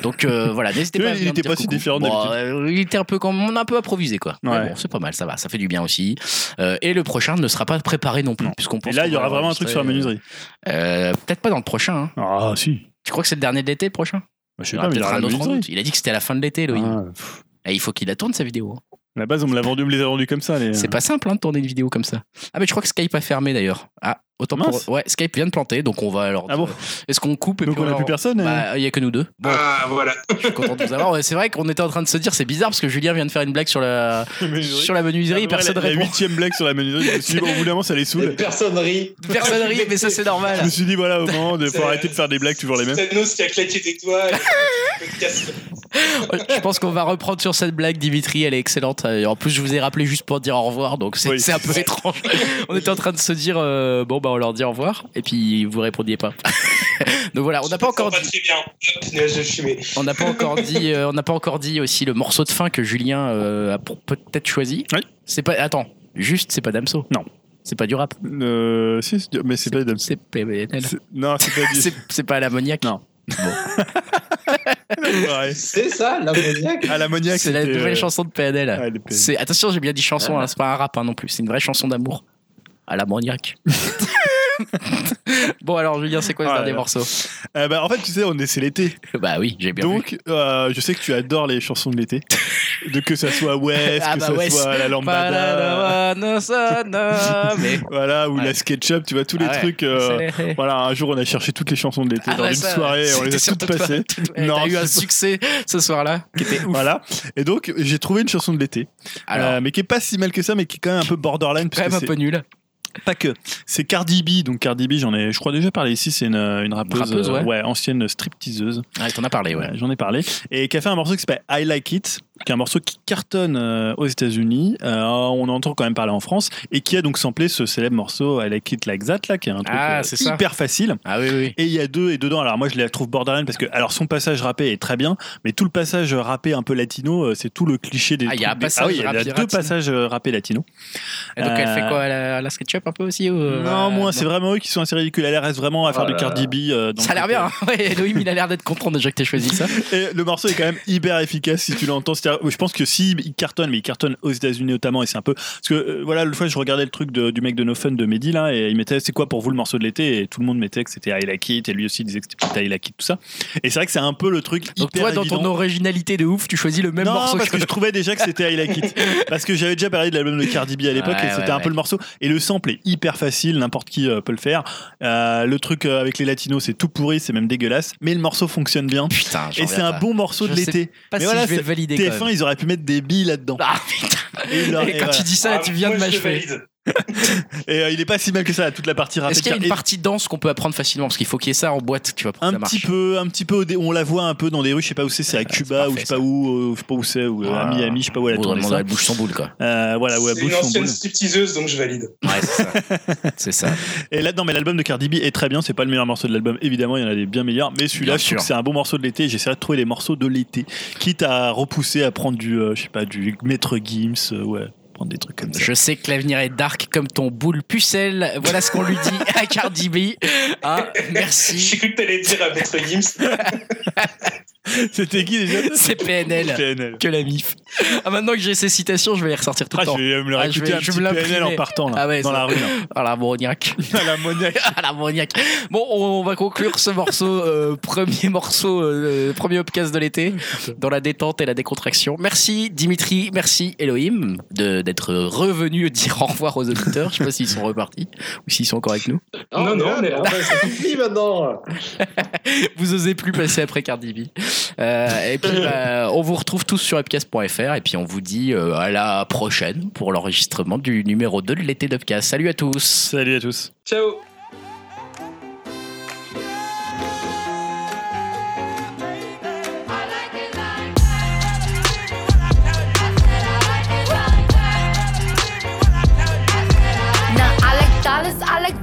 Donc voilà, n'hésitez pas à il venir était nous pas si différent Bon, il était un peu comme on a un peu improvisé quoi. Ouais. bon, c'est pas mal, ça va, ça fait du bien aussi. Euh, et le prochain ne sera pas préparé non plus, puisqu'on Et là, il y aura vraiment un truc sur la enregistrer, menuiserie. euh, Peut-être pas dans le prochain. hein. Ah, si. Tu crois que c'est le dernier de l'été le prochain? Bah, je Il sais y aura pas, mais il y peut-être aura un la autre en menuiserie. août. Il a dit que c'était à la fin de l'été, Loïc. Ah, pff. Et il faut qu'il la tourne sa vidéo. À la base, on me l'a vendu, on me les a vendus comme ça. Les... C'est pas simple hein, de tourner une vidéo comme ça. Ah mais je crois que Skype a fermé d'ailleurs. Ah Autant Mince. pour... Ouais, Skype vient de planter, donc on va alors. Ah bon Est-ce qu'on coupe et Donc puis on a leur- plus personne, euh Bah, il y a que nous deux. Bon, Ah, voilà. je suis content de vous avoir. Ouais, c'est vrai qu'on était en train de se dire, c'est bizarre parce que Julien vient de faire une blague sur la <laughs> sur la menuiserie et personne la, la répond. huitième blague sur la menuiserie. Je me suis dit, bon, au bout d'un moment, ça les saoule. personne rit. Personne rit, mais ça c'est Je normal. me suis dit, voilà, au moment, il C'est- faut arrêter de faire des blagues toujours les mêmes. Thanos qui a claqué des doigts. et podcast. Je pense qu'on va reprendre sur cette blague, Dimitri, elle est excellente. Et En plus, je vous ai rappelé juste pour dire au revoir, donc c'est Oui. c'est un peu étrange. On était en train de se dire, euh, bon, bah on leur dit au revoir, et puis vous répondiez pas. <laughs> donc voilà, on n'a pas encore dit. On n'a pas encore dit, <laughs> euh, on n'a pas encore dit aussi le morceau de fin que Julien euh, a peut-être choisi. Oui. C'est pas, attends, juste c'est pas Damso. Non. C'est pas du rap. Euh, si, c'est- mais c'est pas Adam. C'est PNL. C'est- Non, c'est pas <laughs> du. C'est c'est pas l'ammoniaque. Non. Ouais. C'est ça, l'ammoniaque Ah, l'ammoniaque, C'est la nouvelle euh, chanson de PNL. ah, attention, j'ai bien dit chanson, Ah. hein, c'est pas un rap hein, non plus, c'est une vraie chanson d'amour. À l'ammoniaque. <laughs> bon alors Julien, c'est quoi ce Ah, dernier là. morceau Euh, bah, en fait, tu sais, on est, c'est l'été. <laughs> Bah oui, j'ai bien vu. Donc, euh, je sais que tu adores les chansons de l'été. <laughs> De que ça soit West, Ah que bah ça West. soit la lambada. Mais Voilà, ou Ouais. la SketchUp, tu vois, tous les Ah ouais, trucs. euh, voilà, un jour, on a cherché toutes les chansons de l'été Ah dans ouais, une ça, soirée, on les a toutes toute- passées. toute- Non, T'as eu un succès ce soir-là qui était ouf. Voilà. Et donc, j'ai trouvé une chanson de l'été. Euh, mais qui est pas si mal que ça, mais qui est quand même un peu borderline. quand parce même un peu nul. Pas que. C'est Cardi B. Donc, Cardi B, j'en ai, je crois, déjà parlé ici. C'est une, une rappeuse, Rappeuse, ouais. euh, ancienne stripteaseuse. Ah, t'en as parlé, ouais. Ouais, J'en ai parlé. Et qui a fait un morceau qui s'appelle I Like It, qui est un morceau qui cartonne euh, aux États-Unis. Euh, on entend quand même parler en France. Et qui a donc samplé ce célèbre morceau I Like It Like That, là, qui est un truc Ah, euh, ça. hyper facile. Ah oui, oui. Et il y a deux, et dedans, alors moi je la trouve borderline parce que, alors son passage rappé est très bien, mais tout le passage rappé un peu latino, euh, c'est tout le cliché des. Ah, il y a un passage oui, y a deux passages rappés latino. Et donc elle fait quoi la, la SketchUp un peu aussi ou, non, moi, c'est vraiment eux qui sont assez ridicules. Elle reste vraiment à faire Oh du là Cardi B. Ça a l'air bien. hein. Ouais, Elohim, il a l'air d'être content déjà que t'aies choisi ça. <laughs> Et le morceau est quand même hyper efficace si tu l'entends. Je pense que si il cartonne, mais il cartonne aux États-Unis notamment, et c'est un peu parce que euh, voilà, l'autre fois je regardais le truc de- du mec de No Fun de Mehdi là, et il mettait c'est quoi pour vous le morceau de l'été, et tout le monde mettait que c'était I Like It, et lui aussi disait que c'était I Like It, tout ça. Et c'est vrai que c'est un peu le truc Donc hyper toi, dans évident. ton originalité de ouf, tu choisis le même non, morceau parce que je trouvais déjà que c'était I Like It. <laughs> Parce que j'avais déjà parlé de l'album de Cardi B à l'époque Ouais, et c'était ouais, un ouais. peu le morceau. Et le sample est hyper facile, n'importe qui euh, peut le faire. Euh, le truc avec les latinos, c'est tout pourri, c'est même dégueulasse. Mais le morceau fonctionne bien. Putain, Et c'est un pas. bon morceau Je de l'été. Pas Mais si voilà, je vais le valider TF1, même. ils auraient pu mettre des billes là-dedans. Ah putain. Et, leur- quand voilà. tu dis ça, Ah, tu viens moi, de je le m'achever. valide. <laughs> Et, euh, il est pas si mal que ça, toute la partie rapide. Est-ce qu'il y a une Et partie danse qu'on peut apprendre facilement? Parce qu'il faut qu'il y ait ça en boîte, tu vois, pour que un ça marche. petit peu, un petit peu, au dé- on la voit un peu dans des rues, je sais pas où c'est, c'est à c'est Cuba ou je sais pas où, euh, je sais pas où c'est, ou euh, à. Miami, je sais pas où elle a Ou tourné elle bouge son boule, quoi. Euh, voilà, ouais, C'est bouge une son ancienne boule. stripteaseuse, donc je valide. <laughs> Ouais, c'est ça. <laughs> c'est ça. Et là, non, mais l'album de Cardi B est très bien. C'est pas le meilleur morceau de l'album, évidemment. Il y en a des bien meilleurs. Mais celui-là, Bien je trouve que sûr. c'est un bon morceau de l'été. J'essaierai de trouver les morceaux de l'été. Quitte à repousser, à prendre du, euh, je sais pas, du Maître Gims, euh, ouais, prendre des trucs comme ça. Je sais que l'avenir est dark comme ton boule pucelle. Voilà ce qu'on lui dit <laughs> à Cardi B. Hein, merci. J'ai cru que t'allais dire à Maître Gims. <laughs> C'était qui déjà? C'est PNL. PNL. Que la mif. Ah, maintenant que j'ai ces citations, je vais les ressortir tout Ah, le temps. je vais me le Ah, je réécouter vais- un je petit vais me PNL en partant là, Ah ouais, dans la rue. Là. <laughs> Ah, l'ammoniaque. À la monnaie. Ah, l'ammoniaque. Bon, on va conclure ce morceau, euh, premier morceau, euh, premier upcast de l'été, dans la détente et la décontraction. Merci Dimitri, merci Elohim de- d'être revenu dire au revoir aux auditeurs. Je sais pas s'ils sont repartis ou s'ils sont encore avec nous. Non, non, on est là. Ah, bah, ça suffit maintenant. <laughs> Vous osez plus passer après Cardi B. Euh, et puis, bah, on vous retrouve tous sur upcast.fr et puis on vous dit euh, à la prochaine pour l'enregistrement du numéro 2 de l'été d'Upcast. Salut à tous. Salut à tous. Ciao.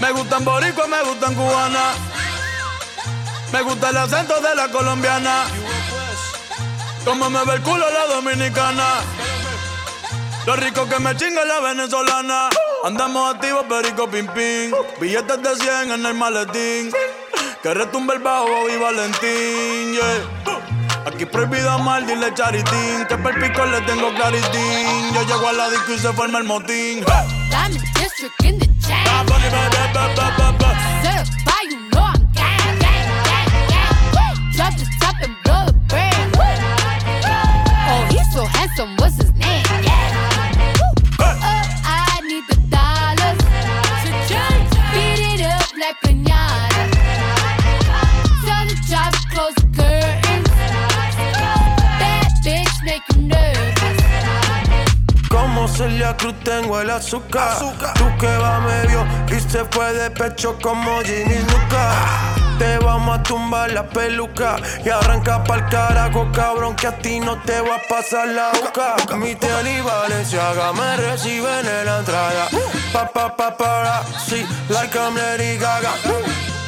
Me gustan boricua, me gustan cubana. Me gusta el acento de la colombiana. Como me ve el culo la dominicana. Lo rico que me chinga la venezolana. Andamos activos, perico pim pim. Billetes de 100 en el maletín. Que retumbe el bajo y Valentín, yeah. Aquí prohibido mal, dile charitín. Que per pico le tengo claritín. Yo llego a la disco y se forma el motín. Diamond District in the chain. Certified, you know I'm gang, gang, gang, gang. Drop the top and blow Celia Cruz tengo el azúcar. Tú que va medio y se fue de pecho como Ginny Luca. Te vamos a tumbar la peluca y arranca pa'l carajo, cabrón, que a ti no te va a pasar la boca. Mi y Valenciaga me reciben en la entrada. Pa, pa, pa, para, sí, like I'm Lady Gaga.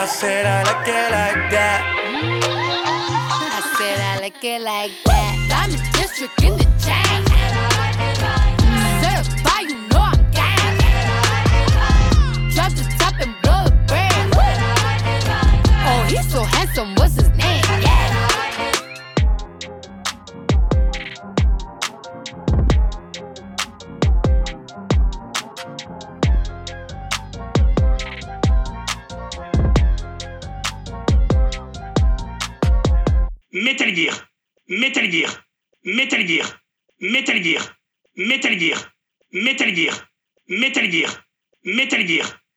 I said I like it like that. I said I like it like that. Diamond District in the chain. Certified, you know I'm gang. Drop the top and blow the brand. Oh, he's so handsome, what's his name? Metal Gear, Metal Gear, Metal Gear, Metal Gear, Metal Gear, Metal Gear, Metal Gear, Metal Gear.